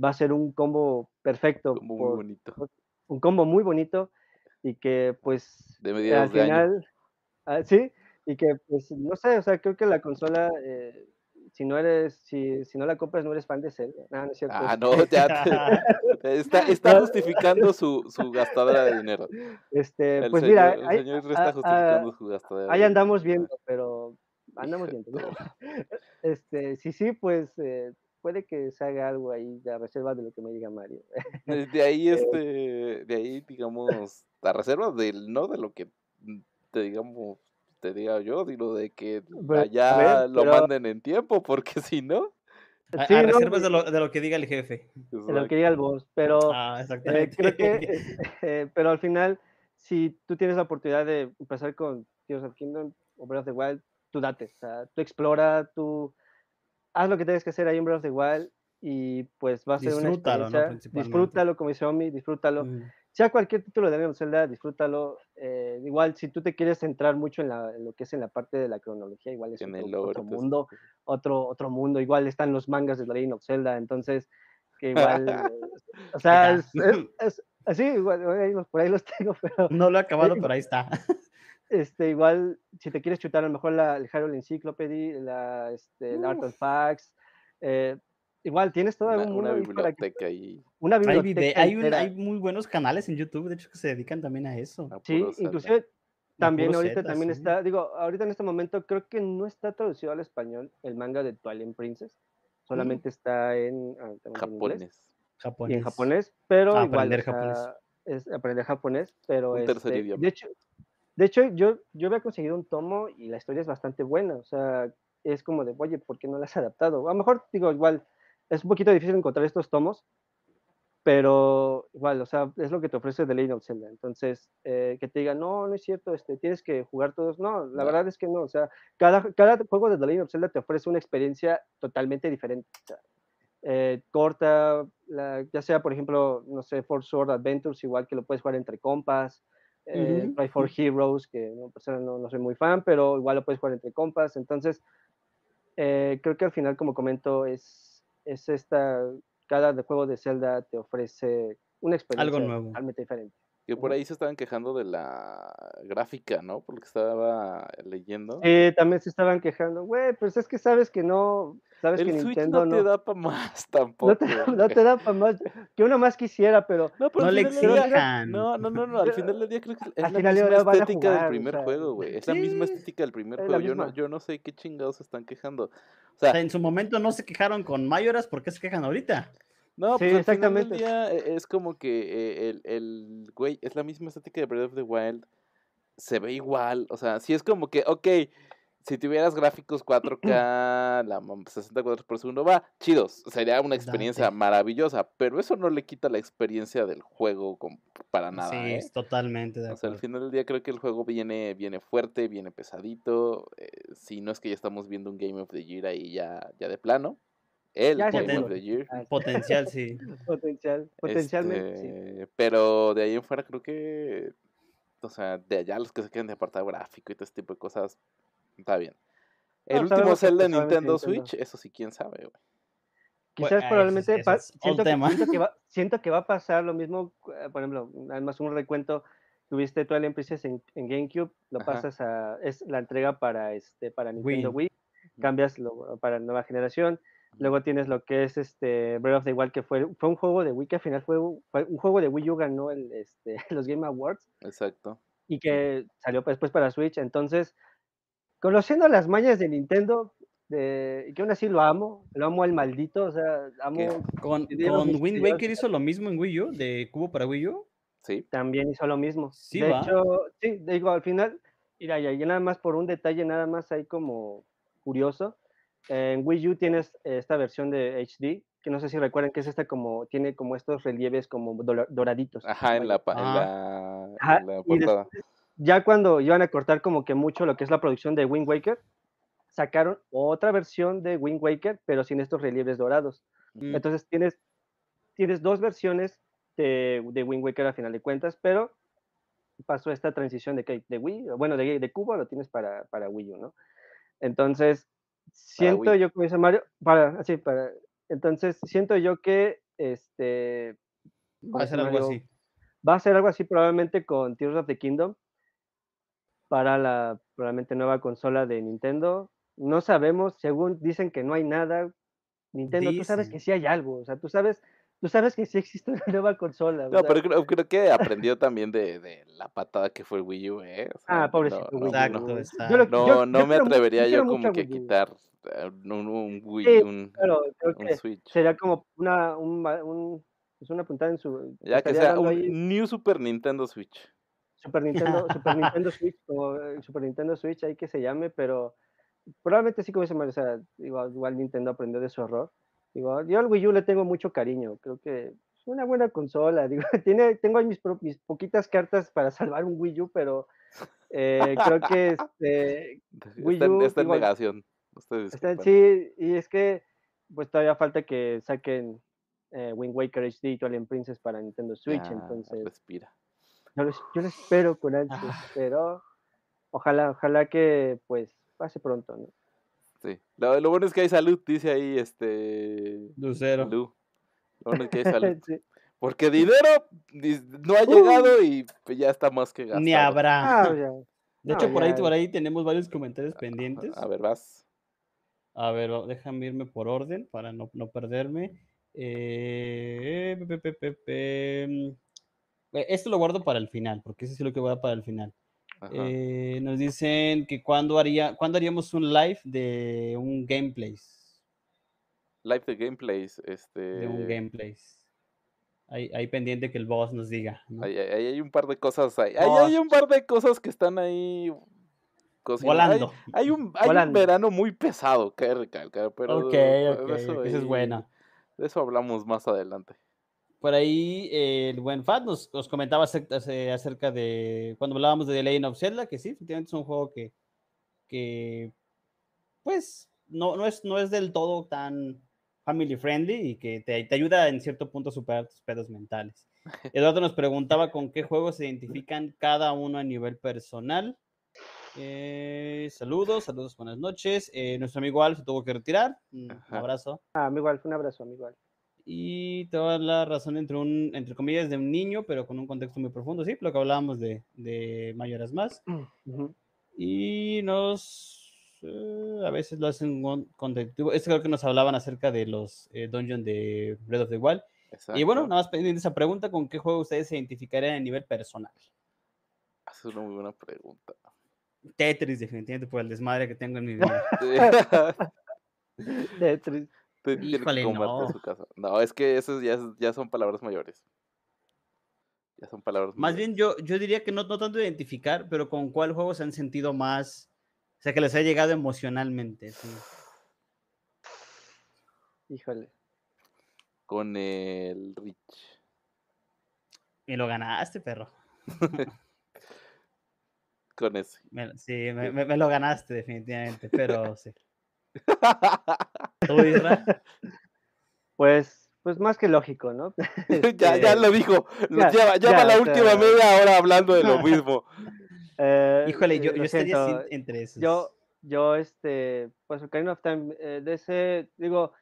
va a ser un combo perfecto. muy bonito. Un combo muy bonito y que pues de al final, ah, sí, y que pues no sé, o sea, creo que la consola, eh, si no eres, si, si, no la compras, no eres fan de Zelda. Ah, no es cierto. Ah, no, ya está, está justificando su, su gastadera de dinero. Este, pues mira, el señor está justificando su gastadera. Ahí andamos viendo, pero andamos viendo. Este, sí, sí, pues eh, puede que se haga algo ahí de reserva de lo que me diga Mario. De ahí, este, de ahí, digamos, la reserva del, no de lo que mm, te digamos, te diga yo, digo de que allá lo manden en tiempo, porque si no. Sí, a, reservas de, lo, de, lo, que diga el jefe. De lo que diga el boss, pero ah, eh, creo que, eh, pero al final, si tú tienes la oportunidad de empezar con Tears of Kingdom o Breath of the Wild, tú date, o sea, tú explora, tú haz lo que tienes que hacer ahí en Breath of the Wild y pues va a ser una experiencia. disfrútalo, como dice Omi, disfrútalo. Mm. Sea cualquier título de Legend of Zelda, disfrútalo. Eh, igual, si tú te quieres centrar mucho en, la, lo que es en la parte de la cronología, igual es otro, mundo, otro, otro mundo. Igual están los mangas de Legend of Zelda, entonces, que igual, o sea, es, así, igual, por ahí los tengo, pero... No lo he acabado, pero ahí está. este, igual, si te quieres chutar a lo mejor la, el Harold Encyclopedy, la, este, Art of Facts, eh, igual tienes toda una, biblioteca ahí. Una biblioteca hay, hay, muy buenos canales en YouTube, de hecho, que se dedican también a eso. sí, inclusive también ahorita también está, digo, ahorita en este momento creo que no está traducido al español el manga de Twilight Princess, mm. solamente está en, ah, japonés. Y en japonés, pero igual aprender japonés. es aprender japonés, pero este, de hecho de hecho, yo, yo había conseguido un tomo y la historia es bastante buena. O sea, es como de, oye, ¿por qué no la has adaptado? A lo mejor, digo, igual, es un poquito difícil encontrar estos tomos, pero igual, o sea, es lo que te ofrece The Legend of Zelda. Entonces, eh, que te digan, no, no es cierto, este, tienes que jugar todos. No, la verdad es que no. O sea, cada, cada juego de The Legend of Zelda te ofrece una experiencia totalmente diferente. Eh, corta, ya sea, por ejemplo, no sé, For Sword Adventures, igual que lo puedes jugar entre compas eh, for Heroes, que no, pues, no, no, soy muy fan, pero igual lo puedes jugar entre compas. Entonces, eh, creo que al final, como comento, es, es esta, cada juego de Zelda te ofrece una experiencia totalmente diferente. Que por ahí se estaban quejando de la gráfica, ¿no? Por lo que estaba leyendo. Sí, también se estaban quejando. Güey, pues es que sabes que no, sabes el que Switch Nintendo no te da para más tampoco. No te, da para más. Que uno más quisiera, pero. No, no le exijan. No, no, no, no, al final del día creo que es la misma estética del primer juego, güey. Es la misma estética del primer juego. Yo no, yo no sé qué chingados se están quejando. O sea, en su momento no se quejaron con Mayoras, ¿por qué se quejan ahorita? No, pues exactamente. E, es como que eh, el, el, güey, es la misma estética de Breath of the Wild, se ve igual, o sea, si es como que, ok, si tuvieras gráficos 4K, la 60 cuadros por segundo, va, chidos, sería una experiencia maravillosa, pero eso no le quita la experiencia del juego para nada. Sí, ¿eh? totalmente de O sea, al final del día creo que el juego viene, viene fuerte, viene pesadito, eh, si no es que ya estamos viendo un Game of the Year ahí ya, ya de plano. El Game of the Year. Potencial, sí. Potencial, potencialmente, sí. Este, pero de ahí en fuera creo que, o sea, de allá los que se quedan de apartado gráfico y todo este tipo de cosas, está bien. El último Zelda de Nintendo Switch, eso sí, quién sabe, güey. Quizás probablemente siento, que, va, siento, que va, a pasar lo mismo, eh, por ejemplo, además un recuento, tuviste Twilight Princess en, en GameCube, lo pasas a, es la entrega para este para Nintendo Wii, cambias lo, para nueva generación, Luego tienes lo que es este Breath of the Wild, que fue, fue un juego de Wii, que al final fue, un juego de Wii U, ganó el, este, los Game Awards. Exacto. Y que salió después para Switch. Entonces, conociendo las mañas de Nintendo, de, que aún así lo amo, lo amo al maldito, o sea, amo... ¿Con, con Wind Waker hizo lo mismo en Wii U, de cubo para Wii U? Sí. También hizo lo mismo. Sí, de hecho, sí, digo, al final, mira, ya, ya nada más por un detalle, nada más ahí como curioso, en Wii U tienes esta versión de HD, que no sé si recuerdan que es esta como, tiene como estos relieves como doraditos. Ajá, en la, portada. ya cuando iban a cortar como que mucho lo que es la producción de Wind Waker, sacaron otra versión de Wind Waker, pero sin estos relieves dorados. Mm. Entonces tienes, tienes dos versiones de, de Wind Waker a final de cuentas, pero pasó esta transición de, de Wii, bueno, de, de Cubo lo tienes para, para Wii U, ¿no? Entonces, siento yo, como dice Mario, para, así, para, entonces, siento yo que, este, Va a ser algo así. va a ser algo así probablemente con Tears of the Kingdom para la probablemente nueva consola de Nintendo. No sabemos, según dicen que no hay nada. Nintendo, tú sabes que sí hay algo, o sea, tú sabes, tú sabes que sí existe una nueva consola. No, ¿verdad? pero creo, creo que aprendió también de, de la patada que fue el Wii U, ¿eh? O sea, Ah, pobrecito no, Wii U. Exacto, no, está- Yo lo- no, yo- no yo me atrevería yo como a que quitar eh, un, un Wii, Sí, un, Claro, creo un que Switch. sería como una, un, un- pues una puntada en su. Ya que sea un ahí New Super Nintendo Switch. Super Nintendo, Super Nintendo Switch, o eh, Super Nintendo Switch, ahí que se llame, pero probablemente sí como dice Mario, o sea, igual, igual Nintendo aprendió de su error. Digo, yo al Wii U le tengo mucho cariño, creo que es una buena consola, digo, tiene, tengo mis, mis poquitas cartas para salvar un Wii U, pero eh, creo que este, Wii Está, en- U, está en negación. Ustedes está- sí, y es que pues todavía falta que saquen eh, Wind Waker HD y Twilight Princess para Nintendo Switch, entonces respira. yo lo, yo lo espero con ansias, Ah. pero ojalá, ojalá que pues pase pronto, ¿no? Sí. Lo, lo bueno es que hay salud, dice ahí este Lucero. Lu. Lo bueno es que hay salud. Sí. Porque dinero no ha Uh. llegado y pues, ya está más que gastado. Ni habrá. Ah. De no, hecho, por ahí, por ahí tenemos varios comentarios pendientes. A ver, vas. A ver, déjame irme por orden para no, no perderme. Eh, pe, pe, pe, pe, pe, mm, eh, Esto lo guardo para el final, porque ese sí lo que voy a para el final. Eh, nos dicen que cuando haría, cuándo haríamos un live de un gameplay. Live de gameplays. Este. De un gameplay. Ahí, ahí pendiente que el boss nos diga. ¿no? Ahí, ahí- hay un par de cosas. Ahí, ahí hay un par de cosas que están ahí. Volando. Hay, un, hay un Volando. verano muy pesado, que recalcar, pero Ok, ok, eso esa es buena. De eso hablamos más adelante. Por ahí eh, el buen Fat nos, nos comentaba acerca, ace- acerca de cuando hablábamos de The Legend of Zelda, que sí, efectivamente es un juego que, que pues no, no, es, no es del todo tan family friendly y que te, te ayuda en cierto punto a superar tus pedos mentales. Eduardo nos preguntaba con qué juegos se identifican cada uno a nivel personal. Eh, saludos, saludos, buenas noches. Eh, nuestro amigo Al se tuvo que retirar. Un Ajá. abrazo. Ah, amigo Alf, un abrazo, amigo Alf. Y toda la razón entre un, entre comillas, de un niño, pero con un contexto muy profundo, sí, lo que hablábamos de, de Mayoras Más. Ujú. Y nos, eh, a veces lo hacen con. Este creo que nos hablaban acerca de los eh, dungeons de Breath of the Wild. Y bueno, Exacto. nada más pendiente esa pregunta, ¿con qué juego ustedes se identificarían a nivel personal? Es una muy buena pregunta. Tetris, definitivamente, por el desmadre que tengo en mi vida. Tetris. Tiene que no. su casa. No, es que eso ya, es- ya son palabras mayores. Ya son palabras Más mayores. bien yo, yo diría que no, no tanto identificar, pero con cuál juego se han sentido más, o sea, que les ha llegado emocionalmente. sí. Híjole. Con el Rich. Y lo ganaste, perro. Con ese. Me- sí, me, me- me lo ganaste definitivamente, pero sí. ¿Tú, Isra? Pues, pues más que lógico, ¿no? ya, ya Este, lo dijo. Lo ya, lleva lleva ya, la última sea- media hora hablando de lo mismo. eh, Híjole, yo, yo estaría entre esos. Yo, yo, este, pues Ocarina of Time, eh, de ese, digo,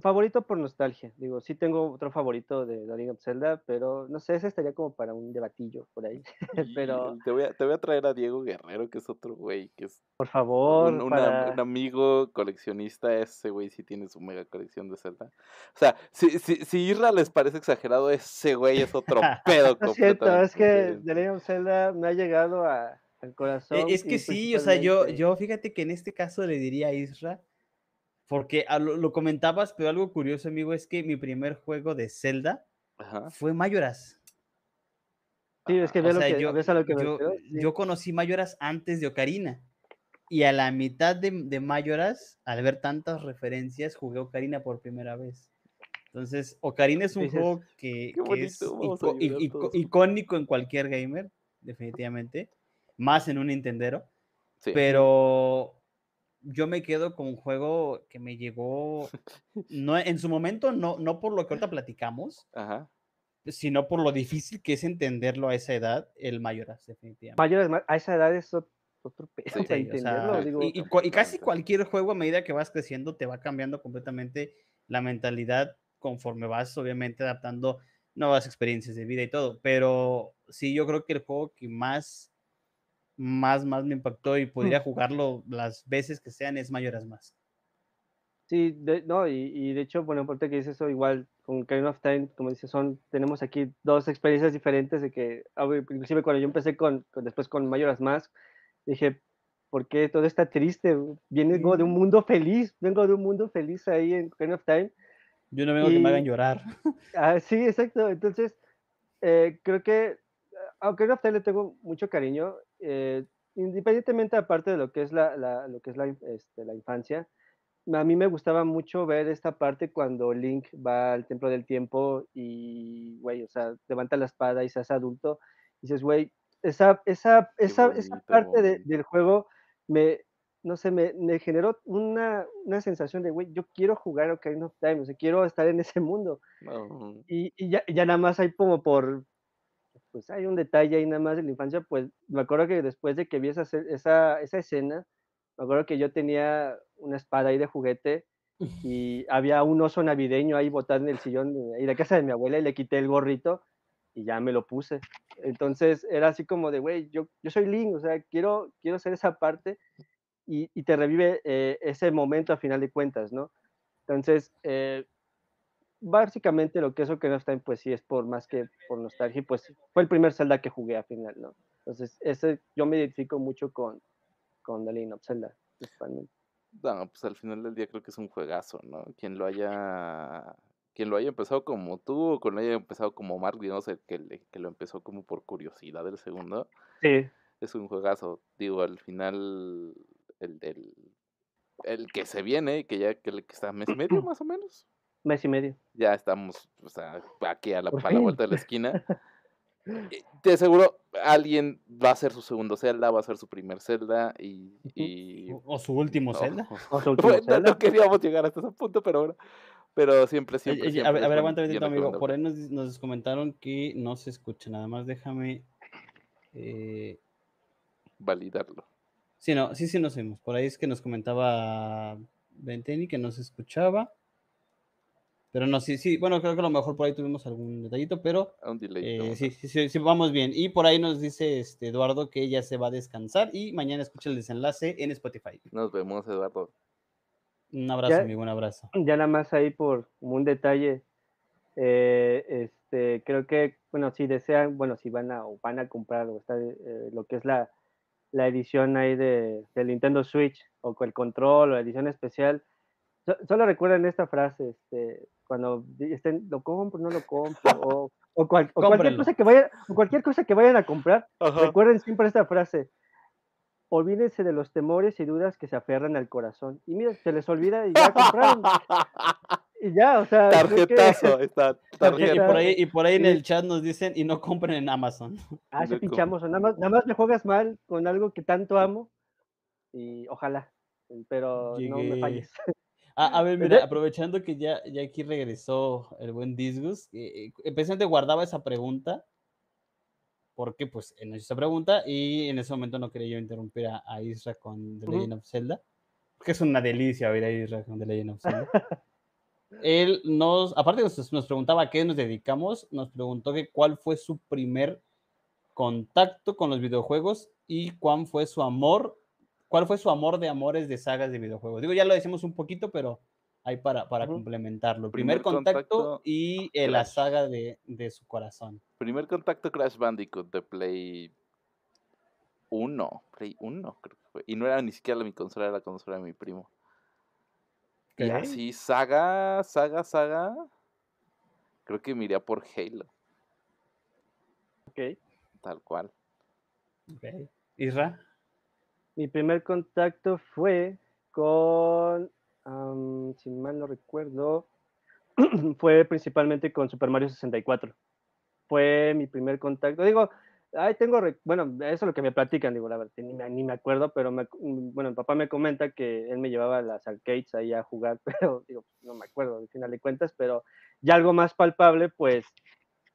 favorito por nostalgia. Digo, sí tengo otro favorito de The Legend of Zelda, pero no sé, ese estaría como para un debatillo por ahí. pero, te, voy a, te voy a traer a Diego Guerrero, que es otro güey, que es por favor, un, una- para... un amigo coleccionista. Ese güey sí tiene su mega colección de Zelda. O sea, si, si, si Isra les parece exagerado, ese güey es otro pedo Lo siento, es que The Legend of Zelda me ha llegado a, al corazón. Eh, Es que sí, o sea, yo, yo fíjate que en este caso le diría a Isra, porque lo, lo comentabas, pero algo curioso, amigo, es que mi primer juego de Zelda Ajá. fue Mayoras. Sí, es que O ve lo sea, que, yo, ves a lo que yo, refiero, sí. yo conocí Mayoras antes de Ocarina. Y a la mitad de, de Mayoras, al ver tantas referencias, jugué Ocarina por primera vez. Entonces, Ocarina es un Dices, juego que, "Qué que es bonito, vamos a ico- i- llorar ico- todos". icónico en cualquier gamer, definitivamente. Más en un Nintendero. Sí. Pero yo me quedo con un juego que me llegó, no, en su momento, no, no por lo que ahorita platicamos, Ajá. sino por lo difícil que es entenderlo a esa edad, el Mayoras, definitivamente. Mayoras, a esa edad es otro pedo Sí, para o sea, entenderlo. digo, y, y y casi cualquier juego a medida que vas creciendo te va cambiando completamente la mentalidad conforme vas obviamente adaptando nuevas experiencias de vida y todo. Pero sí, yo creo que el juego que más, más, más me impactó y podría jugarlo las veces que sean es Mayoras Más. Sí, de- no, y, y de hecho, bueno, aparte que dices eso, igual con Ocarina of Time, como dices, son, tenemos aquí dos experiencias diferentes de que, ah, inclusive cuando yo empecé con, con- después con Majora's Mask, dije, ¿por qué todo está triste? Vengo de un mundo feliz, vengo de un mundo feliz ahí en Ocarina of Time. Yo no vengo que me hagan Y- llorar. Ah, sí, exacto. Entonces, eh, creo que a Ocarina of Time le tengo mucho cariño, eh, independientemente aparte de lo que es la, la- lo que es la, este, la infancia. A mí me gustaba mucho ver esta parte cuando Link va al Templo del Tiempo y, güey, o sea, levanta la espada y se hace adulto. Y dices, güey, esa, esa, esa, esa parte de- del juego me, no sé, me, me generó una, una sensación de, güey, yo quiero jugar Ocarina of Time, o sea, quiero estar en ese mundo. Y, y ya, ya nada más hay como por, pues hay un detalle ahí nada más de la infancia, pues me acuerdo que después de que vi esa, esa, esa escena, me acuerdo que yo tenía una espada ahí de juguete y había un oso navideño ahí botado en el sillón de, de casa de mi abuela y le quité el gorrito y ya me lo puse. Entonces era así como de, güey, yo, yo soy Link, o sea, quiero, quiero ser esa parte y, y te revive eh, ese momento a final de cuentas, ¿no? Entonces, eh, básicamente lo que es Ocarina of Time, pues sí es por más que por nostalgia, y pues fue el primer Zelda que jugué al final, ¿no? Entonces, ese, yo me identifico mucho con, con The Legend of Zelda, principalmente. no, pues al final del día creo que es un juegazo, ¿no? Quien lo haya, quien lo haya empezado como tú o quien lo haya empezado como Mark, digamos, el que, le- que lo empezó como por curiosidad el segundo, Sí, es un juegazo. Digo, al final, el del, el que se viene, que ya que, que está mes y medio más o menos, mes y medio. ya estamos, o sea, aquí a la, a vuelta de la esquina. Te aseguro, alguien va a hacer su segundo Zelda, va a hacer su primer Zelda y... y O, o su último no, Zelda. O su último bueno, no, queríamos llegar hasta ese punto, pero bueno. Pero siempre, siempre, a ver, a ver, aguanta un amigo. Por ahí nos, nos comentaron que no se escucha. Nada más déjame. Eh, Validarlo. sí, no, sí, sí nos oímos. Por ahí es que nos comentaba Venteni que no se escuchaba. Pero no, sí, sí. Bueno, creo que a lo mejor por ahí tuvimos algún detallito, pero A un delay. eh, sí, sí, sí, sí, vamos bien. Y por ahí nos dice este Eduardo que ella se va a descansar y mañana escucha el desenlace en Spotify. Nos vemos, Eduardo. Un abrazo, Ya- amigo, un abrazo. Ya nada más ahí por un detalle, eh, este, creo que, bueno, si desean, bueno, si van a, o van a comprar o está, eh, lo que es la, la edición ahí de, del Nintendo Switch o con el control o la edición especial, so- solo recuerden esta frase, este, cuando estén, lo compro, no lo compro, o, o, cual- o cualquier cosa que vayan, o cualquier cosa que vayan a comprar, recuerden siempre esta frase. Olvídense de los temores y dudas que se aferran al corazón. Y mira, se les olvida y ya compraron. Y ya, o sea. que- Tarjetazo, está. Y, por ahí, y por ahí en Sí. el chat nos dicen y no compren en Amazon. Ah, pinche Amazon, Nada más, nada más me juegas mal con algo que tanto amo. Y ojalá. Pero no me falles. Ah, a ver, mira, aprovechando que ya, ya aquí regresó el buen Disgus, eh, eh, precisamente guardaba esa pregunta, porque pues él nos hizo esa pregunta y en ese momento no quería yo interrumpir a, a Isra con The. Legend of Zelda, porque es una delicia oír a Isra con The Legend of Zelda. él nos, aparte nos, nos preguntaba a qué nos dedicamos, nos preguntó que cuál fue su primer contacto con los videojuegos y cuál fue su amor, cuál fue su amor de amores de sagas de videojuegos. Digo, ya lo decimos un poquito, pero hay para, para complementarlo. Primer, Primer contacto, contacto, y eh, la saga de, de su corazón. Primer contacto Crash Bandicoot de Play 1. Play 1, creo que fue. Y no era ni siquiera mi consola, era la consola de mi primo. Y Ok. así, saga, saga, saga. Creo que me iría por Halo, Ok. tal cual. Ok. Isra. Mi primer contacto fue con, am, si mal no recuerdo, fue principalmente con Super Mario 64. Fue mi primer contacto. Digo, ahí tengo, bueno, eso es lo que me platican, digo, la verdad, ni me, ni me acuerdo, pero me, bueno, mi papá me comenta que él me llevaba a las arcades ahí a jugar, pero digo, no me acuerdo al final de cuentas, pero ya algo más palpable, pues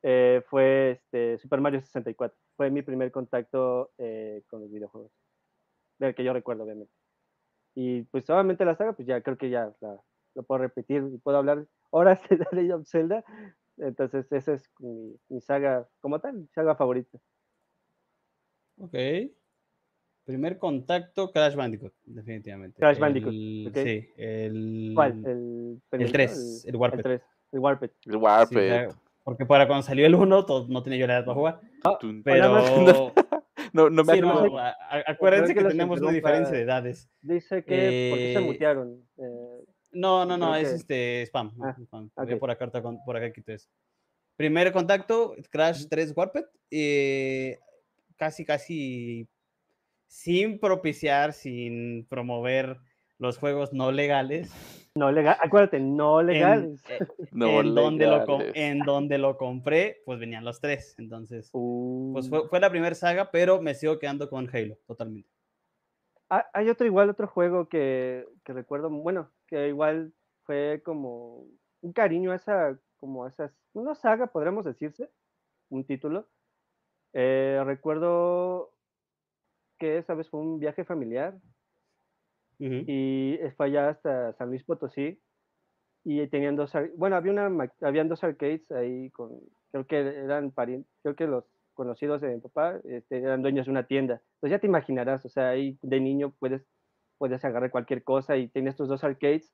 eh, fue este, Super Mario 64. Fue mi primer contacto eh, con los videojuegos. Del que yo recuerdo, obviamente. Y pues obviamente la saga, pues ya creo que ya la, lo puedo repetir y puedo hablar horas de The Legend of Zelda. Entonces esa es mi, mi saga como tal, mi saga favorita. Ok. Primer contacto, Crash Bandicoot, definitivamente. Crash Bandicoot, El- ok. Sí, el... ¿Cuál? El, El penúltimo, 3, el Warped. El 3, el Warped. El Sí, o Warped. sea, porque para cuando salió el 1 to- no tenía yo la edad para jugar. Pero... No, no me Sí, acuerdo. no, acuérdense que que tenemos una diferencia de edades. Dice que, ¿por qué se Eh, mutearon? Eh, No, no, no, es que- este spam. Ah, spam. Voy ok. por acá, por acá quito eso. Primer contacto, Crash 3 Warped. eh, casi, casi sin propiciar, sin promover los juegos no legales. no legal, acuérdate, no En- legales. eh, No en, donde lo legales. en donde lo compré, pues venían los tres. Entonces, pues Uh, fue, fue la primera saga, pero me sigo quedando con Halo, totalmente. ha- Hay otro igual, otro juego que, que recuerdo, bueno, que igual fue como un cariño a esa, como a esas, una saga, podríamos decirse, un título. Eh, recuerdo que esa vez fue un viaje familiar Ujú. y fue allá hasta San Luis Potosí y tenían dos, bueno, había una, habían dos arcades ahí con, creo que eran parientes, creo que los conocidos de mi papá este, eran dueños de una tienda. Entonces ya te imaginarás, o sea, ahí de niño puedes, puedes agarrar cualquier cosa y tienes estos dos arcades.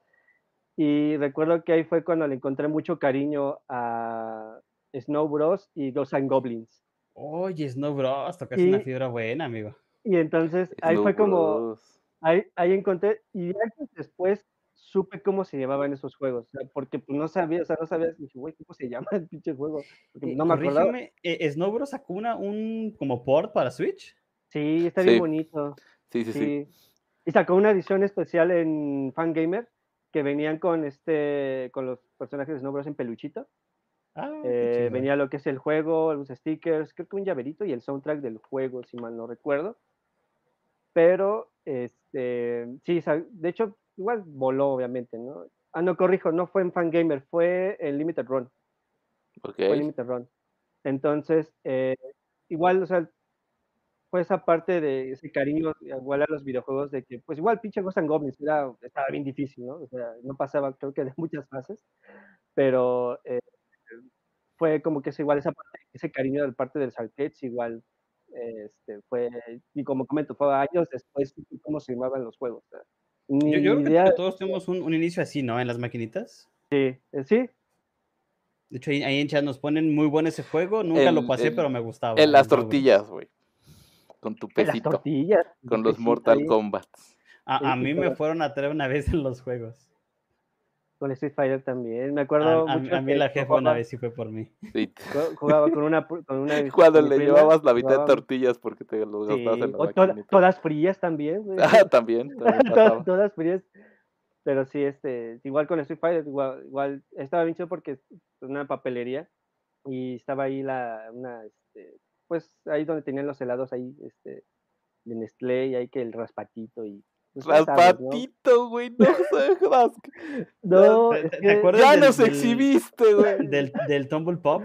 Y recuerdo que ahí fue cuando le encontré mucho cariño a Snow Bros. y Ghosts and Goblins. Oye, Snow Bros, tocaste una Y- fibra buena, amigo. Y entonces ahí Snow fue como, Bros. Ahí, ahí encontré, y años después supe cómo se llevaban esos juegos, o sea, porque pues, no sabía, o sea, no sabía, dije, güey, ¿cómo se llama el pinche juego? Porque Eh, no me acordaba. eh, ¿Snow Bros sacó una, un como port para Switch? Sí, está Sí. bien bonito. Sí, sí, sí. Sí. Y sacó una edición especial en Fangamer que venían con este, con los personajes de Snow Bros en peluchito. Ah, Eh, venía lo que es el juego, los stickers, creo que un llaverito y el soundtrack del juego, si mal no recuerdo. Pero, este, sí, de hecho, igual voló, obviamente, ¿no? Ah, no, corrijo, no fue en Fangamer, fue en Limited Run. Ok. Fue Limited Run. Entonces, eh, igual, o sea, fue esa parte de ese cariño igual a los videojuegos de que, pues igual pinche Ghosts and Goblins era, estaba bien difícil, ¿no? O sea, no pasaba, creo que de muchas fases, pero eh, fue como que es igual esa parte, ese cariño de parte de los arcades, igual, este, fue, y como comento, fue años después cómo se llamaban los juegos. ni Yo, yo creo que todos tuvimos un, un inicio así, ¿no? En las maquinitas. eh, sí, De hecho, ahí, ahí en chat nos ponen muy bueno ese juego. Nunca lo pasé, el- pero me gustaba. En las tortillas, güey. Con tu en las pesito. tortillas. Con los pesito Mortal ahí, Kombat. A, a mí me fueron a traer una vez en los juegos. Con Street Fighter también, me acuerdo a- mucho a mí la jefa una jugaba- vez sí fue por mí. Sí. Jugaba con una, con una de Cuando le prima, llevabas la mitad de tortillas porque te los sí, gastabas en la o todas frías también, güey, Ah, también. también todas, pasaba. todas frías. Pero sí, este, igual con Street Fighter, igual, igual estaba bien chido porque es una papelería y estaba ahí la, una, este, pues ahí donde tenían los helados ahí, este, de Nestlé y ahí que el raspatito y pues, ¿no? Raspatito, güey, no se jodas. No, ¿Te- es acuerdas? Ya del- nos exhibiste, güey. Del, del Tumble Pop.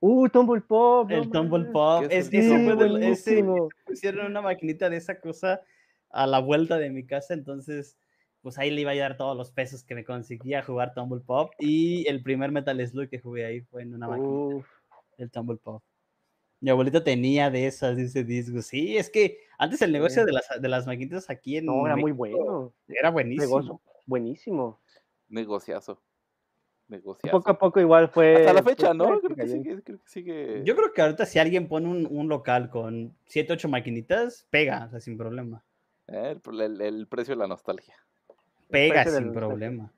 Uh, Tumble Pop. no El Tumble. Pop. ¿Qué es Es, el ese Sí, fue del- ese- pusieron una maquinita de esa cosa a la vuelta de mi casa, entonces pues ahí le iba a dar todos los pesos que me conseguía jugar Tumble Pop y el primer Metal Slug que jugué ahí fue en una máquina, Uf, el Tumble Pop. Mi abuelita tenía de esas, dice discos. Sí, es que antes el negocio Sí. de las, de las maquinitas aquí en no, era muy bueno. Era buenísimo. Negocio buenísimo. Negociazo. Negociazo. Poco a poco igual fue. Hasta la fecha, ¿no? Creo que sigue. Creo que sigue... Yo creo que ahorita si alguien pone un, un local con 7, 8 maquinitas, pega, o sea, sin problema. Eh, el, el- el precio de la nostalgia. Pega sin problema.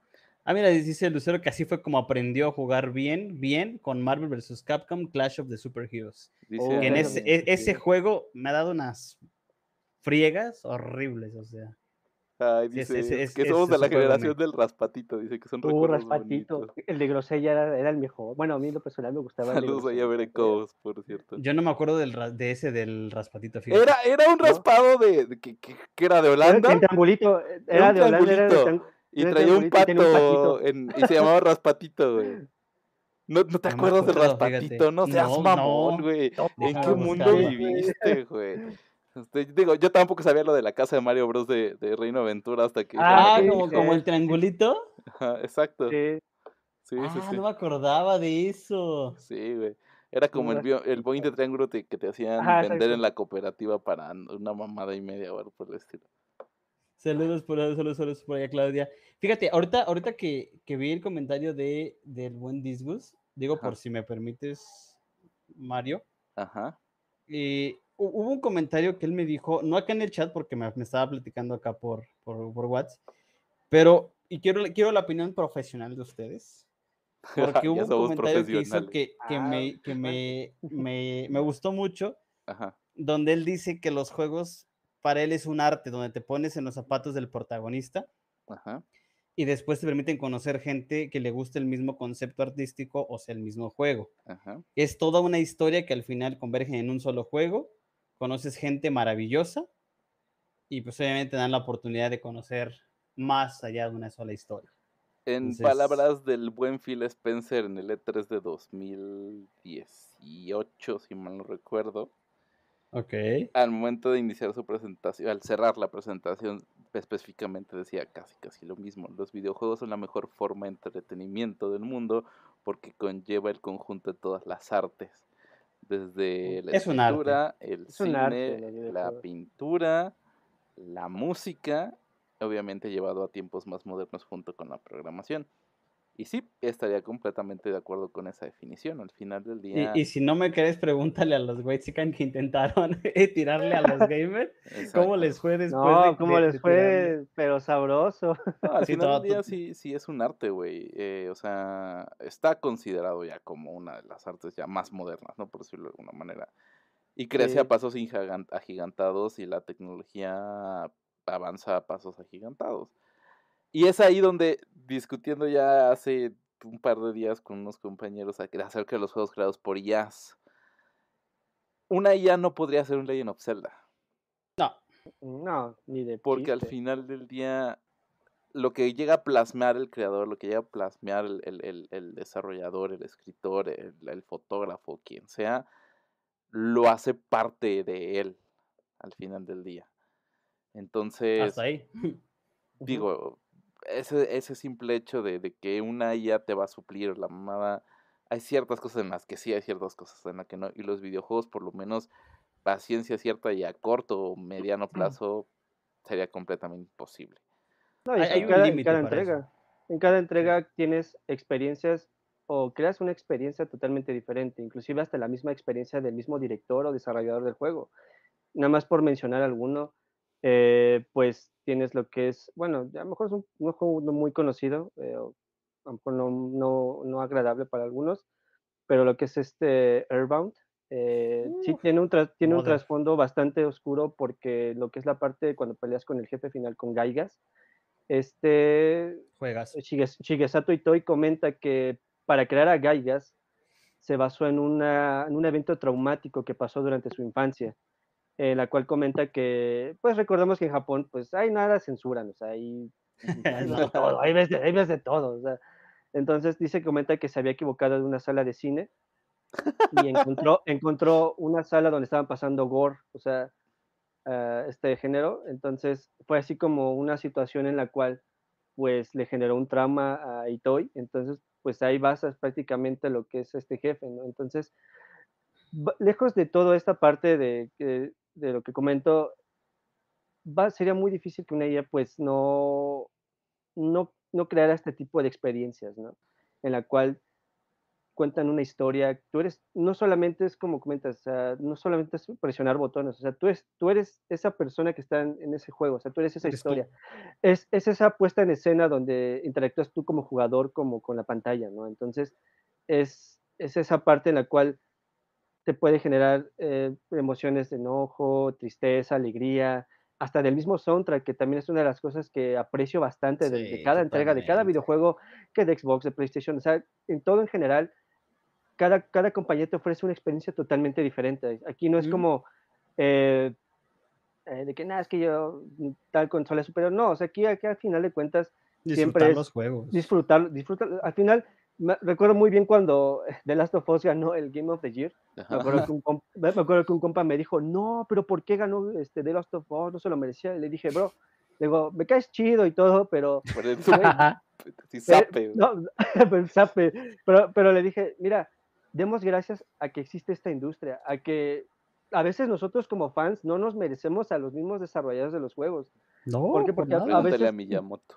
Ah, mira, dice Lucero que así fue como aprendió a jugar bien, bien con Marvel vs. Capcom Clash of the Superheroes. Dice, Oh, en ese, e- ese juego me ha dado unas friegas horribles, o sea. ay, sí, es- dice es- es- que es- somos de la generación del raspatito. Dice que son Uh, recuerdos raspatito. bonitos. El de grosella era, era el mejor. Bueno, a mí en lo personal me gustaba. el de Saludos a Berecos, por cierto. Yo no me acuerdo del, de ese del raspatito. fíjate. Era, era un ¿No? raspado de, de que, que- que era de Era Holanda el triangulito. eh, Era Era un de Holanda. Era de y traía un pato en- y se llamaba raspatito, güey. ¿No, no te No acuerdas del acuerdo, raspatito? fíjate. No seas No, mamón, no. güey. ¿En qué mundo viviste, güey? Este, digo, yo tampoco sabía lo de la casa de Mario Bros. de, de Reino Aventura hasta que... Ah, sí, como, sí. como el triangulito. Ajá, exacto. Sí, Sí, sí, ah, sí. no me acordaba de eso. Sí, güey. Era como el, el boing de triángulo te- que te hacían Ajá, vender exacto. en la cooperativa para una mamada y media o algo por el estilo. Saludos por ahí, saludos, saludos por allá, Claudia. Fíjate, ahorita, ahorita que, que vi el comentario de, del buen Disgus, digo Ajá. por si me permites, Mario, Ajá. eh, hu- hubo un comentario que él me dijo, no acá en el chat porque me, me estaba platicando acá por, por, por WhatsApp, pero, y quiero, quiero la opinión profesional de ustedes, porque hubo un comentario que hizo que, que, Ah, me, que me, me, me gustó mucho, Ajá. donde él dice que los juegos para él es un arte, donde te pones en los zapatos del protagonista Ajá. y después te permiten conocer gente que le guste el mismo concepto artístico o sea el mismo juego. Ajá. Es toda una historia que al final converge en un solo juego, conoces gente maravillosa y pues obviamente dan la oportunidad de conocer más allá de una sola historia. En Entonces- palabras del buen Phil Spencer en el E3 de 2018, si mal no recuerdo, Ok. al momento de iniciar su presentación, al cerrar la presentación, específicamente decía casi casi lo mismo. Los videojuegos son la mejor forma de entretenimiento del mundo porque conlleva el conjunto de todas las artes. Desde la Es escritura, el Es un arte, cine, la pintura, la música, obviamente llevado a tiempos más modernos junto con la programación. Y sí, estaría completamente de acuerdo con esa definición. Al final del día... y si no me crees, pregúntale a los Whitezican que intentaron tirarle a los gamers cómo les fue después no, de, como de- les de tirarle. fue, pero sabroso. No, al Sí, final todo- del día todo- sí, sí es un arte, güey. Eh, o sea, está considerado ya como una de las artes ya más modernas, ¿no? Por decirlo de alguna manera. Y crece a pasos agigantados y la tecnología avanza a pasos agigantados. Y es ahí donde, discutiendo ya hace un par de días con unos compañeros ac- acerca de los juegos creados por IAs, una IA no podría ser un Legend of Zelda. No, No, ni de Porque al final del día, lo que llega a plasmar el creador, lo que llega a plasmar el, el- el- el desarrollador, el escritor, el, el fotógrafo, quien sea, lo hace parte de él al final del día. Entonces, hasta ahí. Digo, ese, ese simple hecho de, de que una IA te va a suplir la mamada, hay ciertas cosas en las que sí, hay ciertas cosas en las que no, y los videojuegos por lo menos a ciencia cierta y a corto o mediano plazo sería completamente imposible. No, y Hay- hay en un cada, en cada eso. entrega. En cada entrega tienes experiencias o creas una experiencia totalmente diferente, inclusive hasta la misma experiencia del mismo director o desarrollador del juego. Nada más por mencionar alguno, eh, pues tienes lo que es, bueno, a lo mejor es un, un juego no muy conocido, eh, o a lo mejor no, no, no agradable para algunos, pero lo que es este Airbound, eh, sí Uf, tiene un, tiene un trasfondo bastante oscuro porque lo que es la parte cuando peleas con el jefe final con Gaigas, este Juegas. Shiges- Shigesato Itoi comenta que para crear a Gaigas se basó en, una, en un evento traumático que pasó durante su infancia, en la cual comenta que, pues recordemos que en Japón, pues hay nada censuran, o sea, hay, hay de todo, hay ves de, hay ves de todo, o sea. Entonces dice, comenta que se había equivocado de una sala de cine y encontró, encontró una sala donde estaban pasando gore, o sea, ah, este género. Entonces fue así como una situación en la cual pues le generó un trauma a Itoi. Entonces, pues ahí basas prácticamente lo que es este jefe, ¿no? Entonces, lejos de toda esta parte de, que- de lo que comento, va, sería muy difícil que una IA pues no, no, no creara este tipo de experiencias, ¿no? En la cual cuentan una historia, tú eres, no solamente es como comentas, o sea, no solamente es presionar botones, o sea, tú eres, tú eres esa persona que está en, en ese juego, o sea, tú eres esa Eres historia. Es, es esa puesta en escena donde interactúas tú como jugador, como con la pantalla, ¿no? Entonces, es, es esa parte en la cual te puede generar eh, emociones de enojo, tristeza, alegría, hasta del mismo soundtrack, que también es una de las cosas que aprecio bastante de, de Sí, cada entrega, de cada videojuego, que de Xbox, de PlayStation, o sea, en todo en general, cada, cada compañía te ofrece una experiencia totalmente diferente. Aquí no es Ujú. como eh, eh, de que nada, es que yo mm, tal consola es superior. No, o sea, aquí, aquí al final de cuentas Disfrutar siempre es los juegos. disfrutar, disfrutar. Al final, me- recuerdo muy bien cuando The Last of Us ganó el Game of the Year. Me acuerdo, que un compa, me acuerdo que un compa me dijo, no, pero ¿por qué ganó este The Last of Us? No se lo merecía. Y le dije, bro, le digo, me caes chido y todo, pero Por el sí, sape, no, pero, sape, pero, pero le dije, mira, demos gracias a que existe esta industria, a que a veces nosotros como fans no nos merecemos a los mismos desarrolladores de los juegos, No, ¿Por qué? por Porque a-. Pregúntale a veces- Miyamoto.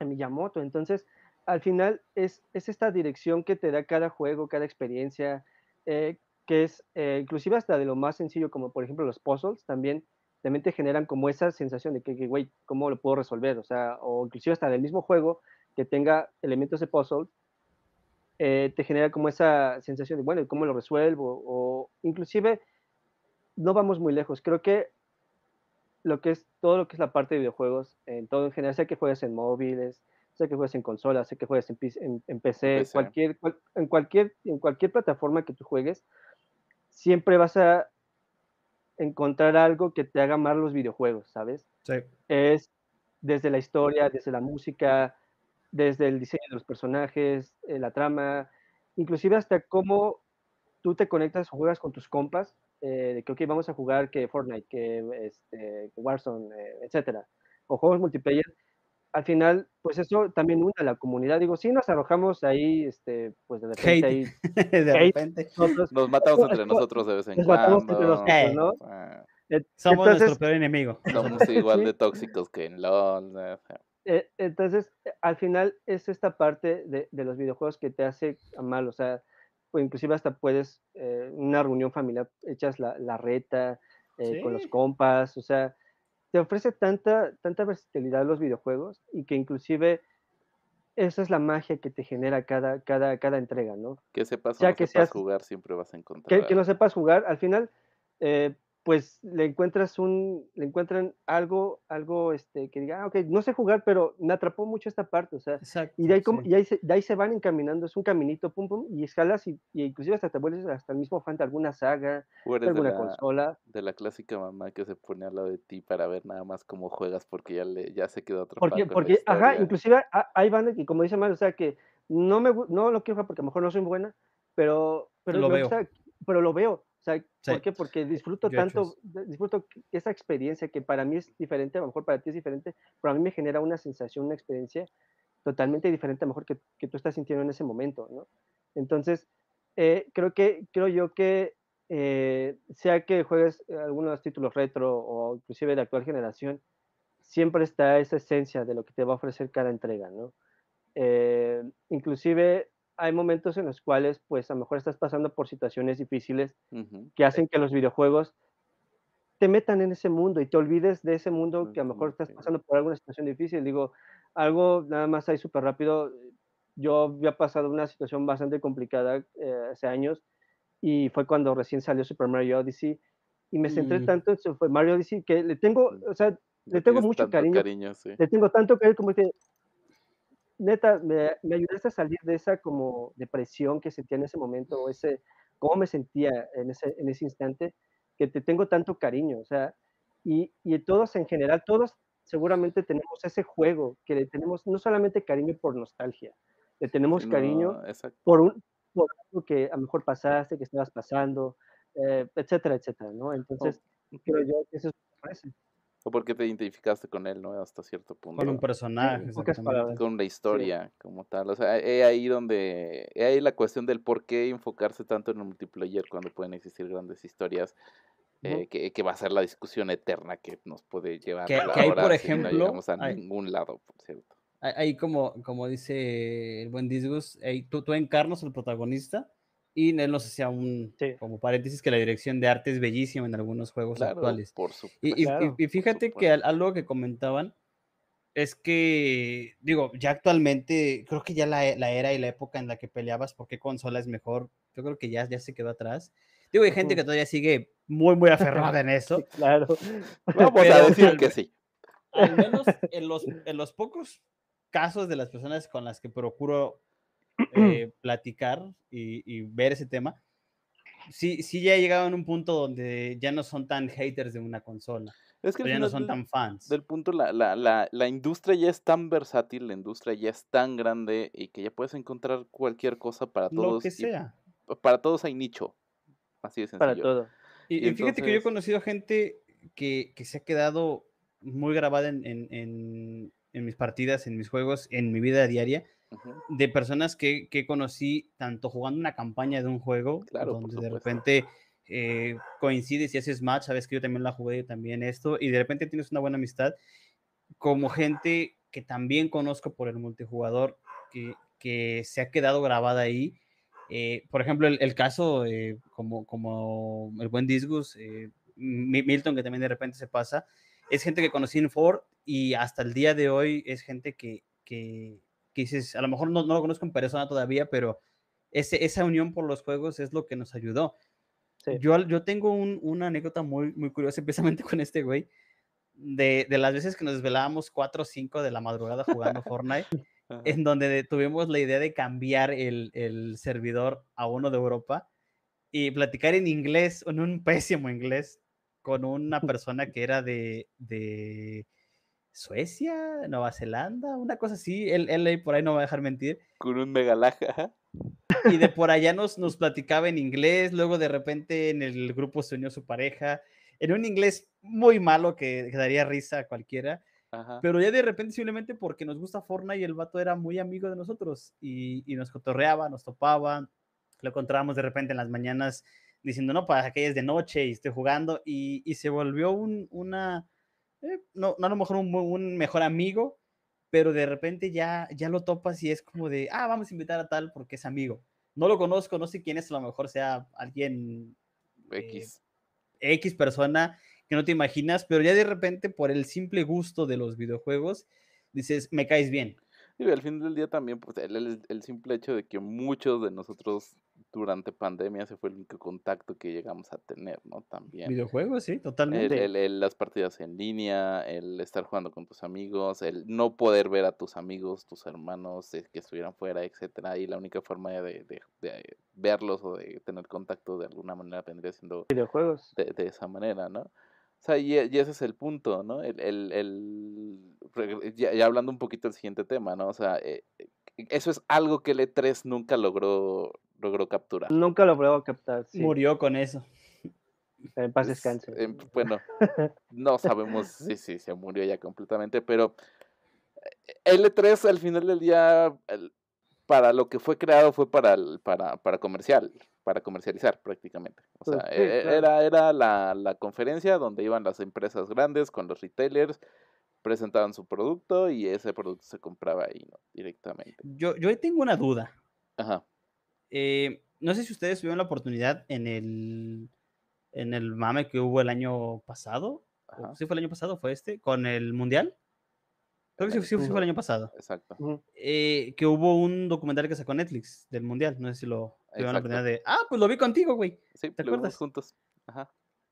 a Miyamoto. Entonces, al final es, es esta dirección que te da cada juego, cada experiencia, eh, que es eh, inclusive hasta de lo más sencillo, como por ejemplo los puzzles, también, también te generan como esa sensación de que, güey, ¿cómo lo puedo resolver? O sea, o inclusive hasta del mismo juego que tenga elementos de puzzle, eh, te genera como esa sensación de, bueno, ¿y ¿cómo lo resuelvo? O inclusive, no vamos muy lejos. Creo que lo que es todo lo que es la parte de videojuegos, en todo en general, sea que juegues en móviles, sea que juegues en consolas, sea que juegues en, en- en PC, PC. Cualquier, cual- en, cualquier, en cualquier plataforma que tú juegues, siempre vas a encontrar algo que te haga amar los videojuegos, ¿sabes? Sí. es desde la historia, desde la música, desde el diseño de los personajes, eh, la trama, inclusive hasta cómo tú te conectas o juegas con tus compas, eh, de que, ok, vamos a jugar que Fortnite, que este, que Warzone, eh, etcétera, o juegos multiplayer, al final, pues eso también une a la comunidad. Digo, sí nos arrojamos ahí, este, pues de repente Hate. ahí de Hate. repente. nosotros, Nos matamos entre nosotros de vez en nos matamos entre cuando. Ah, eh, Somos entonces, nuestro peor enemigo. Somos igual Sí. de tóxicos que en LOL. Eh, entonces, eh, al final es esta parte de, de los videojuegos que te hace amar, o sea, inclusive hasta puedes, eh, una reunión familiar, echas la, la reta eh, con los compas, o sea, te ofrece tanta, tanta versatilidad los videojuegos y que inclusive esa es la magia que te genera cada, cada, cada entrega, ¿no? Que sepas o Ya no que sepas seas- jugar, siempre vas a encontrar. Que, que no sepas jugar, al final, eh, pues le encuentras un, le encuentran algo, algo este, que diga, ah, ok, no sé jugar, pero me atrapó mucho esta parte, o sea, Exacto. y de ahí, como, sí. y ahí se, de ahí se van encaminando, es un caminito, pum, pum, y escalas y, y inclusive hasta te vuelves hasta el mismo fan de alguna saga, de alguna la, consola. de la clásica mamá que se pone al lado de ti para ver nada más cómo juegas porque ya le ya se quedó atrapado Porque, la porque ajá, inclusive ha- hay bandas que, como dice Mario, o sea, que no me no lo quiero jugar porque a lo mejor no soy buena, pero, pero Lo me veo. gusta- pero lo veo. Sea, Sí. ¿por qué? Porque disfruto Yo tanto, disfruto esa experiencia que para mí es diferente, a lo mejor para ti es diferente, pero a mí me genera una sensación, una experiencia totalmente diferente a lo mejor que, que tú estás sintiendo en ese momento, ¿no? Entonces, eh, creo que, creo yo que eh, sea que juegues eh, algunos títulos retro o inclusive de actual generación, siempre está esa esencia de lo que te va a ofrecer cada entrega, ¿no? Eh, inclusive hay momentos en los cuales, pues, a lo mejor estás pasando por situaciones difíciles Ujú. que hacen que los videojuegos te metan en ese mundo y te olvides de ese mundo que a lo mejor estás pasando por alguna situación difícil. Digo, algo nada más ahí súper rápido. Yo había pasado una situación bastante complicada eh, hace años y fue cuando recién salió Super Mario Odyssey y me centré Mm. tanto en Super Mario Odyssey que le tengo, o sea, Le le tengo mucho cariño cariño, sí. le tengo tanto que como que neta me, me ayudaste a salir de esa como depresión que sentía en ese momento o ese cómo me sentía en ese en ese instante que te tengo tanto cariño o sea y, y todos en general todos seguramente tenemos ese juego que le tenemos no solamente cariño por nostalgia le tenemos cariño no, exacto. por un por algo que a lo mejor pasaste que estabas pasando eh, etcétera etcétera no entonces creo yo que eso es lo que parece. O porque te identificaste con él, ¿no? Hasta cierto punto. Con un personaje. con la historia como tal. O sea, es ahí donde, es ahí la cuestión del por qué enfocarse tanto en el multiplayer cuando pueden existir grandes historias, eh, que, que va a ser la discusión eterna que nos puede llevar Que- a que ahí, ahora por si no ejemplo, llegamos a hay- ningún lado, por cierto. Ahí- como, como dice el buen Disgus, ahí tú, tú encarnas al protagonista y él nos hacía un Sí. como paréntesis que la dirección de arte es bellísima en algunos juegos Claro, actuales. por supuesto. Y, y- y- Claro, y por fíjate que algo que comentaban es que, digo, ya actualmente creo que ya la, la era y la época en la que peleabas por qué consola es mejor, yo creo que ya, ya se quedó atrás. Digo, hay gente que todavía sigue muy, muy aferrada en eso. Sí, claro Vamos a pero- decir que sí. Al menos en los, en los pocos casos de las personas con las que procuro eh, platicar y, y ver ese tema, sí, sí ya he llegado en un punto donde ya no son tan haters de una consola. Es que ya no son del- tan fans. del punto, la, la, la, la industria ya es tan versátil, la industria ya es tan grande y que ya puedes encontrar cualquier cosa para Lo todos. que y sea. para todos hay nicho. Así de sencillo. Para todo. Y, Y y fíjate que yo he entonces- conocido gente que, que se ha quedado muy grabada en, en- en- en mis partidas, en mis juegos, en mi vida diaria, De personas que, que conocí tanto jugando una campaña de un juego, Claro, donde de repente eh, coincides y haces match, sabes que yo también la jugué, también esto, y de repente tienes una buena amistad, como gente que también conozco por el multijugador, que, que se ha quedado grabada ahí. Eh, por ejemplo, el, el caso, eh, como, como el buen Disgus, eh, Mi- Milton, que también de repente se pasa, es gente que conocí en Ford y hasta el día de hoy es gente que, que, que dices, a lo mejor no, no lo conozco en persona todavía, pero ese, esa unión por los juegos es lo que nos ayudó. Sí. Yo, yo tengo un- una anécdota muy, muy curiosa, precisamente con este güey, de, de las veces que nos desvelábamos 4 o 5 de la madrugada jugando Fortnite, Ajá. en donde de- tuvimos la idea de cambiar el, el servidor a uno de Europa y platicar en inglés, en un pésimo inglés, con una persona que era de, de Suecia, Nueva Zelanda, una cosa así, él, él por ahí no va a dejar mentir, Con un megalaja. y de por allá nos, nos platicaba en inglés, luego de repente en el grupo se unió su pareja, en un inglés muy malo que, que daría risa a cualquiera, Ajá. pero ya de repente simplemente porque nos gusta Fortnite y el vato era muy amigo de nosotros y, y nos cotorreaba, nos topaba, lo encontrábamos de repente en las mañanas diciendo, no, para que es de noche y estoy jugando y, y se volvió un, una, eh, no, no a lo mejor un, mejor amigo, pero de repente ya, ya lo topas y es como de, ah, vamos a invitar a tal porque es amigo. No lo conozco, no sé quién es, a lo mejor sea alguien eh, X. X persona que no te imaginas, pero ya de repente por el simple gusto de los videojuegos, dices, me caes bien. Y al fin del día también, pues el, el- el simple hecho de que muchos de nosotros durante pandemia se fue el único contacto que llegamos a tener, ¿no? También. Videojuegos, sí, totalmente. el- el- las partidas en línea, el estar jugando con tus amigos, el no poder ver a tus amigos, tus hermanos eh, que estuvieran fuera, etcétera, y la única forma de, de- de verlos o de tener contacto de alguna manera vendría siendo Videojuegos. de, de esa manera, ¿no? O sea, y, y ese es el punto, ¿no? El, el, el- regre- ya, ya hablando un poquito del siguiente tema, ¿no? O sea, eh, eh, eso es algo que el E3 nunca logró, logró capturar. Nunca lo puedo captar. Sí. Murió con eso. En paz Es, descanse. em, bueno, no sabemos si si se murió ya completamente, pero L3 al final del día, el- para lo que fue creado fue para, para, para comercial, para comercializar prácticamente. O Pues sea, sí, e- claro. era, era la, la conferencia donde iban las empresas grandes con los retailers, presentaban su producto y ese producto se compraba ahí ¿no? directamente. Yo, yo ahí tengo una duda. Ajá. Eh, no sé si ustedes tuvieron la oportunidad en el, en el mame que hubo el año pasado. Ajá. ¿Sí fue el año pasado? ¿Fue este? ¿Con el Mundial? Creo que sí, El- sí- sí fue el año pasado. Exacto. Eh, que hubo un documental que sacó Netflix del Mundial. No sé si lo tuvieron la oportunidad de. Ah, pues lo vi contigo, güey. Sí, ¿Te lo vimos acuerdas? juntos. Ajá.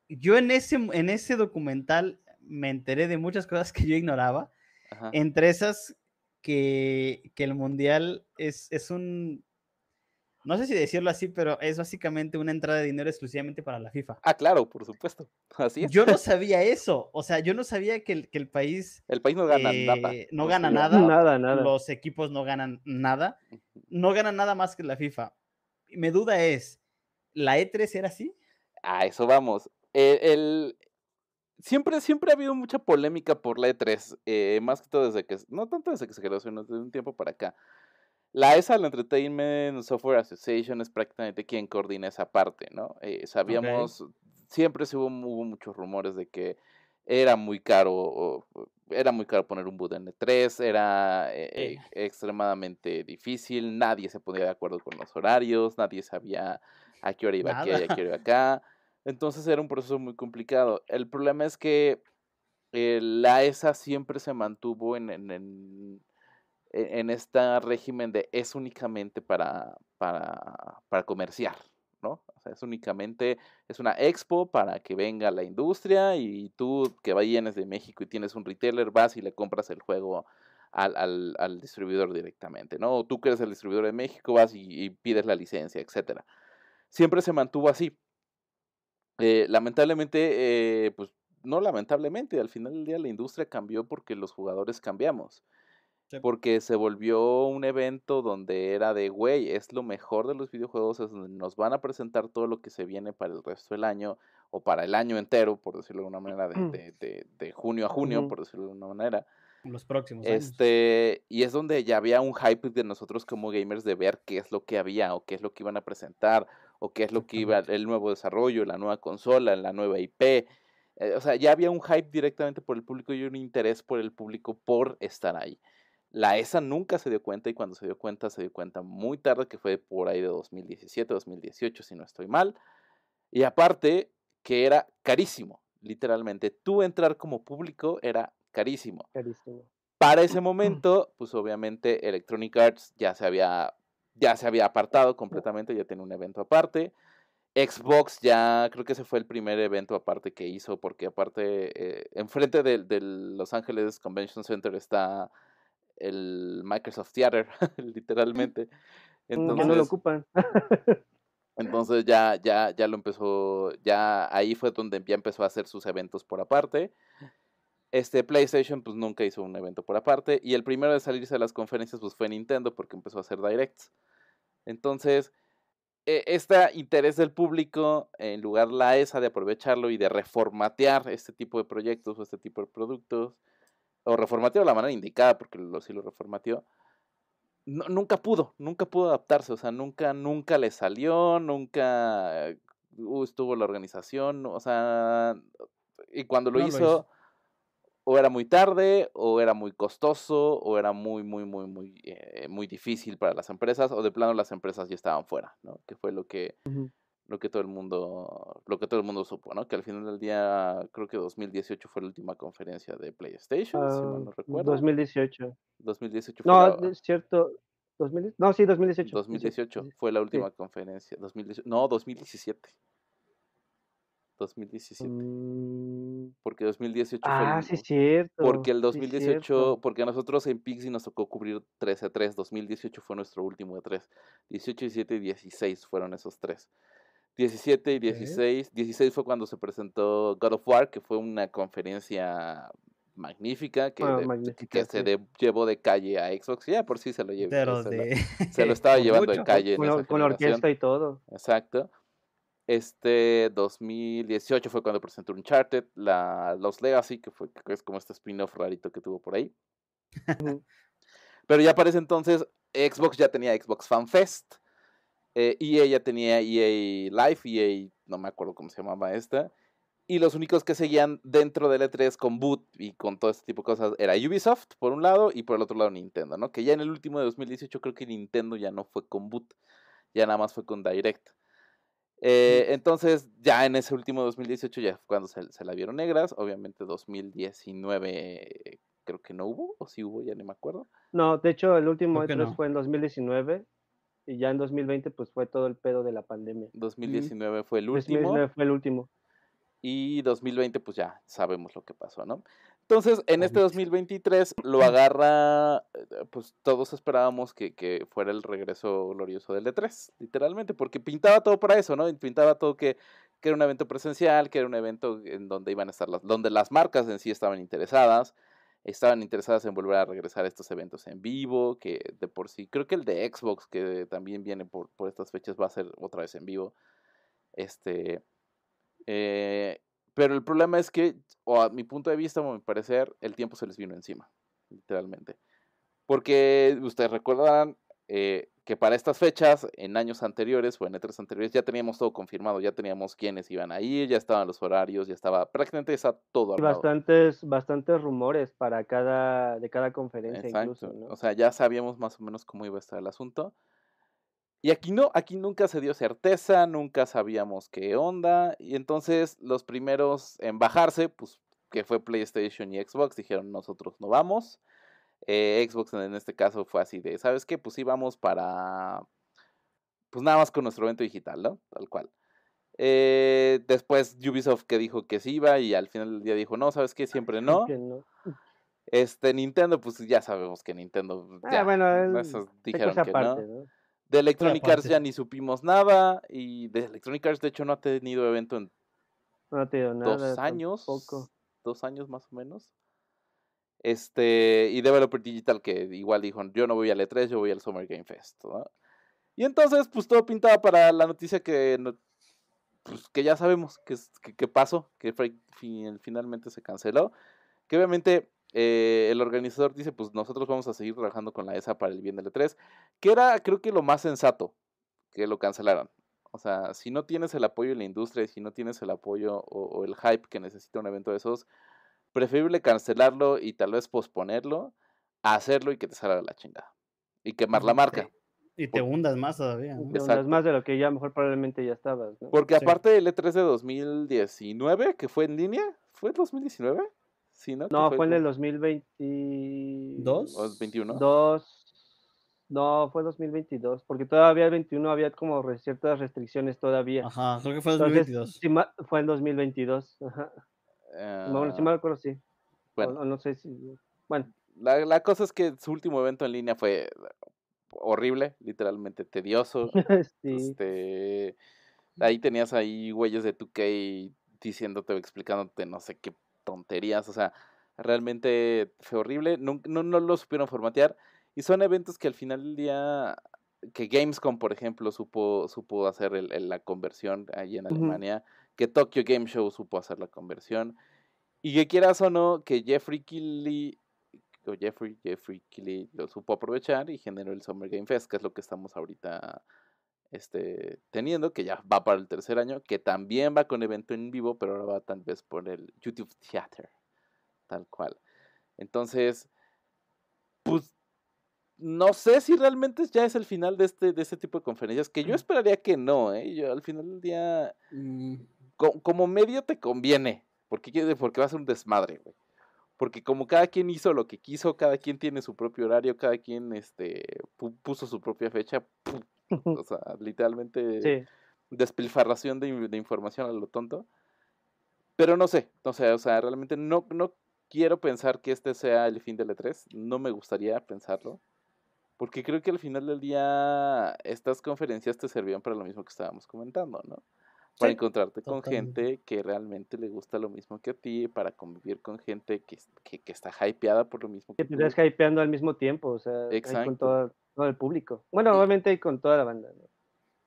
Yo en ese, en ese documental me enteré de muchas cosas que yo ignoraba. Ajá. Entre esas, que, que el mundial es, es un. No sé si decirlo así, pero es básicamente una entrada de dinero exclusivamente para la FIFA. Ah, claro, por supuesto. Así es. Yo no sabía eso. O sea, yo no sabía que el, que el país El país no gana nada. eh, no o gana nada. Nada, nada. los equipos no ganan nada. No ganan nada más que la FIFA. Mi duda es: ¿la E3 era así? A eso vamos. Eh, el, Siempre, siempre ha habido mucha polémica por la E3, eh, más que todo desde que, no tanto desde que se creó, sino desde un tiempo para acá. La ESA, la Entertainment Software Association, es prácticamente quien coordina esa parte, ¿no? Eh, sabíamos, siempre hubo, hubo muchos rumores de que era muy caro, o- era muy caro poner un boot en E3, era eh, extremadamente difícil, nadie se ponía de acuerdo con los horarios, nadie sabía a qué hora iba aquí y a qué hora iba acá. Entonces era un proceso muy complicado. El problema es que eh, la ESA siempre se mantuvo en, en, en, en este régimen de es únicamente para, para, para comerciar, ¿no? O sea, es únicamente, es una expo para que venga la industria y tú que vienes de México y tienes un retailer, vas y le compras el juego al, al, al distribuidor directamente, ¿no? O tú que eres el distribuidor de México, vas y, y pides la licencia, etcétera. Siempre se mantuvo así. Eh, lamentablemente, eh, pues no lamentablemente, al final del día la industria cambió porque los jugadores cambiamos. Sí. Porque se volvió un evento donde era de, güey, es lo mejor de los videojuegos, es donde nos van a presentar todo lo que se viene para el resto del año, o para el año entero, por decirlo de alguna manera, de, de, de- de junio a junio, por decirlo de alguna manera. Los próximos años. Este, y es donde ya había un hype de nosotros como gamers de ver qué es lo que había, o qué es lo que iban a presentar, o qué es lo que iba, el nuevo desarrollo, la nueva consola, la nueva IP. Eh, o sea, ya había un hype directamente por el público y un interés por el público por estar ahí. La ESA nunca se dio cuenta y cuando se dio cuenta, se dio cuenta muy tarde, que fue por ahí de 2017, 2018, si no estoy mal. Y aparte, que era carísimo, literalmente. Tú entrar como público era carísimo. Carísimo. Para ese momento, pues obviamente Electronic Arts ya se había, ya se había apartado completamente, ya tenía un evento aparte. Xbox ya, creo que ese fue el primer evento aparte que hizo, porque aparte, eh, enfrente del Los Ángeles Convention Center está el Microsoft Theater, literalmente. Ya no lo Entonces, ocupan. entonces ya, ya, ya lo empezó, ya ahí fue donde ya empezó a hacer sus eventos por aparte. Este PlayStation pues nunca hizo un evento por aparte y el primero de salirse de las conferencias pues fue Nintendo porque empezó a hacer directs. Entonces, este interés del público, en lugar la ESA de aprovecharlo y de reformatear este tipo de proyectos o este tipo de productos, o reformatear de la manera indicada, porque lo, sí lo reformateó, no- nunca pudo, nunca pudo adaptarse, o sea, nunca, nunca le salió, nunca eh, uh, estuvo la organización, o sea, y cuando lo No lo hizo, hizo. o era muy tarde, o era muy costoso, o era muy, muy, muy, muy, eh, muy difícil para las empresas, o de plano las empresas ya estaban fuera, ¿no? Que fue lo que. Lo que todo el mundo, lo que todo el mundo supo, ¿no? Que al final del día, creo que 2018 fue la última conferencia de PlayStation, si mal no Ah, recuerdo. 2018. 2018 fue No, la- es cierto. 2000, no, sí, 2018. 2018 fue la última conferencia. 2018, no, 2017. 2017. Mm, Porque 2018 fue Ah, el, sí, cierto. porque el sí, 2018, cierto. porque a nosotros en Pixie nos tocó cubrir 13 3, 2018 fue nuestro último de 3. 18, 17 y 16 fueron esos tres. 17 y Ok. 16, 16 fue cuando se presentó God of War, que fue una conferencia magnífica que, Ah, de- magnífica, que se de- llevó de calle a Xbox, ya por sí se lo llevó. Pero se, lo, de... se lo estaba llevando de calle en Con, generación. orquesta y todo. Exacto. Este 2018 fue cuando presentó Uncharted, la Lost Legacy, que fue que es como este spin-off rarito que tuvo por ahí. Pero ya para ese entonces Xbox ya tenía Xbox Fan Fest. Eh, EA ya tenía EA Live, EA, no me acuerdo cómo se llamaba esta. Y los únicos que seguían dentro del E3 con boot y con todo este tipo de cosas era Ubisoft, por un lado, y por el otro lado Nintendo, ¿no? Que ya en el último de 2018 creo que Nintendo ya no fue con boot, ya nada más fue con Direct. Eh, entonces, ya en ese último 2018 ya fue cuando se, se la vieron negras. Obviamente 2019 creo que no hubo, o si hubo, ya ni me acuerdo. No, de hecho, el último Creo que E3 no. fue en 2019 y ya en 2020 pues fue todo el pedo de la pandemia. 2019 fue el último. 2019 fue el último. Y 2020, pues ya sabemos lo que pasó, ¿no? Entonces, en este Obvio. 2023 lo agarra, eh, pues todos esperábamos que, que fuera el regreso glorioso del E3, literalmente, porque pintaba todo para eso, ¿no? Pintaba todo que, que era un evento presencial, que era un evento en donde iban a estar las, donde las marcas en sí estaban interesadas, estaban interesadas en volver a regresar a estos eventos en vivo, que de por sí, creo que el de Xbox, que también viene por, por estas fechas, va a ser otra vez en vivo. Este, eh, pero el problema es que, o a mi punto de vista, o a mi parecer, el tiempo se les vino encima, literalmente. Porque ustedes recordarán eh, que para estas fechas, en años anteriores o en E3 anteriores, ya teníamos todo confirmado, ya teníamos quiénes iban a ir, ya estaban los horarios, ya estaba, prácticamente está todo armado. bastantes, bastantes rumores para cada, de cada conferencia Exacto. incluso, ¿no? O sea, ya sabíamos más o menos cómo iba a estar el asunto. Y aquí no, aquí nunca se dio certeza, nunca sabíamos qué onda. Y entonces los primeros en bajarse, pues que fue PlayStation y Xbox, dijeron nosotros no vamos. Eh, Xbox en este caso fue así de, ¿sabes qué? Pues sí vamos para, pues nada más con nuestro evento digital, ¿no? Tal cual. Eh, después Ubisoft que dijo que sí iba y al final del día dijo, no, ¿sabes qué? Siempre no. Que no. Este, Nintendo, pues ya sabemos que Nintendo. Ah, ya, bueno, esos dijeron que no. ¿no? De Electronic Arts ya ni supimos nada. Y de Electronic Arts, de hecho, no ha tenido evento en No te digo nada. dos años. tampoco. dos años más o menos. Este, y Developer Digital que igual dijo, yo no voy al E3, yo voy al Summer Game Fest. Y entonces, pues todo pintaba para la noticia que, pues, que ya sabemos que, que, pasó, que finalmente se canceló. Que obviamente eh, el organizador dice, pues nosotros vamos a seguir trabajando con la ESA para el bien del E3, que era creo que lo más sensato que lo cancelaran. O sea, si no tienes el apoyo de la industria, si no tienes el apoyo o el hype que necesita un evento de esos, preferible cancelarlo y tal vez posponerlo a hacerlo y que te salga la chingada. Y quemar la marca. Y te hundas más todavía. Te hundas más de lo que ya mejor probablemente ya estabas. Porque aparte del E3 de 2019, que fue en línea, ¿fue 2019? Sí, ¿no? No, fue, en el 2022. ¿O 21? Dos. No, fue 2022, porque todavía el 21 había como ciertas restricciones todavía. Ajá, creo que fue 2022. fue en 2022. Ajá. No, si me ah, acuerdo, sí. Bueno, no, sé si. Bueno. La, la, cosa es que su último evento en línea fue horrible, literalmente tedioso. sí. Este, ahí tenías ahí güeyes de 2K diciéndote o explicándote no sé qué tonterías. O sea, realmente fue horrible. No, no, no lo supieron formatear. Y son eventos que al final del día que Gamescom, por ejemplo, supo, supo hacer la conversión ahí en Alemania que Tokyo Game Show supo hacer la conversión. Y que quieras o no, que Jeffrey Keighley, o Jeffrey, Jeffrey Keighley lo supo aprovechar y generó el Summer Game Fest, que es lo que estamos ahorita este, teniendo, que ya va para el tercer año, que también va con evento en vivo, pero ahora va tal vez por el YouTube Theater, tal cual. Entonces, pues no sé si realmente ya es el final de este, de este tipo de conferencias, que yo esperaría que no, ¿eh? Yo al final del día... Mm como medio te conviene, porque, porque va a ser un desmadre, güey. Porque como cada quien hizo lo que quiso, cada quien tiene su propio horario, cada quien este, puso su propia fecha, o sea, literalmente despilfarración de, de, información a lo tonto. Pero no sé, no sé, o sea, realmente no, no quiero pensar que este sea el fin del E3, no me gustaría pensarlo. Porque creo que al final del día estas conferencias te servían para lo mismo que estábamos comentando, ¿no? Para encontrarte con gente que realmente le gusta lo mismo que a ti, para convivir con gente que, que, está hypeada por lo mismo que, que te estás hypeando al mismo tiempo, o sea, con todo, todo, el público. Bueno, obviamente con toda la banda. ¿no?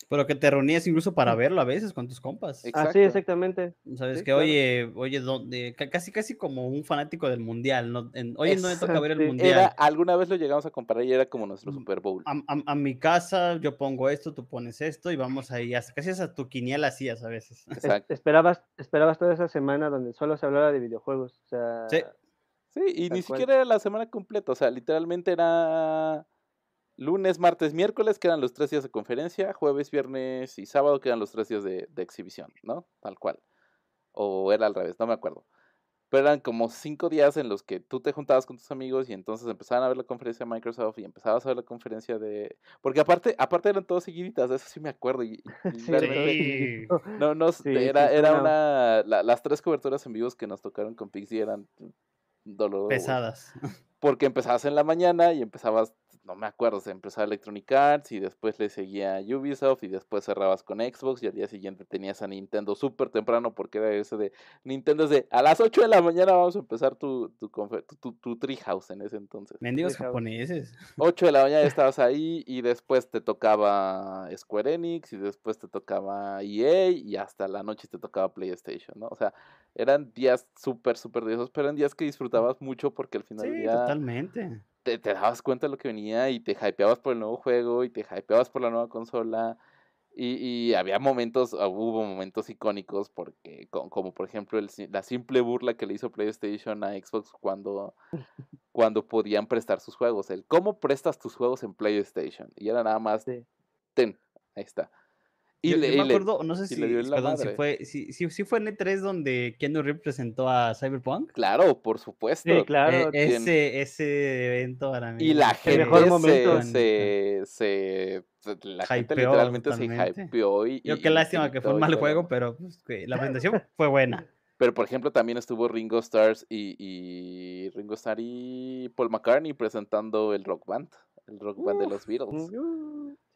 Pero que te reunías incluso para verlo a veces con tus compas. Ah, sí, exactamente. Sabes que, oye, oye, donde, casi casi como un fanático del mundial. ¿no? oye, no me toca ver el mundial. alguna vez lo llegamos a comparar y era como nuestro mm, Super Bowl. A, mi casa, yo pongo esto, tú pones esto y vamos ahí. Hasta casi hasta tu quiniela hacías a veces. Exacto. esperabas, esperabas toda esa semana donde solo se hablaba de videojuegos. O sea, sí. Sí, y ni siquiera era la semana completa. O sea, literalmente era lunes, martes, miércoles, que eran los tres días de conferencia, jueves, viernes y sábado, que eran los tres días de, exhibición, ¿no? Tal cual. O era al revés, no me acuerdo. Pero eran como cinco días en los que tú te juntabas con tus amigos y entonces empezaban a ver la conferencia de Microsoft y empezabas a ver la conferencia de... Porque aparte, aparte eran todos seguiditas, de eso sí me acuerdo. Y, sí. No, no, era, era una... las tres coberturas en vivos que nos tocaron con Pixie eran dolorosas. Pesadas. Porque empezabas en la mañana y empezabas no me acuerdo, se empezó a Electronic Arts y después le seguía Ubisoft y después cerrabas con Xbox y al día siguiente tenías a Nintendo súper temprano porque era ese de Nintendo es de a las 8 de la mañana vamos a empezar tu, tu, tu, tu, Treehouse en ese entonces. Mendigos japoneses. 8 de la mañana estabas ahí y después te tocaba Square Enix y después te tocaba EA y hasta la noche te tocaba PlayStation, ¿no? O sea, eran días súper, súper esos, pero eran días que disfrutabas mucho porque al final sí, del día... totalmente te, dabas cuenta de lo que venía y te hypeabas por el nuevo juego y te hypeabas por la nueva consola. Y, había momentos, ah, hubo momentos icónicos porque, como, por ejemplo el, la simple burla que le hizo PlayStation a Xbox cuando, cuando podían prestar sus juegos. El cómo prestas tus juegos en PlayStation. Y era nada más, ten, ahí está. Y yo, me acuerdo, no sé si, perdón, si fue, si, si, fue en E3 donde Keanu Reeves presentó a Cyberpunk. Claro, por supuesto. Sí, claro. E, ese, ese evento para mí. Y la gente mejor momento. se, se, la gente literalmente se hypeó. Y, yo qué lástima que fue un mal juego, pero pues, la presentación fue buena. Pero por ejemplo también estuvo Ringo Stars y, y Ringo Starr y Paul McCartney presentando el Rock Band el rock band de los Beatles.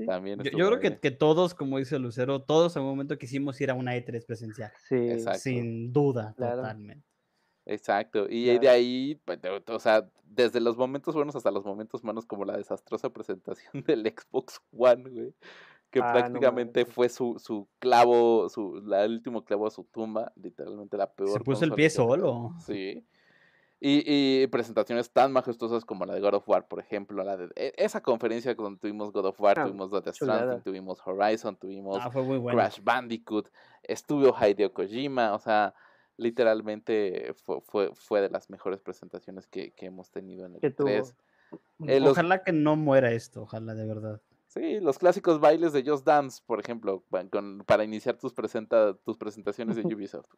También yo, yo, creo que, que, todos, como dice Lucero, todos en un momento quisimos ir a una E3 presencial. Sí, Exacto. sin duda, totalmente. Exacto, y de ahí, pues, o sea, desde los momentos buenos hasta los momentos malos, como la desastrosa presentación del Xbox One, güey, que Ah, prácticamente fue su, su clavo, su, la, el último clavo a su tumba, literalmente la peor. Se puso el pie solo. Sí. Y, y presentaciones tan majestuosas como la de God of War, por ejemplo, la de e- esa conferencia donde tuvimos God of War, Ah, tuvimos The chulada. Stranding, tuvimos Horizon, tuvimos Ah, bueno. Crash Bandicoot, estuvo Hideo Kojima, o sea, literalmente fue, fue, fue de las mejores presentaciones que, que hemos tenido en el Que. 3. Eh, los- Ojalá que no muera esto, ojalá de verdad. Sí, los clásicos bailes de Just Dance, por ejemplo, con- para iniciar tus, presenta, tus presentaciones de Ubisoft.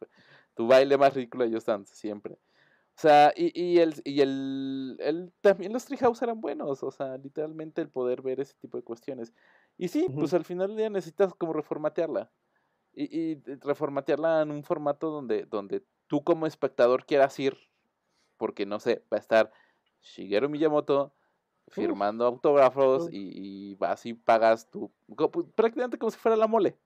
Tu baile más ridículo de Just Dance, siempre. O sea, y, y, el, y el, el- también los Treehouse eran buenos, o sea, literalmente el poder ver ese tipo de cuestiones. Y sí, pues al final del día necesitas como reformatearla. Y, y reformatearla en un formato donde, donde tú como espectador quieras ir, porque no sé, va a estar Shigeru Miyamoto firmando autógrafos y, y vas y pagas tu co- pu- prácticamente como si fuera la mole.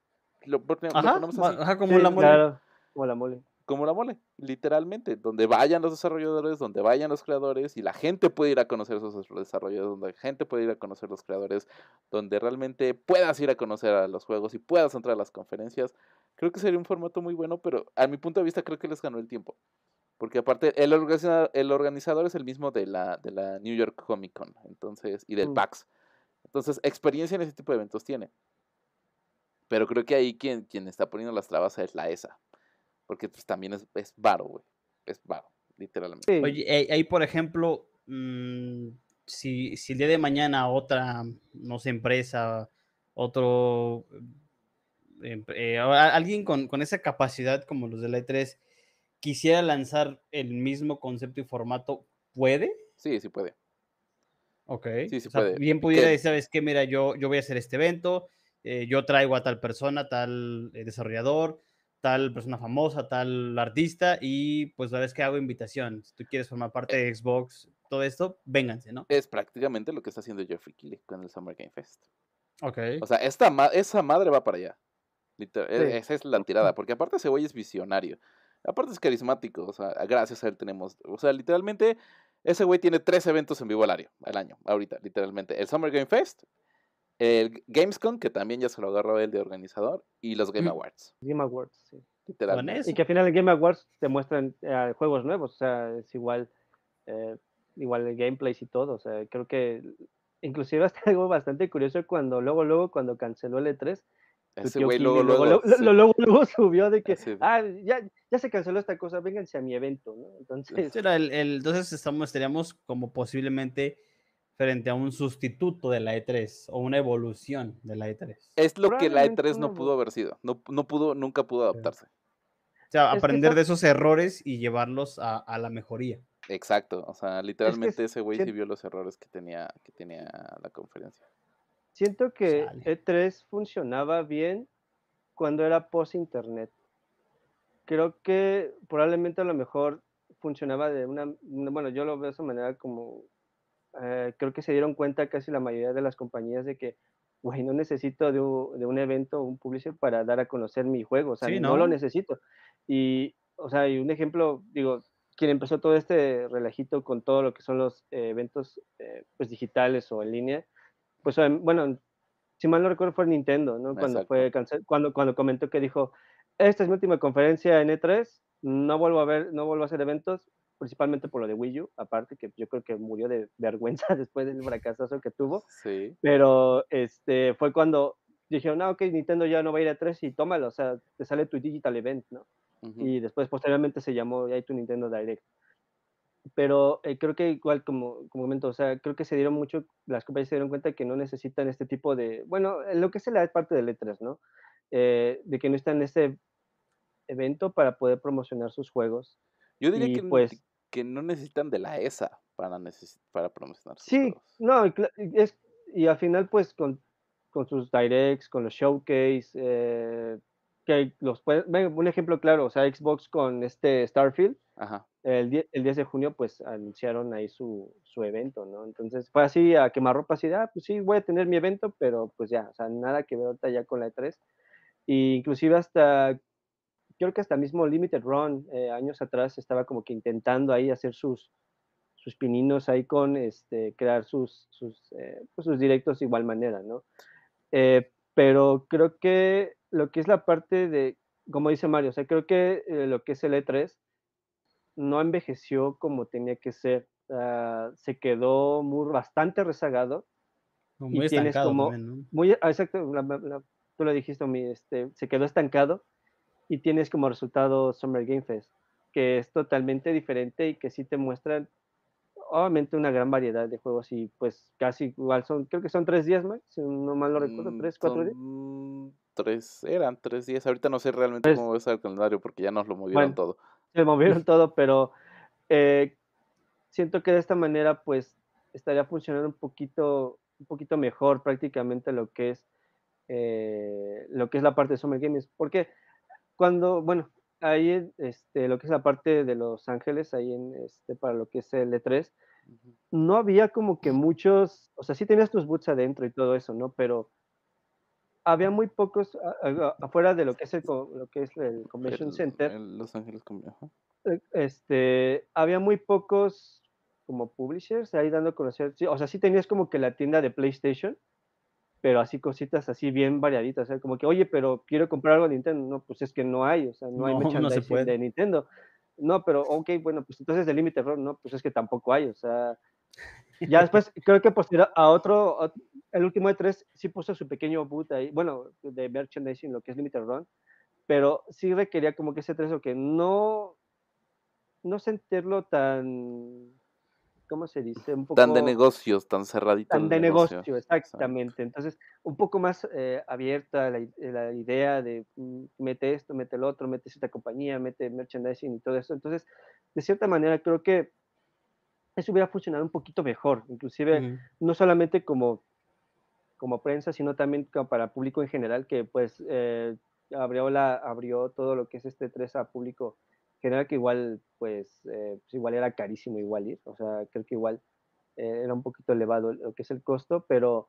Lo, pone- lo Ajá, ponemos ma- así, ajá, como Sí, la mole. Claro, como la mole. Como la mole, literalmente, donde vayan los desarrolladores, donde vayan los creadores y la gente puede ir a conocer esos des- desarrolladores, donde la gente puede ir a conocer los creadores, donde realmente puedas ir a conocer a los juegos y puedas entrar a las conferencias. Creo que sería un formato muy bueno, pero a mi punto de vista creo que les ganó el tiempo. Porque aparte, el organizador, el organizador es el mismo de la, de la New York Comic Con, entonces, y del Mm. PAX. Entonces, experiencia en ese tipo de eventos tiene. Pero creo que ahí quien, quien está poniendo las trabas es la ESA. Porque pues también es, es varo, güey. Es varo, literalmente. Sí. Oye, ahí, ahí, por ejemplo, mm, si, si el día de mañana otra, no sé, empresa, otro, em- eh, alguien con, con esa capacidad como los de la E3 quisiera lanzar el mismo concepto y formato, ¿puede? Sí, sí puede. Ok. Sí, sí O sea, puede. bien pudiera decir, ¿sabes qué? Mira, yo, yo voy a hacer este evento, eh, yo traigo a tal persona, tal eh, desarrollador, tal persona famosa, tal artista, y pues sabes que hago invitación. Si tú quieres formar parte de Xbox, todo esto, vénganse, ¿no? Es prácticamente lo que está haciendo Jeffrey Keighley con el Summer Game Fest. Ok. O sea, esta ma- esa madre va para allá. E- Sí. Esa es la tirada. Porque aparte ese güey es visionario. Aparte es carismático. O sea, gracias a él tenemos. O sea, literalmente, ese güey tiene tres eventos en vivo al año. Al año, ahorita, literalmente. El Summer Game Fest, el Gamescom, que también ya se lo agarró él de organizador, y los Game Mm. Awards. Game Awards, sí. Y que al final en Game Awards te muestran eh, juegos nuevos, o sea, es igual, eh, igual el gameplay y todo, o sea, creo que inclusive hasta algo bastante curioso cuando luego, luego, cuando canceló el E3, Ese tío güey luego, luego. luego, luego, luego, luego subió de que, ah, ya, ya se canceló esta cosa, vénganse a mi evento, ¿no? Entonces, Era el- el- entonces estamos, estaríamos como posiblemente frente a un sustituto de la E3 o una evolución de la E3. Es lo que la Probablemente E3 no una pudo haber sido. No, no pudo, nunca pudo adaptarse. O sea, Es que aprender de esos errores y llevarlos a, a la mejoría. Exacto. O sea, literalmente ese güey sí vio los errores que tenía, que tenía la conferencia. siento que Chale. E3 funcionaba bien cuando era post-internet. Creo que probablemente a lo mejor funcionaba de una, una- bueno, yo lo veo de esa manera como, eh, creo que se dieron cuenta casi la mayoría de las compañías de que, güey, no necesito de un, de un evento, un publisher para dar a conocer mi juego, o sea, Sí, no ¿no? lo necesito. Y, o sea, y un ejemplo, digo, quien empezó todo este relajito con todo lo que son los eh, eventos, eh, pues digitales o en línea, pues bueno, si mal no recuerdo fue Nintendo, ¿no? Cuando Exacto. fue cancel- cuando, cuando comentó que dijo, esta es mi última conferencia en E3, no vuelvo a ver, no vuelvo a hacer eventos, principalmente por lo de Wii U, aparte que yo creo que murió de vergüenza después del fracasazo que tuvo, Sí. pero este fue cuando dijeron, no, ok, Nintendo ya no va a ir a E3 y tómalo, o sea, te sale tu digital event, ¿no? y después posteriormente se llamó ya tu Nintendo Direct. Pero eh, creo que igual como, como momento, o sea, creo que se dieron mucho, las compañías se dieron cuenta que no necesitan este tipo de, bueno, lo que es la parte de letras, ¿no? Eh, de que no están en ese evento para poder promocionar sus juegos. Yo diría y que, pues- que no necesitan de la ESA para, para promocionar sus Sí, juegos. no, es, y al final pues con, con sus directs, con los showcase, eh, que los un ejemplo claro, o sea, Xbox con este Starfield, Ajá. el, die- el 10 de junio, pues anunciaron ahí su, su evento, ¿no? Entonces fue así a quemarropa, así de, ah, pues sí, voy a tener mi evento, pero pues ya, o sea, nada que ver ahorita ya con la E3. Y inclusive hasta creo que hasta mismo Limited Run eh, años atrás estaba como que intentando ahí hacer sus, sus pininos ahí con este, crear sus, sus, eh, pues sus directos de igual manera, ¿no? Eh, pero creo que lo que es la parte de, como dice Mario, o sea, creo que lo que es el E3 no envejeció como tenía que ser. Ah, se quedó muy, bastante rezagado. Muy estancado como, ¿no? muy, ah, exacto, tú lo dijiste, este, se quedó estancado y tienes como resultado Summer Game Fest, que es totalmente diferente y que sí te muestran obviamente una gran variedad de juegos y pues casi igual son, creo que son tres días más, si no mal lo recuerdo, mm, tres, cuatro días. Tres, eran tres días, ahorita no sé realmente cómo va a ser el calendario porque ya nos lo movieron todo. Se movieron todo, pero eh, siento que de esta manera pues estaría funcionando un poquito, un poquito mejor prácticamente lo que es eh, lo que es la parte de Summer Games, porque cuando, bueno, ahí este, lo que es la parte de Los Ángeles, ahí en este, para lo que es el E3, no había como que muchos, o sea, sí tenías tus boots adentro y todo eso, ¿no? Pero había muy pocos afuera de lo que es el, lo que es el Convention Center. Los Ángeles, e, este, había muy pocos como publishers ahí dando a conocer, o sea, sí tenías como que la tienda de PlayStation, pero así cositas así bien variaditas, o sea, como que, oye, pero quiero comprar algo de Nintendo, no, pues es que no hay, o sea, no, hay merchandising de Nintendo. No, pero ok, bueno, pues entonces de Limited Run, no, pues es que tampoco hay, o sea, ya después creo que posterior a otro, el último de tres sí puso su pequeño boot ahí, bueno, de merchandising, lo que es Limited Run, pero sí requería como que ese tres o que no, no sentirlo tan ¿cómo se dice? Un poco, tan de negocios, tan cerradito. Tan de negocio, exactamente. Entonces, un poco más eh, abierta la, la, idea de mm, mete esto, mete el otro, mete esta compañía, mete merchandising y todo eso. Entonces, de cierta manera, creo que eso hubiera funcionado un poquito mejor, inclusive no solamente como, como prensa, sino también como para público en general, que pues eh, abrió, la, abrió todo lo que es este 3 a público general que igual, pues, eh, pues, igual era carísimo igual ir, o sea, creo que igual eh, era un poquito elevado lo que es el costo, pero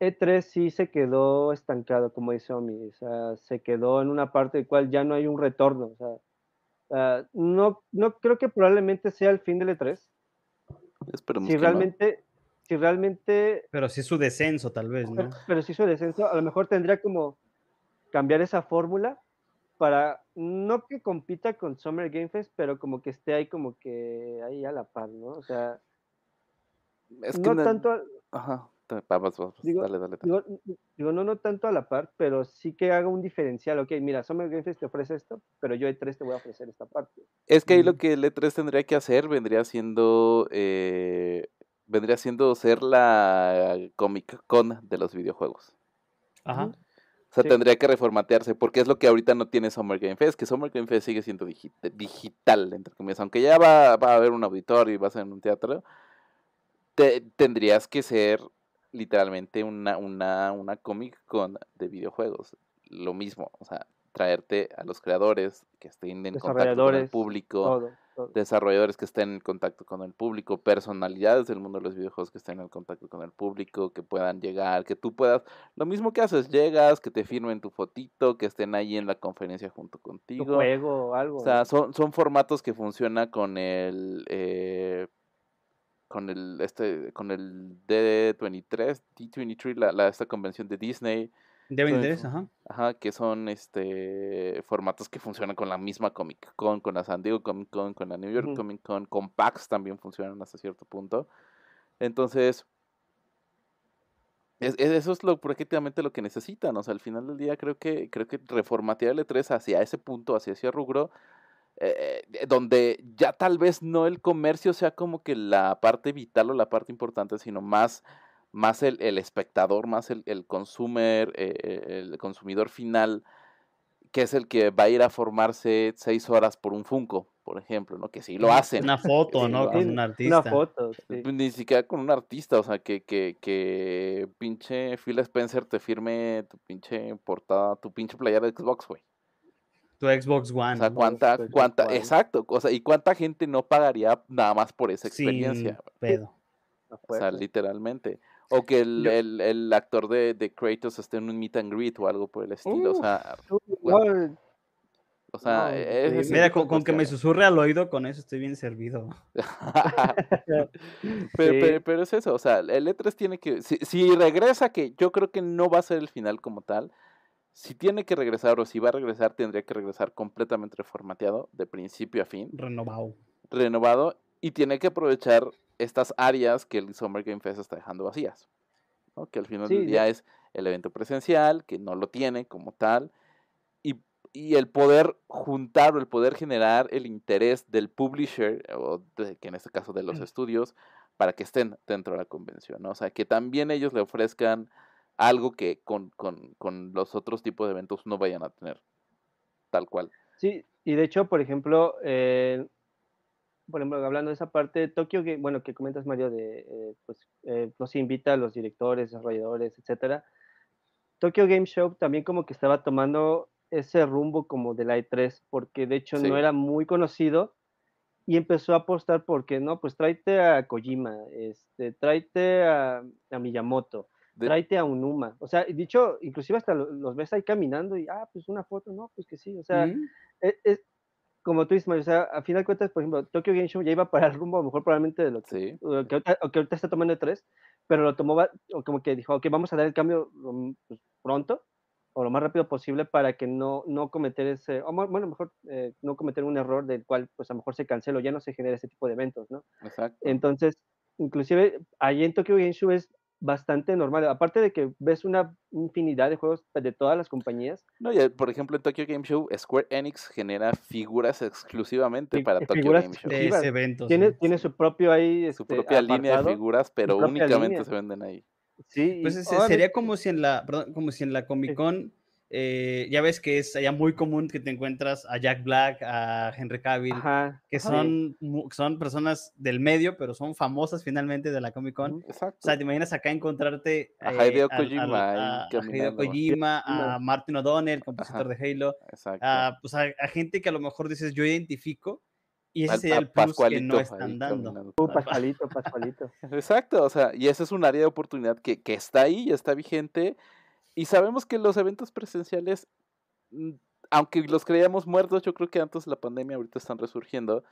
E3 sí se quedó estancado, como dice Omi, o sea, se quedó en una parte de cual ya no hay un retorno, o sea, no, no creo que probablemente sea el fin del E3. Esperemos si realmente, si realmente... Pero sí su descenso, tal vez, ¿no? Pero, pero sí su descenso, a lo mejor tendría como cambiar esa fórmula para, no que compita con Summer Game Fest, pero como que esté ahí como que ahí a la par, ¿no? O sea, es que no, tanto... Ajá, digo, dale, dale, Digo, no, no tanto a la par, pero sí que haga un diferencial. Ok, mira, Summer Game Fest te ofrece esto, pero yo E3 te voy a ofrecer esta parte. Es que ahí lo que el E3 tendría que hacer vendría siendo, eh, vendría siendo ser la Comic Con de los videojuegos. Ajá. O sea, tendría que reformatearse, porque es lo que ahorita no tiene Summer Game Fest, que Summer Game Fest sigue siendo digital, entre comillas, aunque ya va, va, a haber un auditorio y va a ser en un teatro, te, tendrías que ser literalmente una, una, una Comic Con de videojuegos. Lo mismo, o sea, traerte a los creadores que estén en contacto con el público, desarrolladores que estén en contacto con el público, personalidades del mundo de los videojuegos que estén en contacto con el público, que puedan llegar, que tú puedas, lo mismo que haces, llegas, que te firmen tu fotito, que estén ahí en la conferencia junto contigo. Tu juego, algo. O sea, son, son formatos que funcionan con el eh, con el este con el D23, D23, la, la esta convención de Disney Deben interés, ajá. Ajá, que son este formatos que funcionan con la misma Comic Con, con la San Diego Comic Con, con la New York Comic Con, con PAX también funcionan hasta cierto punto. Entonces, eso es lo prácticamente lo que necesitan. O sea, al final del día creo que, creo que reformatear el E3 hacia ese punto, hacia ese rubro, eh, eh, donde ya tal vez no el comercio sea como que la parte vital o la parte importante, sino más más el, el espectador, más el, el consumer, eh, el consumidor final, que es el que va a ir a formarse seis horas por un Funko, por ejemplo, ¿no? Que sí lo hacen. Una foto, ¿no? Con un artista. Una foto, pues, Ni siquiera con un artista, o sea, que, que, que pinche Phil Spencer te firme tu pinche portada, tu pinche playera de Xbox, güey. Tu Xbox One. O sea, cuánta, cuánta, exacto, o sea, y cuánta gente no pagaría nada más por esa experiencia. Sin pedo. O sea, literalmente. O que el, el, el actor de, de, Kratos esté en un meet and greet o algo por el estilo. o sea, O sea, No, e- Mira, tipo de con, con que me susurre al oído, con eso estoy bien servido. pero, Sí. pero- pero es eso, o sea, el E3 tiene que, si, si regresa, que yo creo que no va a ser el final como tal, si tiene que regresar o si va a regresar, tendría que regresar completamente reformateado, de principio a fin, Renovado. renovado, y tiene que aprovechar estas áreas que el Summer Game Fest está dejando vacías, ¿no? que al final Sí, del de- día es el evento presencial, que no lo tiene como tal, y, y el poder juntar o el poder generar el interés del publisher, o de- que en este caso de los estudios, para que estén dentro de la convención, ¿no? O sea, que también ellos le ofrezcan algo que con, con, con los otros tipos de eventos no vayan a tener, tal cual. Sí, y de hecho, por ejemplo, eh, por ejemplo, hablando de esa parte, Tokio, bueno, que comentas, Mario, de, eh, pues, eh, los invita a los directores, desarrolladores, etcétera. Tokyo Game Show también como que estaba tomando ese rumbo como de la E3, porque de hecho Sí. no era muy conocido y empezó a apostar porque, no, pues tráete a Kojima, este, tráete a, a Miyamoto, De- tráete a Unuma. O sea, dicho, inclusive hasta lo- los ves ahí caminando y, ah, pues una foto, no, pues que sí, o sea, es, es- como tú dices, Mario, o sea, a final de cuentas, por ejemplo, Tokyo Game Show ya iba para el rumbo, a lo mejor probablemente de lo que, Sí, o que, ahorita, o que ahorita está tomando tres, pero lo tomó, o como que dijo, ok, vamos a dar el cambio mm, pues, pronto, o lo más rápido posible para que no, no cometer ese, o bueno, mejor eh, no cometer un error del cual, pues a lo mejor se cancela o ya no se genera ese tipo de eventos, ¿no? exacto. Entonces, inclusive ahí en Tokyo Game Show es bastante normal, aparte de que ves una infinidad de juegos de todas las compañías, No, y, eh, por ejemplo, en Tokyo Game Show, Square Enix genera figuras exclusivamente para Tokyo figuras Game Show. De exclusivas. ese evento. tiene, sí. tiene su propio ahí, Su este, propia línea de figuras, pero únicamente línea. se venden ahí. Sí, Pues y ese- obviamente- sería como si en la, perdón, como si en la Comic Con, eh, ya ves que es allá muy común que te encuentras a Jack Black, a Henry Cavill, Ajá, que son, son personas del medio, pero son famosas finalmente de la Comic Con. Exacto. O sea, te imaginas acá encontrarte A eh, Hideo Kojima ahí a- a Hideo. Kojima, a. Martin O'Donnell, compositor Ajá. de Halo, a, pues a, a gente que a lo mejor dices yo identifico y ese sería a el plus que no están dando. Uh, Pascualito, Pascualito. Exacto, o sea, y ese es un área de oportunidad que, que está ahí, está vigente, y sabemos que los eventos presenciales, mm, aunque los creíamos muertos, yo creo que antes de la pandemia ahorita están resurgiendo,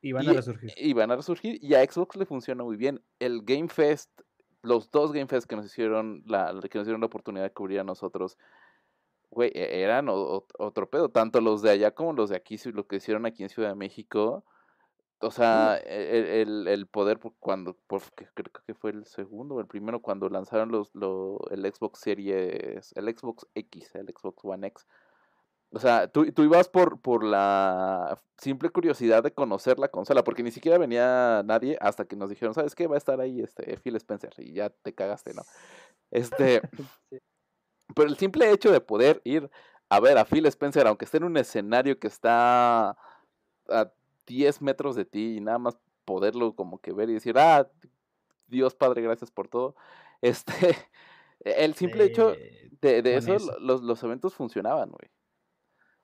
Y van y, a resurgir. y van a resurgir, y a Xbox le funciona muy bien. El Game Fest, los dos Game Fest que nos hicieron la, que nos dieron la oportunidad de cubrir a nosotros, güey, e- eran otro pedo, tanto los de allá como los de aquí, lo que hicieron aquí en Ciudad de México, o sea, e- e- el, el poder cuando, por, que creo que fue el segundo o el primero, cuando lanzaron los, lo, el Xbox Series, el Xbox X, el Xbox One X. O sea, tú, tú ibas por, por la simple curiosidad de conocer la consola, porque ni siquiera venía nadie hasta que nos dijeron, ¿sabes qué? Va a estar ahí este Phil Spencer y ya te cagaste, ¿no? Este, Sí. pero el simple hecho de poder ir a ver a Phil Spencer, aunque esté en un escenario que está a 10 metros de ti y nada más poderlo como que ver y decir, ah, Dios Padre, gracias por todo. Este, el simple hecho de, de eso, eso. lo- Los, los eventos funcionaban, güey.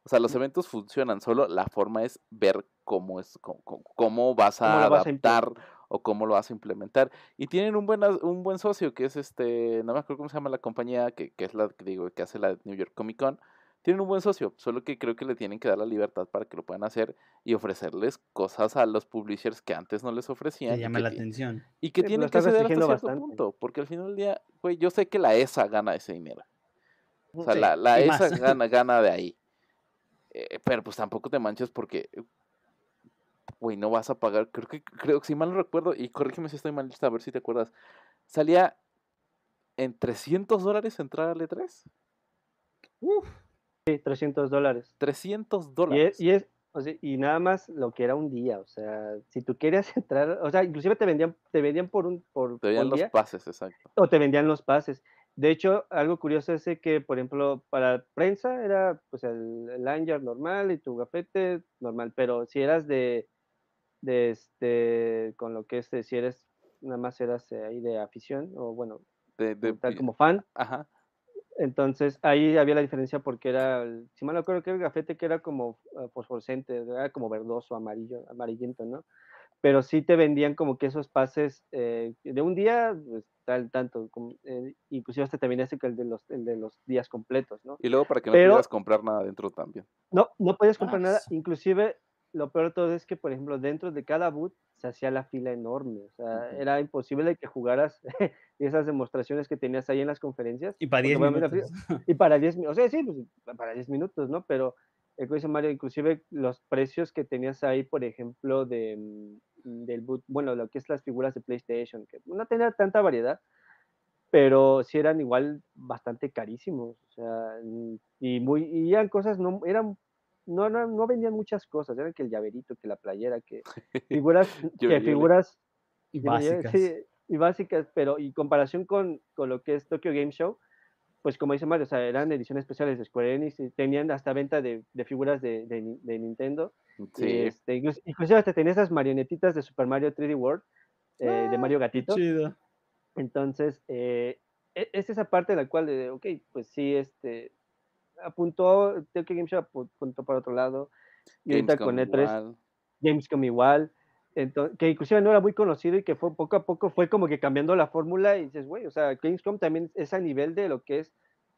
O sea, los eventos funcionan, solo la forma es ver cómo es, cómo, cómo- vas a ¿Cómo lo vas a adaptar o cómo lo vas a implementar. Y tienen un buen, un buen socio que es este, no me acuerdo cómo se llama la compañía, que, que es la que digo, que hace la New York Comic Con. Tienen un buen socio, solo que creo que le tienen que dar la libertad para que lo puedan hacer y ofrecerles cosas a los publishers que antes no les ofrecían. que y llama que la atención. y que Sí, tienen que ceder hasta cierto bastante. punto, porque al final del día, güey, yo sé que la ESA gana ese dinero. O sea, Sí, la, la ESA más. gana, gana de ahí. Eh, pero pues tampoco te manches porque, güey, no vas a pagar. Creo que, creo que si mal no recuerdo, y corrígeme si estoy mal, a ver si te acuerdas. Salía en 300 dólares entrar al E3. Sí, 300 dólares. 300 Y dólares. es, y es, o sea, y nada más lo que era un día, o sea, si tú querías entrar, o sea, inclusive te vendían, te vendían por un, por, Te por los día, pases, exacto. o te vendían los pases. De hecho, algo curioso es que, por ejemplo, para prensa era pues el, el lanyard normal y tu gafete normal, pero si eras de, de este, con lo que es, de- si eres, nada más eras ahí de afición, o bueno, De, de- tal como fan, Ajá. Entonces ahí había la diferencia porque era, el- si mal no recuerdo que el gafete que era como eh, fosforescente, era como verdoso, amarillo, amarillento, ¿no? Pero sí te vendían como que esos pases eh, de un día, pues, tal, tanto, como, eh, inclusive hasta también ese que el de los, el de los días completos, ¿no? Y luego para que no Pero- pudieras comprar nada dentro también. No, no podías Ah, comprar nada, inclusive lo peor de todo es que, por ejemplo, dentro de cada boot se hacía la fila enorme, o sea, era imposible que jugaras esas demostraciones que tenías ahí en las conferencias. Y para porque 10 obviamente la minutos. fila- Y para 10 minutos, o sea, sí, pues, para 10 minutos, ¿no? Pero, el dice Mario, inclusive los precios que tenías ahí, por ejemplo, de, mm, del boot, bueno, lo que es las figuras de PlayStation, que no tenía tanta variedad, pero sí eran igual bastante carísimos, o sea, y muy, y eran cosas, no, eran, no, eran- no vendían muchas cosas, eran que el llaverito, que la playera, que figuras, que figuras Y básicas. Sí, y básicas, pero y comparación con, con lo que es Tokyo Game Show, pues como dice Mario, o sea, eran ediciones especiales de Square Enix, y tenían hasta venta de, de figuras de, de de Nintendo, y Sí. este, incluso, inclusive hasta tenía esas marionetitas de Super Mario 3D World, eh, de Ah, Mario qué Gatito, chido. entonces, eh, e- es esa parte en la cual, de, ok, pues sí, este, apuntó, Tokyo Game Show apu- apuntó para otro lado, y ahorita con E3, igual. Gamescom igual, entonces, que inclusive no era muy conocido y que fue poco a poco fue como que cambiando la fórmula y dices, güey, o sea, Gamescom también es a nivel de lo que es,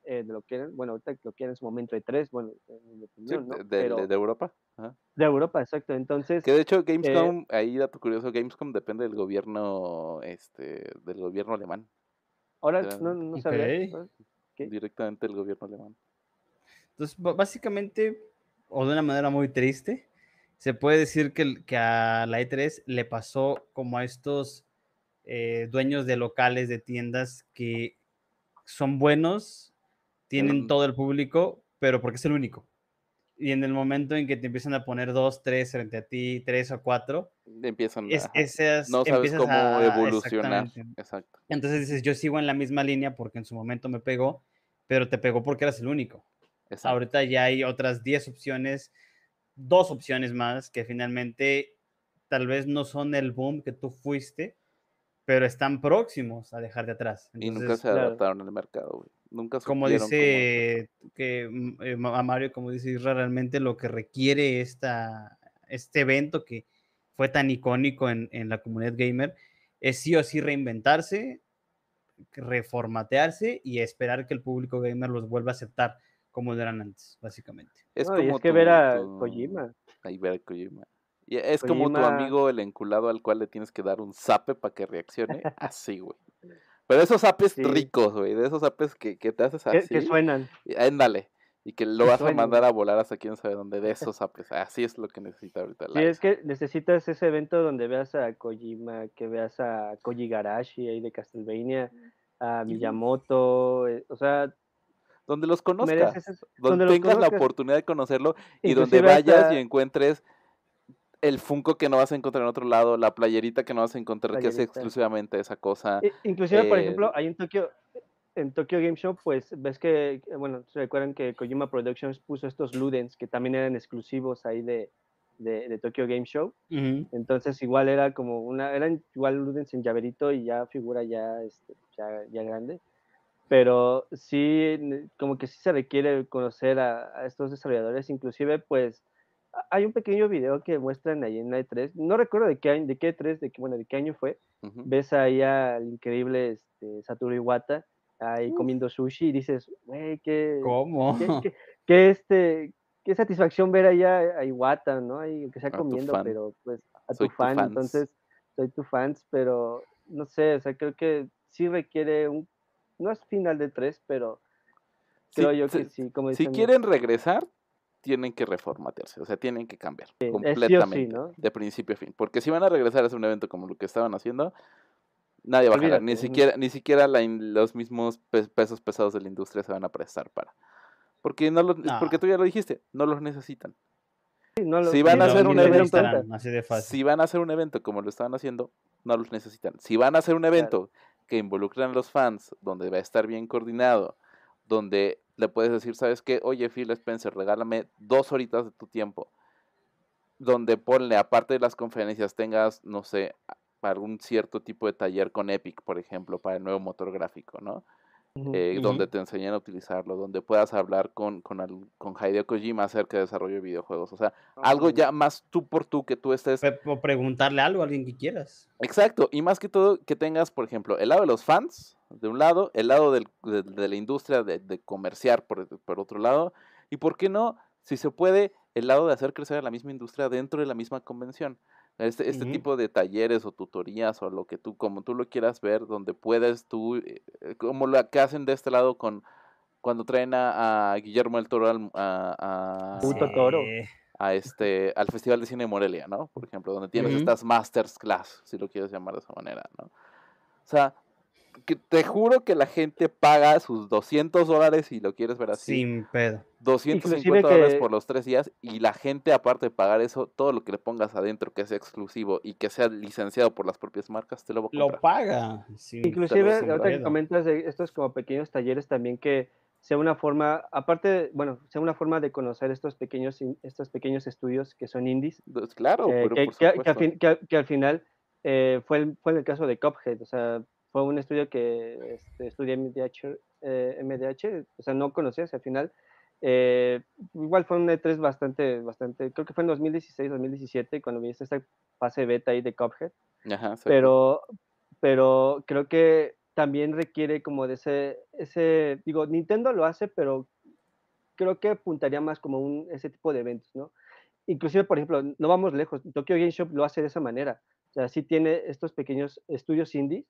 eh, de lo que eran, bueno, ahorita lo que era en su momento de tres, bueno, en mi Sí, opinión, ¿no? de, de- Pero de Europa. Ajá. de Europa, exacto, entonces, Que de hecho Eh, Gamescom, ahí dato curioso, Gamescom depende del gobierno, este, del gobierno alemán, ahora no, no sabía, directamente del gobierno alemán. Entonces, básicamente, o de una manera muy triste, se puede decir que, que a la E3 le pasó como a estos eh, dueños de locales, de tiendas que son buenos, tienen Mm. todo el público, pero porque es el único. Y en el momento en que te empiezan a poner dos, tres frente a ti, tres o cuatro, Empiezan es, esas no sabes cómo a- evolucionar. Exacto. Entonces dices, yo sigo en la misma línea porque en su momento me pegó, pero te pegó porque eras el único. Exacto. Ahorita ya hay otras 10 opciones, dos opciones más que finalmente tal vez no son el boom que tú fuiste, pero están próximos a dejar de atrás. y nunca Entonces, se claro. adaptaron al mercado, güey. Nunca como supieron cómo dice que mm, eh, a Mario, como dice Isra, realmente lo que requiere esta, este evento que fue tan icónico en, en la comunidad gamer es sí o sí reinventarse, reformatearse y esperar que el público gamer los vuelva a aceptar como lo eran antes, básicamente. Es No, y como es que tu- ver a tu- Kojima, Ahí ver a Kojima. Y es como tu amigo el enculado al cual le tienes que dar un zape para que reaccione. Así, güey. Pero esos zapes Sí. ricos, güey. De esos zapes que, que te haces así. que suenan. y Ándale. Y que lo que vas a mandar a volar hasta quién sabe dónde. De esos zapes. Así es lo que necesita ahorita Sí, es que necesitas ese evento donde veas a Kojima, que veas a Koji Garashi ahí de Castlevania, a Miyamoto, eh, o sea, Donde los conozcas. mereces Donde, los tengas la oportunidad de conocerlo y donde vayas hasta- y encuentres el Funko que no vas a encontrar en otro lado, la playerita que no vas a encontrar que es exclusivamente esa cosa. Inclusive, por eh, ejemplo, ahí en Tokio, en Tokyo Game Show, pues ves que, bueno, se recuerdan que Kojima Productions puso estos Ludens que también eran exclusivos ahí de, de, de Tokyo Game Show. Entonces igual era como una, eran igual Ludens en llaverito y ya figura ya, este, ya, ya grande. Pero sí, como que sí se requiere conocer a, a estos desarrolladores. Inclusive, pues, hay un pequeño video que muestran ahí en la E3. No recuerdo de qué año, de qué E3, de qué, bueno, de qué año fue. Ujú. Ves ahí al increíble este, Satoru Iwata ahí Uf. comiendo sushi y dices, güey, qué, ¿Cómo? qué, qué- qué, este, qué satisfacción ver allá a Iwata, ¿no? Ahí, que sea tu comiendo, pero pues a Soy tu tu fan, fans. entonces soy tu fans, pero no sé, o sea, creo que sí requiere un, no es final de tres, pero Sí, creo yo que sí, como Si quieren regresar, tienen que reformatearse, o sea, tienen que cambiar sí completamente, sí, ¿no? de principio a fin. Porque si van a regresar a hacer un evento como lo que estaban haciendo, nadie va a jalar, ni siquiera, ni siquiera la in- los mismos pe- pesos pesados de la industria se van a prestar para. Porque no los, porque tú ya lo dijiste, no los necesitan. Sí, no lo- si van a hacer un evento- cuenta. necesitarán, así de fácil. Si van a hacer un evento como lo estaban haciendo, no los necesitan. Si van a hacer un evento que involucran a los fans, donde va a estar bien coordinado, donde le puedes decir, ¿sabes qué? Oye, Phil Spencer, regálame dos horitas de tu tiempo. Donde ponle, aparte de las conferencias, tengas, no sé, algún cierto tipo de taller con Epic, por ejemplo, para el nuevo motor gráfico, ¿no? Eh, donde te enseñan a utilizarlo, donde puedas hablar con, con, con Hideo Kojima acerca de desarrollo de videojuegos. O sea, algo ya más tú por tú que tú estés. O preguntarle algo a alguien que quieras. Exacto, y más que todo que tengas, por ejemplo, el lado de los fans, de un lado, el lado de, la industria de, de comerciar por, por otro lado, y por qué no, si se puede, el lado de hacer crecer a la misma industria dentro de la misma convención. Este, este tipo de talleres o tutorías o lo que tú, como tú lo quieras ver, donde puedes tú, eh, eh, como lo que hacen de este lado con cuando traen a, Guillermo el Toro al, a, Toro. a este, al Festival de Cine de Morelia, ¿no? Por ejemplo, donde tienes estas masters class, si lo quieres llamar de esa manera, ¿no? O sea, que te juro que la gente paga sus 200 dólares si lo quieres ver así. Sin pedo. 250 dólares por los tres días y la gente aparte de pagar eso, todo lo que le pongas adentro que sea exclusivo y que sea licenciado por las propias marcas, te lo va a comprar. Lo paga. Inclusive, ahorita que comentas de estos como pequeños talleres también que sea una forma, aparte, bueno, sea una forma de conocer estos pequeños, estos pequeños estudios que son indies. Pues, claro, pero que, que, al final eh, fue, el, fue en el caso de Cuphead, o sea, fue un estudio que este, estudié MDH, eh, MDH, o sea, no conocías al final. Eh, igual fue un E3 bastante, bastante, creo que fue en 2016, 2017, cuando viste esta fase beta ahí de Cuphead. Ajá, pero, pero creo que también requiere como de ese, ese, digo, Nintendo lo hace, pero creo que apuntaría más como un, ese tipo de eventos, ¿no? Inclusive, por ejemplo, no vamos lejos, Tokyo Game Shop lo hace de esa manera. O sea, sí tiene estos pequeños estudios indie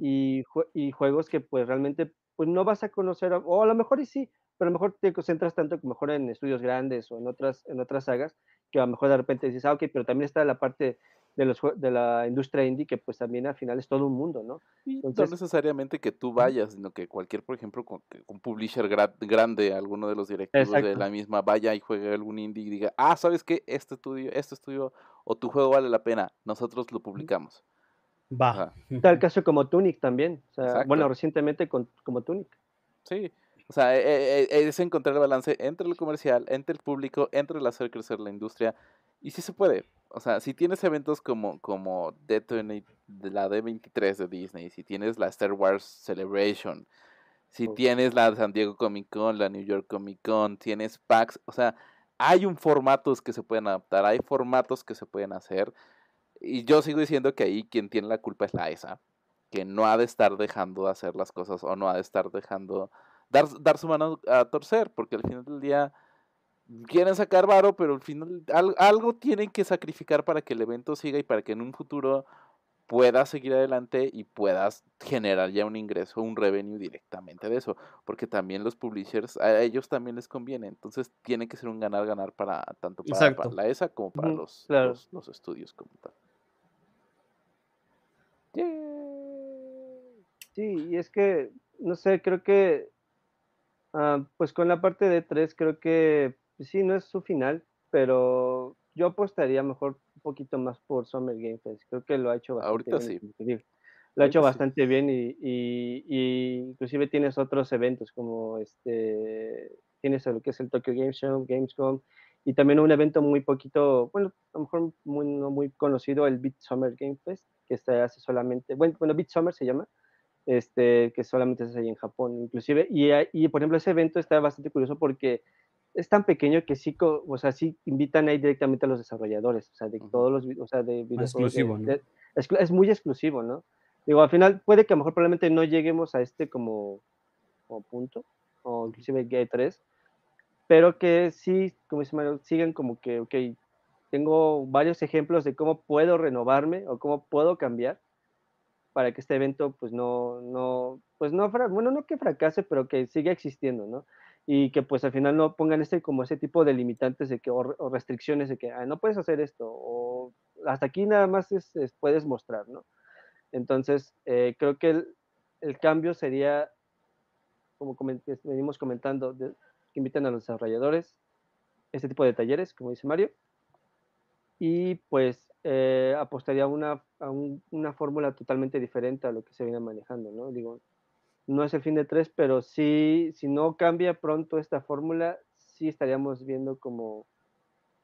y, y, juegos que pues realmente pues no vas a conocer, o a lo mejor y sí, pero a lo mejor te concentras tanto que mejor en estudios grandes o en otras, en otras sagas, que a lo mejor de repente dices, ah, ok, pero también está la parte de, los, de la industria indie, que pues también al final es todo un mundo, ¿no? Entonces, no necesariamente que tú vayas, sino que cualquier, por ejemplo, con, un publisher grande, alguno de los directivos de la misma, vaya y juegue algún indie y diga, ah, ¿sabes qué? Este estudio, este estudio o tu juego vale la pena, nosotros lo publicamos. Va. Tal caso como Tunic también. O sea, bueno, recientemente con, como Tunic. Sí. O sea, e, e, e, es encontrar el balance entre lo comercial, entre el público, entre el hacer crecer la industria. Y sí se puede. O sea, si tienes eventos como, como de la D23 de Disney, si tienes la Star Wars Celebration, si tienes la San Diego Comic Con, la New York Comic Con, tienes PAX, o sea, hay un formatos que se pueden adaptar, hay formatos que se pueden hacer y yo sigo diciendo que ahí quien tiene la culpa es la ESA, que no ha de estar dejando de hacer las cosas o no ha de estar dejando dar, dar su mano a torcer, porque al final del día quieren sacar varo, pero al final algo tienen que sacrificar para que el evento siga y para que en un futuro puedas seguir adelante y puedas generar ya un ingreso, un revenue directamente de eso, porque también los publishers, a ellos también les conviene, entonces tiene que ser un ganar-ganar para tanto para, la ESA como para los, los, estudios como tal. Sí, y es que, no sé, creo que, ah, pues con la parte de tres, creo que pues sí, no es su final, pero yo apostaría mejor un poquito más por Summer Game Fest. Creo que lo ha hecho bastante Ahorita bien. Sí. Lo ha hecho bastante bien y, y, inclusive tienes otros eventos como este, tienes lo que es el Tokyo Game Show, Gamescom, y también un evento muy poquito, bueno, a lo mejor muy, no muy conocido, el Beat Summer Game Fest, que se hace solamente, bueno, bueno Beat Summer se llama, este, que solamente se hace ahí en Japón, inclusive, y, y por ejemplo ese evento está bastante curioso porque es tan pequeño que sí, o sea, sí invitan ahí directamente a los desarrolladores, o sea, de todos los, o sea, de Exclusivo, ¿no? es, muy exclusivo, ¿no? Digo, al final puede que a lo mejor probablemente no lleguemos a este como, como punto, o inclusive Gay 3, pero que sí, como dice Mario, sigan como que, ok, tengo varios ejemplos de cómo puedo renovarme o cómo puedo cambiar para que este evento pues no, no, pues no, bueno, no que fracase, pero que siga existiendo, ¿no? y que pues al final no pongan este como ese tipo de limitantes de que o, restricciones de que ah, no puedes hacer esto o hasta aquí nada más es, puedes mostrar, ¿no? Entonces eh, creo que el, cambio sería como venimos comentando que inviten a los desarrolladores este tipo de talleres como dice Mario y pues eh, apostaría una, a una fórmula totalmente diferente a lo que se viene manejando, ¿no? Digo, no es el fin de tres, pero sí, si no cambia pronto esta fórmula, sí estaríamos viendo como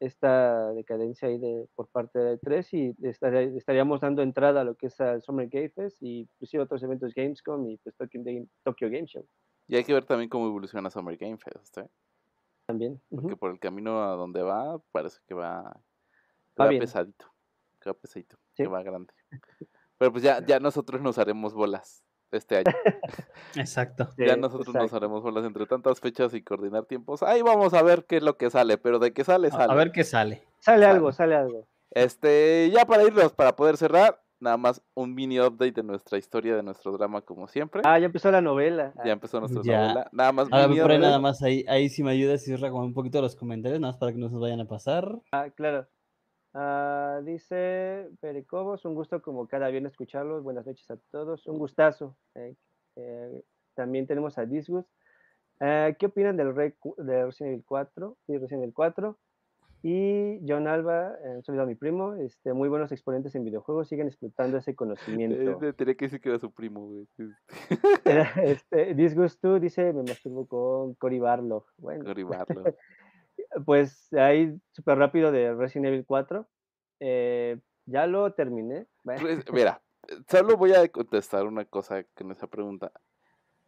esta decadencia ahí de, por parte de 3 y estaríamos dando entrada a lo que es el Summer Game Fest y inclusive otros eventos Gamescom y pues Tokyo Game, Tokyo Game Show. Y hay que ver también cómo evoluciona Summer Game Fest, ¿eh? También. Porque por el camino a donde va, parece que va, va, pesadito. Que va pesadito, que va grande. Pero pues ya, ya nosotros nos haremos bolas este año. Exacto. ya nosotros nos haremos bolas entre tantas fechas y coordinar tiempos. Ahí vamos a ver qué es lo que sale, pero de qué sale, sale. A ver qué sale. Sale algo, sale algo. Este, ya para irnos, para poder cerrar, nada más un mini update de nuestra historia, de nuestro drama, como siempre. Ah, ya empezó la novela. Ya empezó nuestra novela. Nada más. A ver, por ahí nada más, ahí, ahí sí me ayudas y con un poquito los comentarios, nada más para que no se nos vayan a pasar. Ah, claro. Ah, dice Pericobos, un gusto como cada viernes escucharlos. Buenas noches a todos. Un gustazo. Eh, eh, también tenemos a Disgust. Eh, ¿Qué opinan del, de Resident Evil 4? Sí, Resident Evil 4. Y John Alba, un saludo a mi primo, este, muy buenos exponentes en videojuegos, siguen explotando ese conocimiento. Tenía que decir que era su primo, güey. este, Disgust 2 dice, me masturbo con Cory Barlow. Bueno. Cory. pues ahí súper rápido de Resident Evil 4. Eh, ya lo terminé. Pues, mira, solo voy a contestar una cosa con esa pregunta.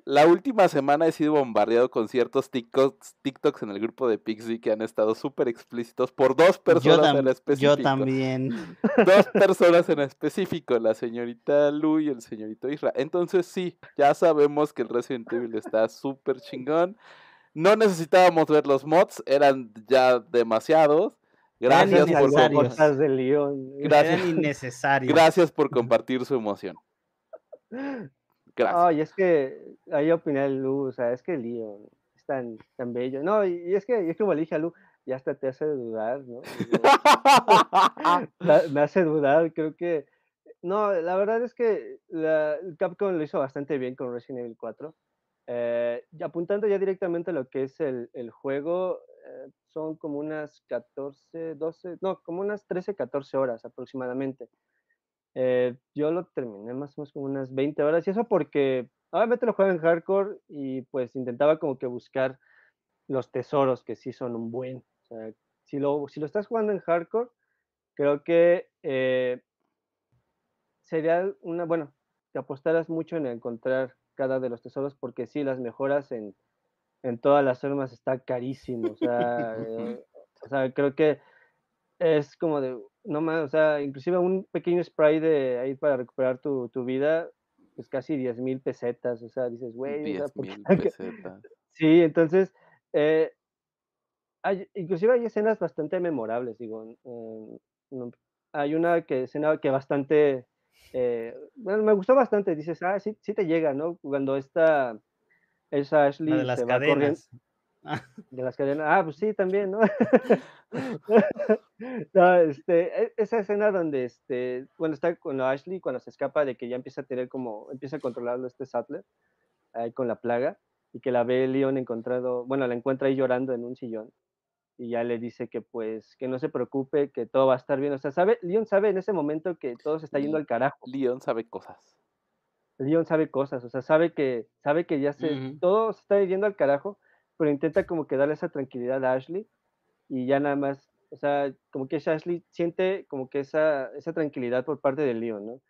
La última semana he sido bombardeado con ciertos TikToks, TikToks en el grupo de Pixie que han estado súper explícitos por dos personas en específico. Yo también. Dos personas en específico, la señorita Lu y el señorito Isra. Entonces sí, ya sabemos que el Resident Evil está súper chingón. No necesitábamos ver los mods, eran ya demasiados. Gracias por compartir. De León. Gracias, Gracias por compartir su emoción. Gracias. Ay, es que ahí opiné Lu, o sea, es que León es tan, tan bello. No, y, es que es como le dije a Lu, ya hasta te hace dudar, ¿no? me hace dudar, creo que. No, la verdad es que la, Capcom lo hizo bastante bien con Resident Evil 4. Eh, apuntando ya directamente a lo que es el, el juego, eh, son como unas 14, 12, no, como unas 13, 14 horas aproximadamente. Eh, yo lo terminé más o menos como unas 20 horas y eso porque obviamente lo juego en hardcore y pues intentaba como que buscar los tesoros que sí son un buen. Si lo, si lo estás jugando en hardcore, creo que sería una, bueno, te apostaras mucho en encontrar cada de los tesoros, porque sí, las mejoras en, en todas las armas está carísimo. O sea, eh, o sea, creo que es como de, no más, o sea, inclusive un pequeño spray de ahí para recuperar tu, tu vida, pues casi 10 mil pesetas, o sea, dices, güey, 10 mil pesetas. Sí, entonces, eh, hay, inclusive hay escenas bastante memorables, digo, hay una que escena que bastante eh, bueno, me gustó bastante. Dices, ah, sí, sí te llega, ¿no? Cuando esta, esa Ashley de las cadenas. de las cadenas. Ah, pues sí, también, ¿no? este, e, esa escena donde, este, bueno, está con Ashley, cuando se escapa de que ya empieza a tener como, empieza a controlarlo este Sattler, ahí con la plaga, y que la ve Leon encontrado, bueno, la encuentra ahí llorando en un sillón y ya le dice que pues que no se preocupe, que todo va a estar bien. O sea, sabe, Leon sabe en ese momento que todo se está yendo al carajo. Leon sabe cosas. Leon sabe cosas, o sea, sabe que sabe que ya se todo se está yendo al carajo, pero intenta como que darle esa tranquilidad a Ashley y ya nada más, o sea, como que Ashley siente como que esa esa tranquilidad por parte de Leon, ¿no?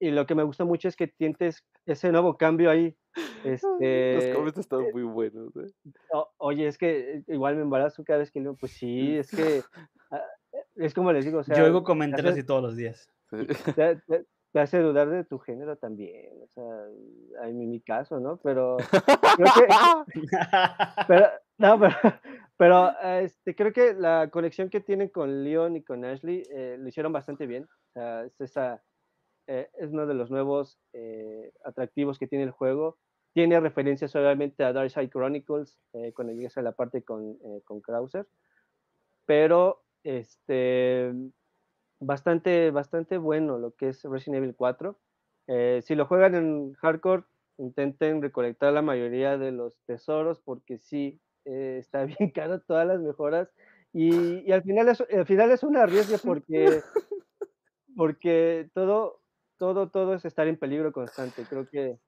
Y lo que me gusta mucho es que sientes ese nuevo cambio ahí este, Los comments están muy buenos. ¿eh? oye, es que igual me embarazo cada vez que leo, pues sí, es que ah, es como les digo, o sea, yo oigo comentarios así todos los días. Te, hace dudar de tu género también, o sea, en mi, caso, ¿no? Pero creo que, pero, no, pero, pero este, creo que la conexión que tienen con Leon y con Ashley eh, lo hicieron bastante bien. O sea, es, esa, eh, es uno de los nuevos eh, atractivos que tiene el juego. Tiene referencias obviamente a Dark Side Chronicles eh, cuando llegas a la parte con, eh, con Krauser, pero este, bastante, bastante bueno lo que es Resident Evil 4. Eh, si lo juegan en hardcore, intenten recolectar la mayoría de los tesoros porque sí, está bien caro todas las mejoras. Y, y, al, final es, al final es una riesgo porque, porque todo, todo, todo es estar en peligro constante. Creo que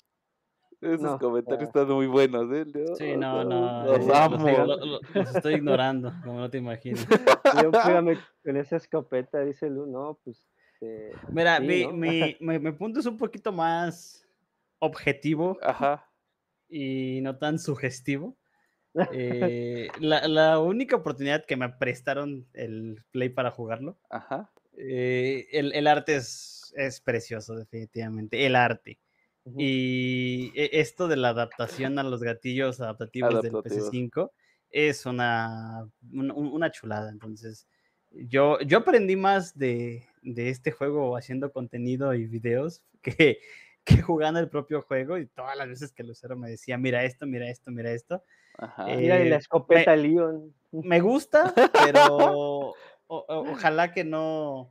Esos No, comentarios están muy buenos, ¿eh? Sí, no, no. Los eh, los, amo. los estoy ignorando, como no te imaginas. Yo, pégame con esa escopeta, dice Lu, no, pues. eh, Mira, Sí, mi, ¿no? mi, mi- mi punto es un poquito más objetivo Ajá. y no tan sugestivo. Eh, la, la única oportunidad que me prestaron el Play para jugarlo, Ajá. eh, el, el arte es, es precioso, definitivamente. El arte. Y e- esto de la adaptación a los gatillos adaptativos, Adaptativos. del PS5 es una, un- un- una chulada. Entonces, yo, yo aprendí más de, de este juego haciendo contenido y videos que, que jugando el propio juego. Y todas las veces que Lucero me decía, mira esto, mira esto, mira esto. Ajá. Eh, Mira, y la escopeta Leon. Me gusta, pero o- o- ojalá que no,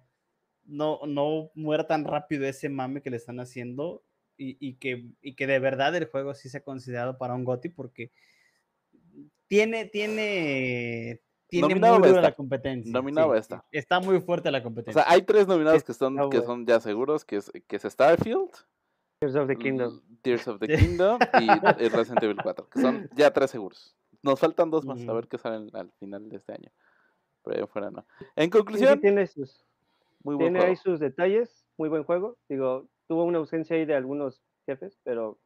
no, no muera tan rápido ese mame que le están haciendo y, y que, y que de verdad el juego sí sea considerado para un GOTY porque tiene, tiene, tiene Nominado muy dura la competencia. Nominado sí, estar. Está muy fuerte la O competencia. sea, hay tres nominados que son, Está que son ya seguros, que es, que es Starfield, Tears of the Kingdom. l- Tears of the Kingdom y Resident Evil 4, que son ya tres seguros. Nos faltan dos más, a ver qué salen al final de este año. Pero ahí afuera no. En Sí, sí, conclusión, tiene sus, muy buen tiene ahí juego. sus detalles, muy buen juego. Digo, tuvo una ausencia ahí de algunos jefes, pero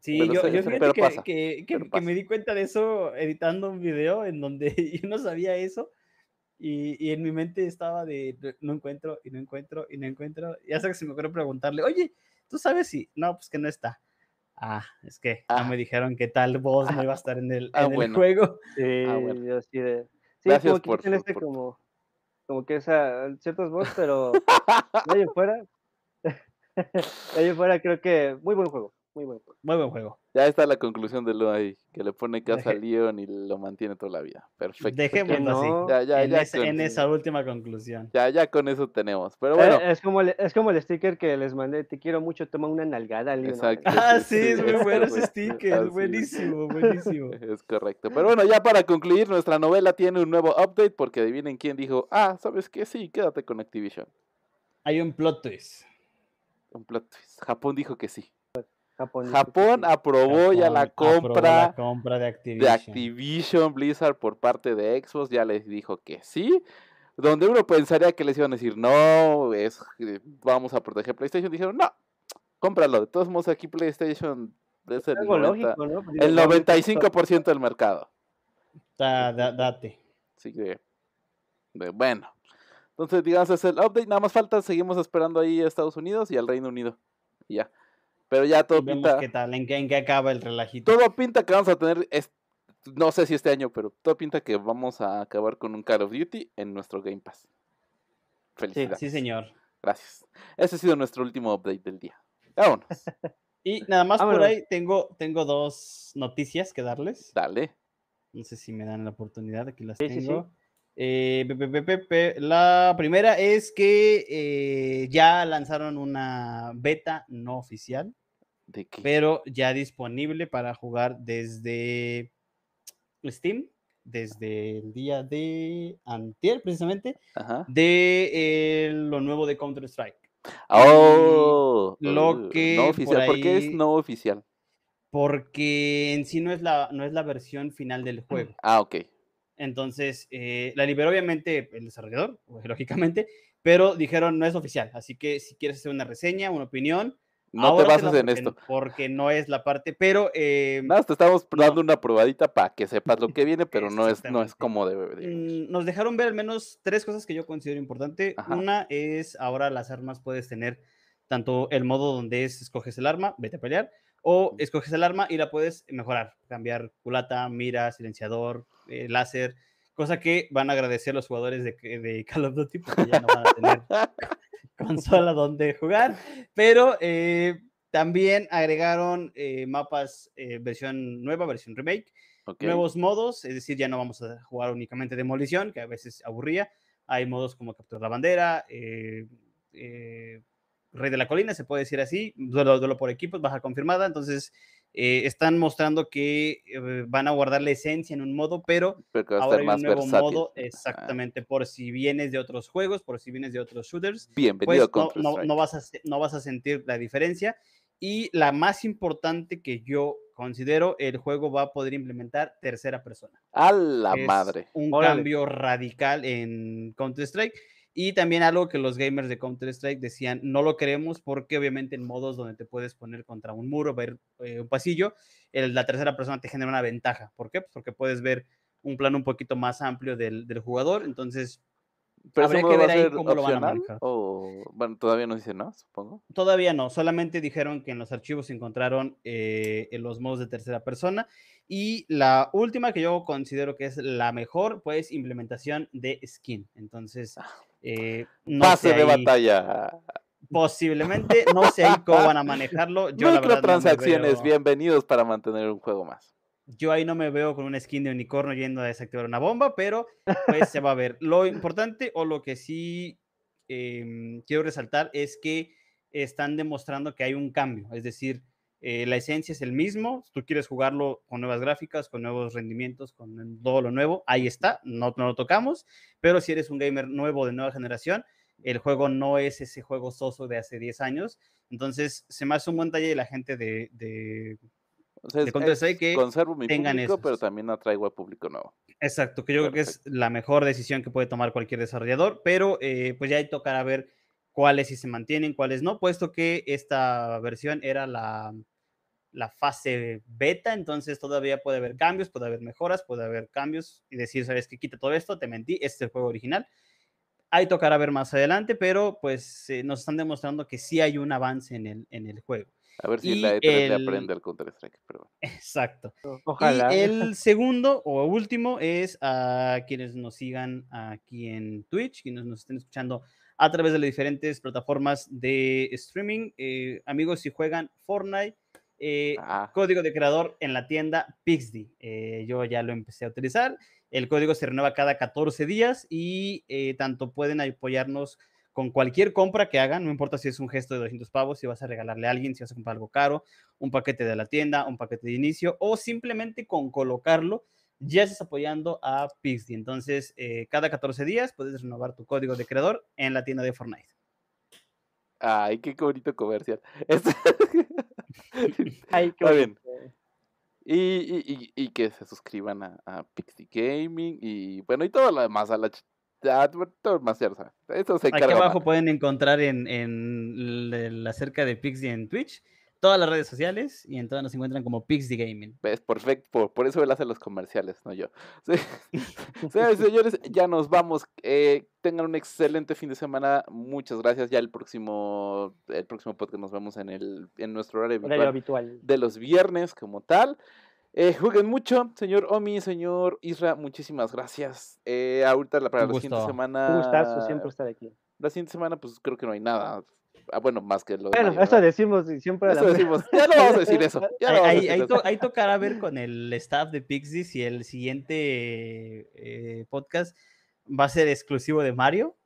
Sí, Pero yo, se- yo fíjate que, pasa, que- que- que me di cuenta de eso editando un video en donde yo no sabía eso y, y en mi mente estaba de "No- encuentro y no encuentro y no encuentro y hasta que se me ocurrió preguntarle, oye, ¿tú sabes si? No, pues que no está. Ah, es que Ah. no me dijeron que tal voz no iba a estar en el, Ah, en el bueno. juego. sí, Ah, bueno. yo así de. Sí, Gracias como que por quiten su- este por- como, como que esa, ciertos bots, pero de ahí fuera, de ahí fuera creo que muy buen juego, muy buen juego. Muy buen juego. Ya está la conclusión de lo ahí, que le pone casa a Deje- Leon y lo mantiene toda la vida. Perfecto. Dejémoslo así. Ya, ya, en, ya, esa, con, en esa última conclusión. ya, ya con eso tenemos. Pero Eh, bueno, es, como el, es como el sticker que les mandé, te quiero mucho, toma una nalgada, Leon. Exacto. Ah, sí, es muy bueno ese sticker. así es. Buenísimo, buenísimo. Es correcto. Pero bueno, ya para concluir, nuestra novela tiene un nuevo update porque adivinen quién dijo, ah, ¿sabes qué? Sí, quédate con Activision. Hay un plot twist. Un plot twist. Japón dijo que sí. Japón. aprobó ya la compra la compra de de Activision. Blizzard por parte de Xbox. Ya les dijo que sí. Donde uno pensaría que les iban a decir, no, es, eh, vamos a proteger PlayStation. Dijeron, no, cómpralo. De todos modos, aquí PlayStation es el, Algo 90 lógico, ¿no? Pues el vamos, 95% del mercado. Da- da- date. Así que, de- bueno. Entonces, digamos, es el update. Nada más falta, seguimos esperando ahí a Estados Unidos y al Reino Unido. Y ya. Pero ya todo vemos pinta. qué tal, en qué, en qué acaba el relajito. Todo pinta que vamos a tener. es- no sé si este año, pero todo pinta que vamos a acabar con un Call of Duty en nuestro Game Pass. Felicidades. Sí, señor. Gracias. Ese ha sido nuestro último update del día. Vámonos. Y nada más por ahí tengo, tengo dos noticias que darles. Dale. No sé si me dan la oportunidad, aquí las Sí, sí, sí. tengo. Eh, pe- pe- pe- pe- pe- la primera es que eh, ya lanzaron una beta no oficial, ¿De qué? pero ya disponible para jugar desde Steam, desde el día de antier, precisamente, Ajá. de eh, lo nuevo de Counter-Strike. Oh, lo uh, que no por oficial. ¿Por qué es no oficial? Porque en sí no es la, no es la versión final del juego. Ah, ok. Entonces, eh, la liberó obviamente el desarrollador, lógicamente, pero dijeron no es oficial. Así que si quieres hacer una reseña, una opinión, No te bases en esto. Porque no es la parte, pero eh, Nada, te estamos no. dando una probadita para que sepas lo que viene, pero no es, no es como debe de venir. mm, nos dejaron ver al menos tres cosas que yo considero importante. Ajá. Una es ahora las armas puedes tener tanto el modo donde es escoges el arma, vete a pelear, o escoges el arma y la puedes mejorar, cambiar culata, mira, silenciador, eh, láser, cosa que van a agradecer los jugadores de, de Call of Duty porque ya no van a tener consola donde jugar, pero eh, también agregaron eh, mapas eh, versión nueva, versión remake, Ok. nuevos modos, es decir, ya no vamos a jugar únicamente demolición, que a veces aburría. Hay modos como capturar la bandera, eh, eh, rey de la colina, se puede decir así, duelo, duelo por equipos, baja confirmada. Entonces, eh, están mostrando que eh, van a guardar la esencia en un modo, pero Pero que va a ahora hay más un nuevo versátil. modo, Ah, exactamente, por si vienes de otros juegos, por si vienes de otros shooters, Bienvenido pues a no, Counter no- Strike. no vas a, no vas a sentir la diferencia. Y la más importante que yo considero, el juego va a poder implementar tercera persona. A la Es madre. Un Órale. cambio radical en Counter-Strike. Y también algo que los gamers de Counter-Strike decían, no lo queremos porque obviamente en modos donde te puedes poner contra un muro, ver eh, un pasillo, el- la tercera persona te genera una ventaja. ¿Por qué? Pues porque puedes ver un plano un poquito más amplio del, del jugador. Entonces, Pero habría que ver ahí cómo lo van a manejar. O, bueno, todavía no dice no, supongo. Todavía no, solamente dijeron que en los archivos se encontraron eh, en los modos de tercera persona. Y la última que yo considero que es la mejor, pues implementación de skin. Entonces, eh, no Pase sé de ahí- batalla. Posiblemente, no sé ahí cómo van a manejarlo. Yo, Microtransacciones, veo- bienvenidos para mantener un juego más. Yo ahí no me veo con una skin de unicornio yendo a desactivar una bomba, pero pues se va a ver. Lo importante o lo que sí em, quiero resaltar es que están demostrando que hay un cambio, es decir, eh, la esencia es el mismo, tú quieres jugarlo con nuevas gráficas, con nuevos rendimientos, con todo lo nuevo, ahí está, no, no lo tocamos, pero si eres un gamer nuevo de nueva generación, el juego no es ese juego soso de hace 10 años, entonces se me hace un buen talle de la gente de Sea, De es- que conservo mi tengan público, pero esos. también atraigo al público nuevo. Exacto, que yo creo que es la mejor decisión que puede tomar cualquier desarrollador, pero eh, pues ya ahí tocará ver cuáles sí se mantienen, cuáles no, puesto que esta versión era la, la fase beta, entonces todavía puede haber cambios, puede haber mejoras, puede haber cambios y decir, sabes que quita todo esto, te mentí, este es el juego original. Ahí tocará ver más adelante, pero pues eh, nos están demostrando que sí hay un avance en el, en el juego. A ver si Y la E3 le el- aprende al Counter-Strike. Pero. Exacto. Ojalá. Y el segundo o último es a quienes nos sigan aquí en Twitch, quienes nos estén escuchando a través de las diferentes plataformas de streaming. Eh, amigos, si juegan Fortnite, eh, Ah, código de creador en la tienda Pixdy. Eh, yo ya lo empecé a utilizar. El código se renueva cada 14 días y eh, tanto pueden apoyarnos con cualquier compra que hagan, no importa si es un gesto de 200 pavos, si vas a regalarle a alguien, si vas a comprar algo caro, un paquete de la tienda, un paquete de inicio o simplemente con colocarlo, ya estás apoyando a Pixdy. Entonces, eh, cada 14 días puedes renovar tu código de creador en la tienda de Fortnite. ay, qué bonito comercial. Este- Ay, qué Está bien. y, y, y que se suscriban a, a Pixie Gaming y bueno, y todo lo demás, a la ch- a- todo lo demás, ya lo saben. Eso se Aquí abajo pueden encontrar en, en el- acerca de Pixdy en Twitch, todas las redes sociales y en todas nos encuentran como Pixdy Gaming. Es perfecto, por, por eso él hace los comerciales, no yo. Sí. Señores, ya nos vamos. Eh, tengan un excelente fin de semana. Muchas gracias. Ya el próximo, el próximo podcast nos vemos en el, en nuestro horario habitual. de los viernes como tal. Eh, jueguen mucho, señor Omi, señor Isra, muchísimas gracias. Eh, ahorita la, para la siguiente semana. Un gustazo siempre estar aquí. La siguiente semana, pues creo que no hay nada. Ah, bueno, más que lo de Bueno, Mario, eso ¿verdad? decimos y siempre a la Eso decimos. Ya no vamos a decir eso. Ya no Ahí, vamos a ahí- decir ahí eso. to- ahí tocará ver con el staff de Pixdy si el siguiente eh, podcast va a ser exclusivo de Mario,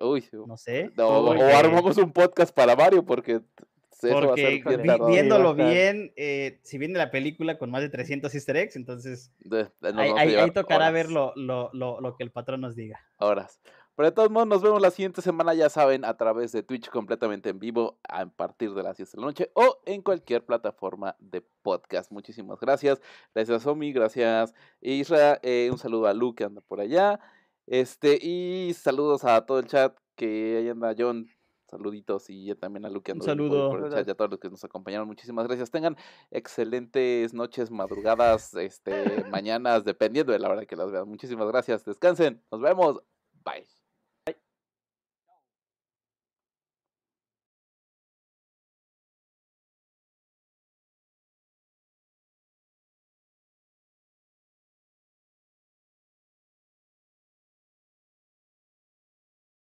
Uy, sí. no sé. No, o porque- armamos un podcast para Mario porque eso Porque bien vi- viéndolo bien, eh, si viene la película con más de 300 easter eggs, entonces De- de- nos ahí, tocará horas, ver lo, lo- lo- lo que el patrón nos diga. Horas. Pero de todos modos, nos vemos la siguiente semana, ya saben, a través de Twitch completamente en vivo a partir de las 10 de la noche o en cualquier plataforma de podcast. Muchísimas gracias. Gracias, Omi. Gracias, Isra. eh, un saludo a Lu que anda por allá. Este, y saludos a todo el chat que ahí anda John. Saluditos y también a Lu que Un por- saludo. por el chat y a todos los que nos acompañaron. Muchísimas gracias. Tengan excelentes noches, madrugadas, este, mañanas, dependiendo de la hora que las vean. Muchísimas gracias. Descansen. Nos vemos. Bye.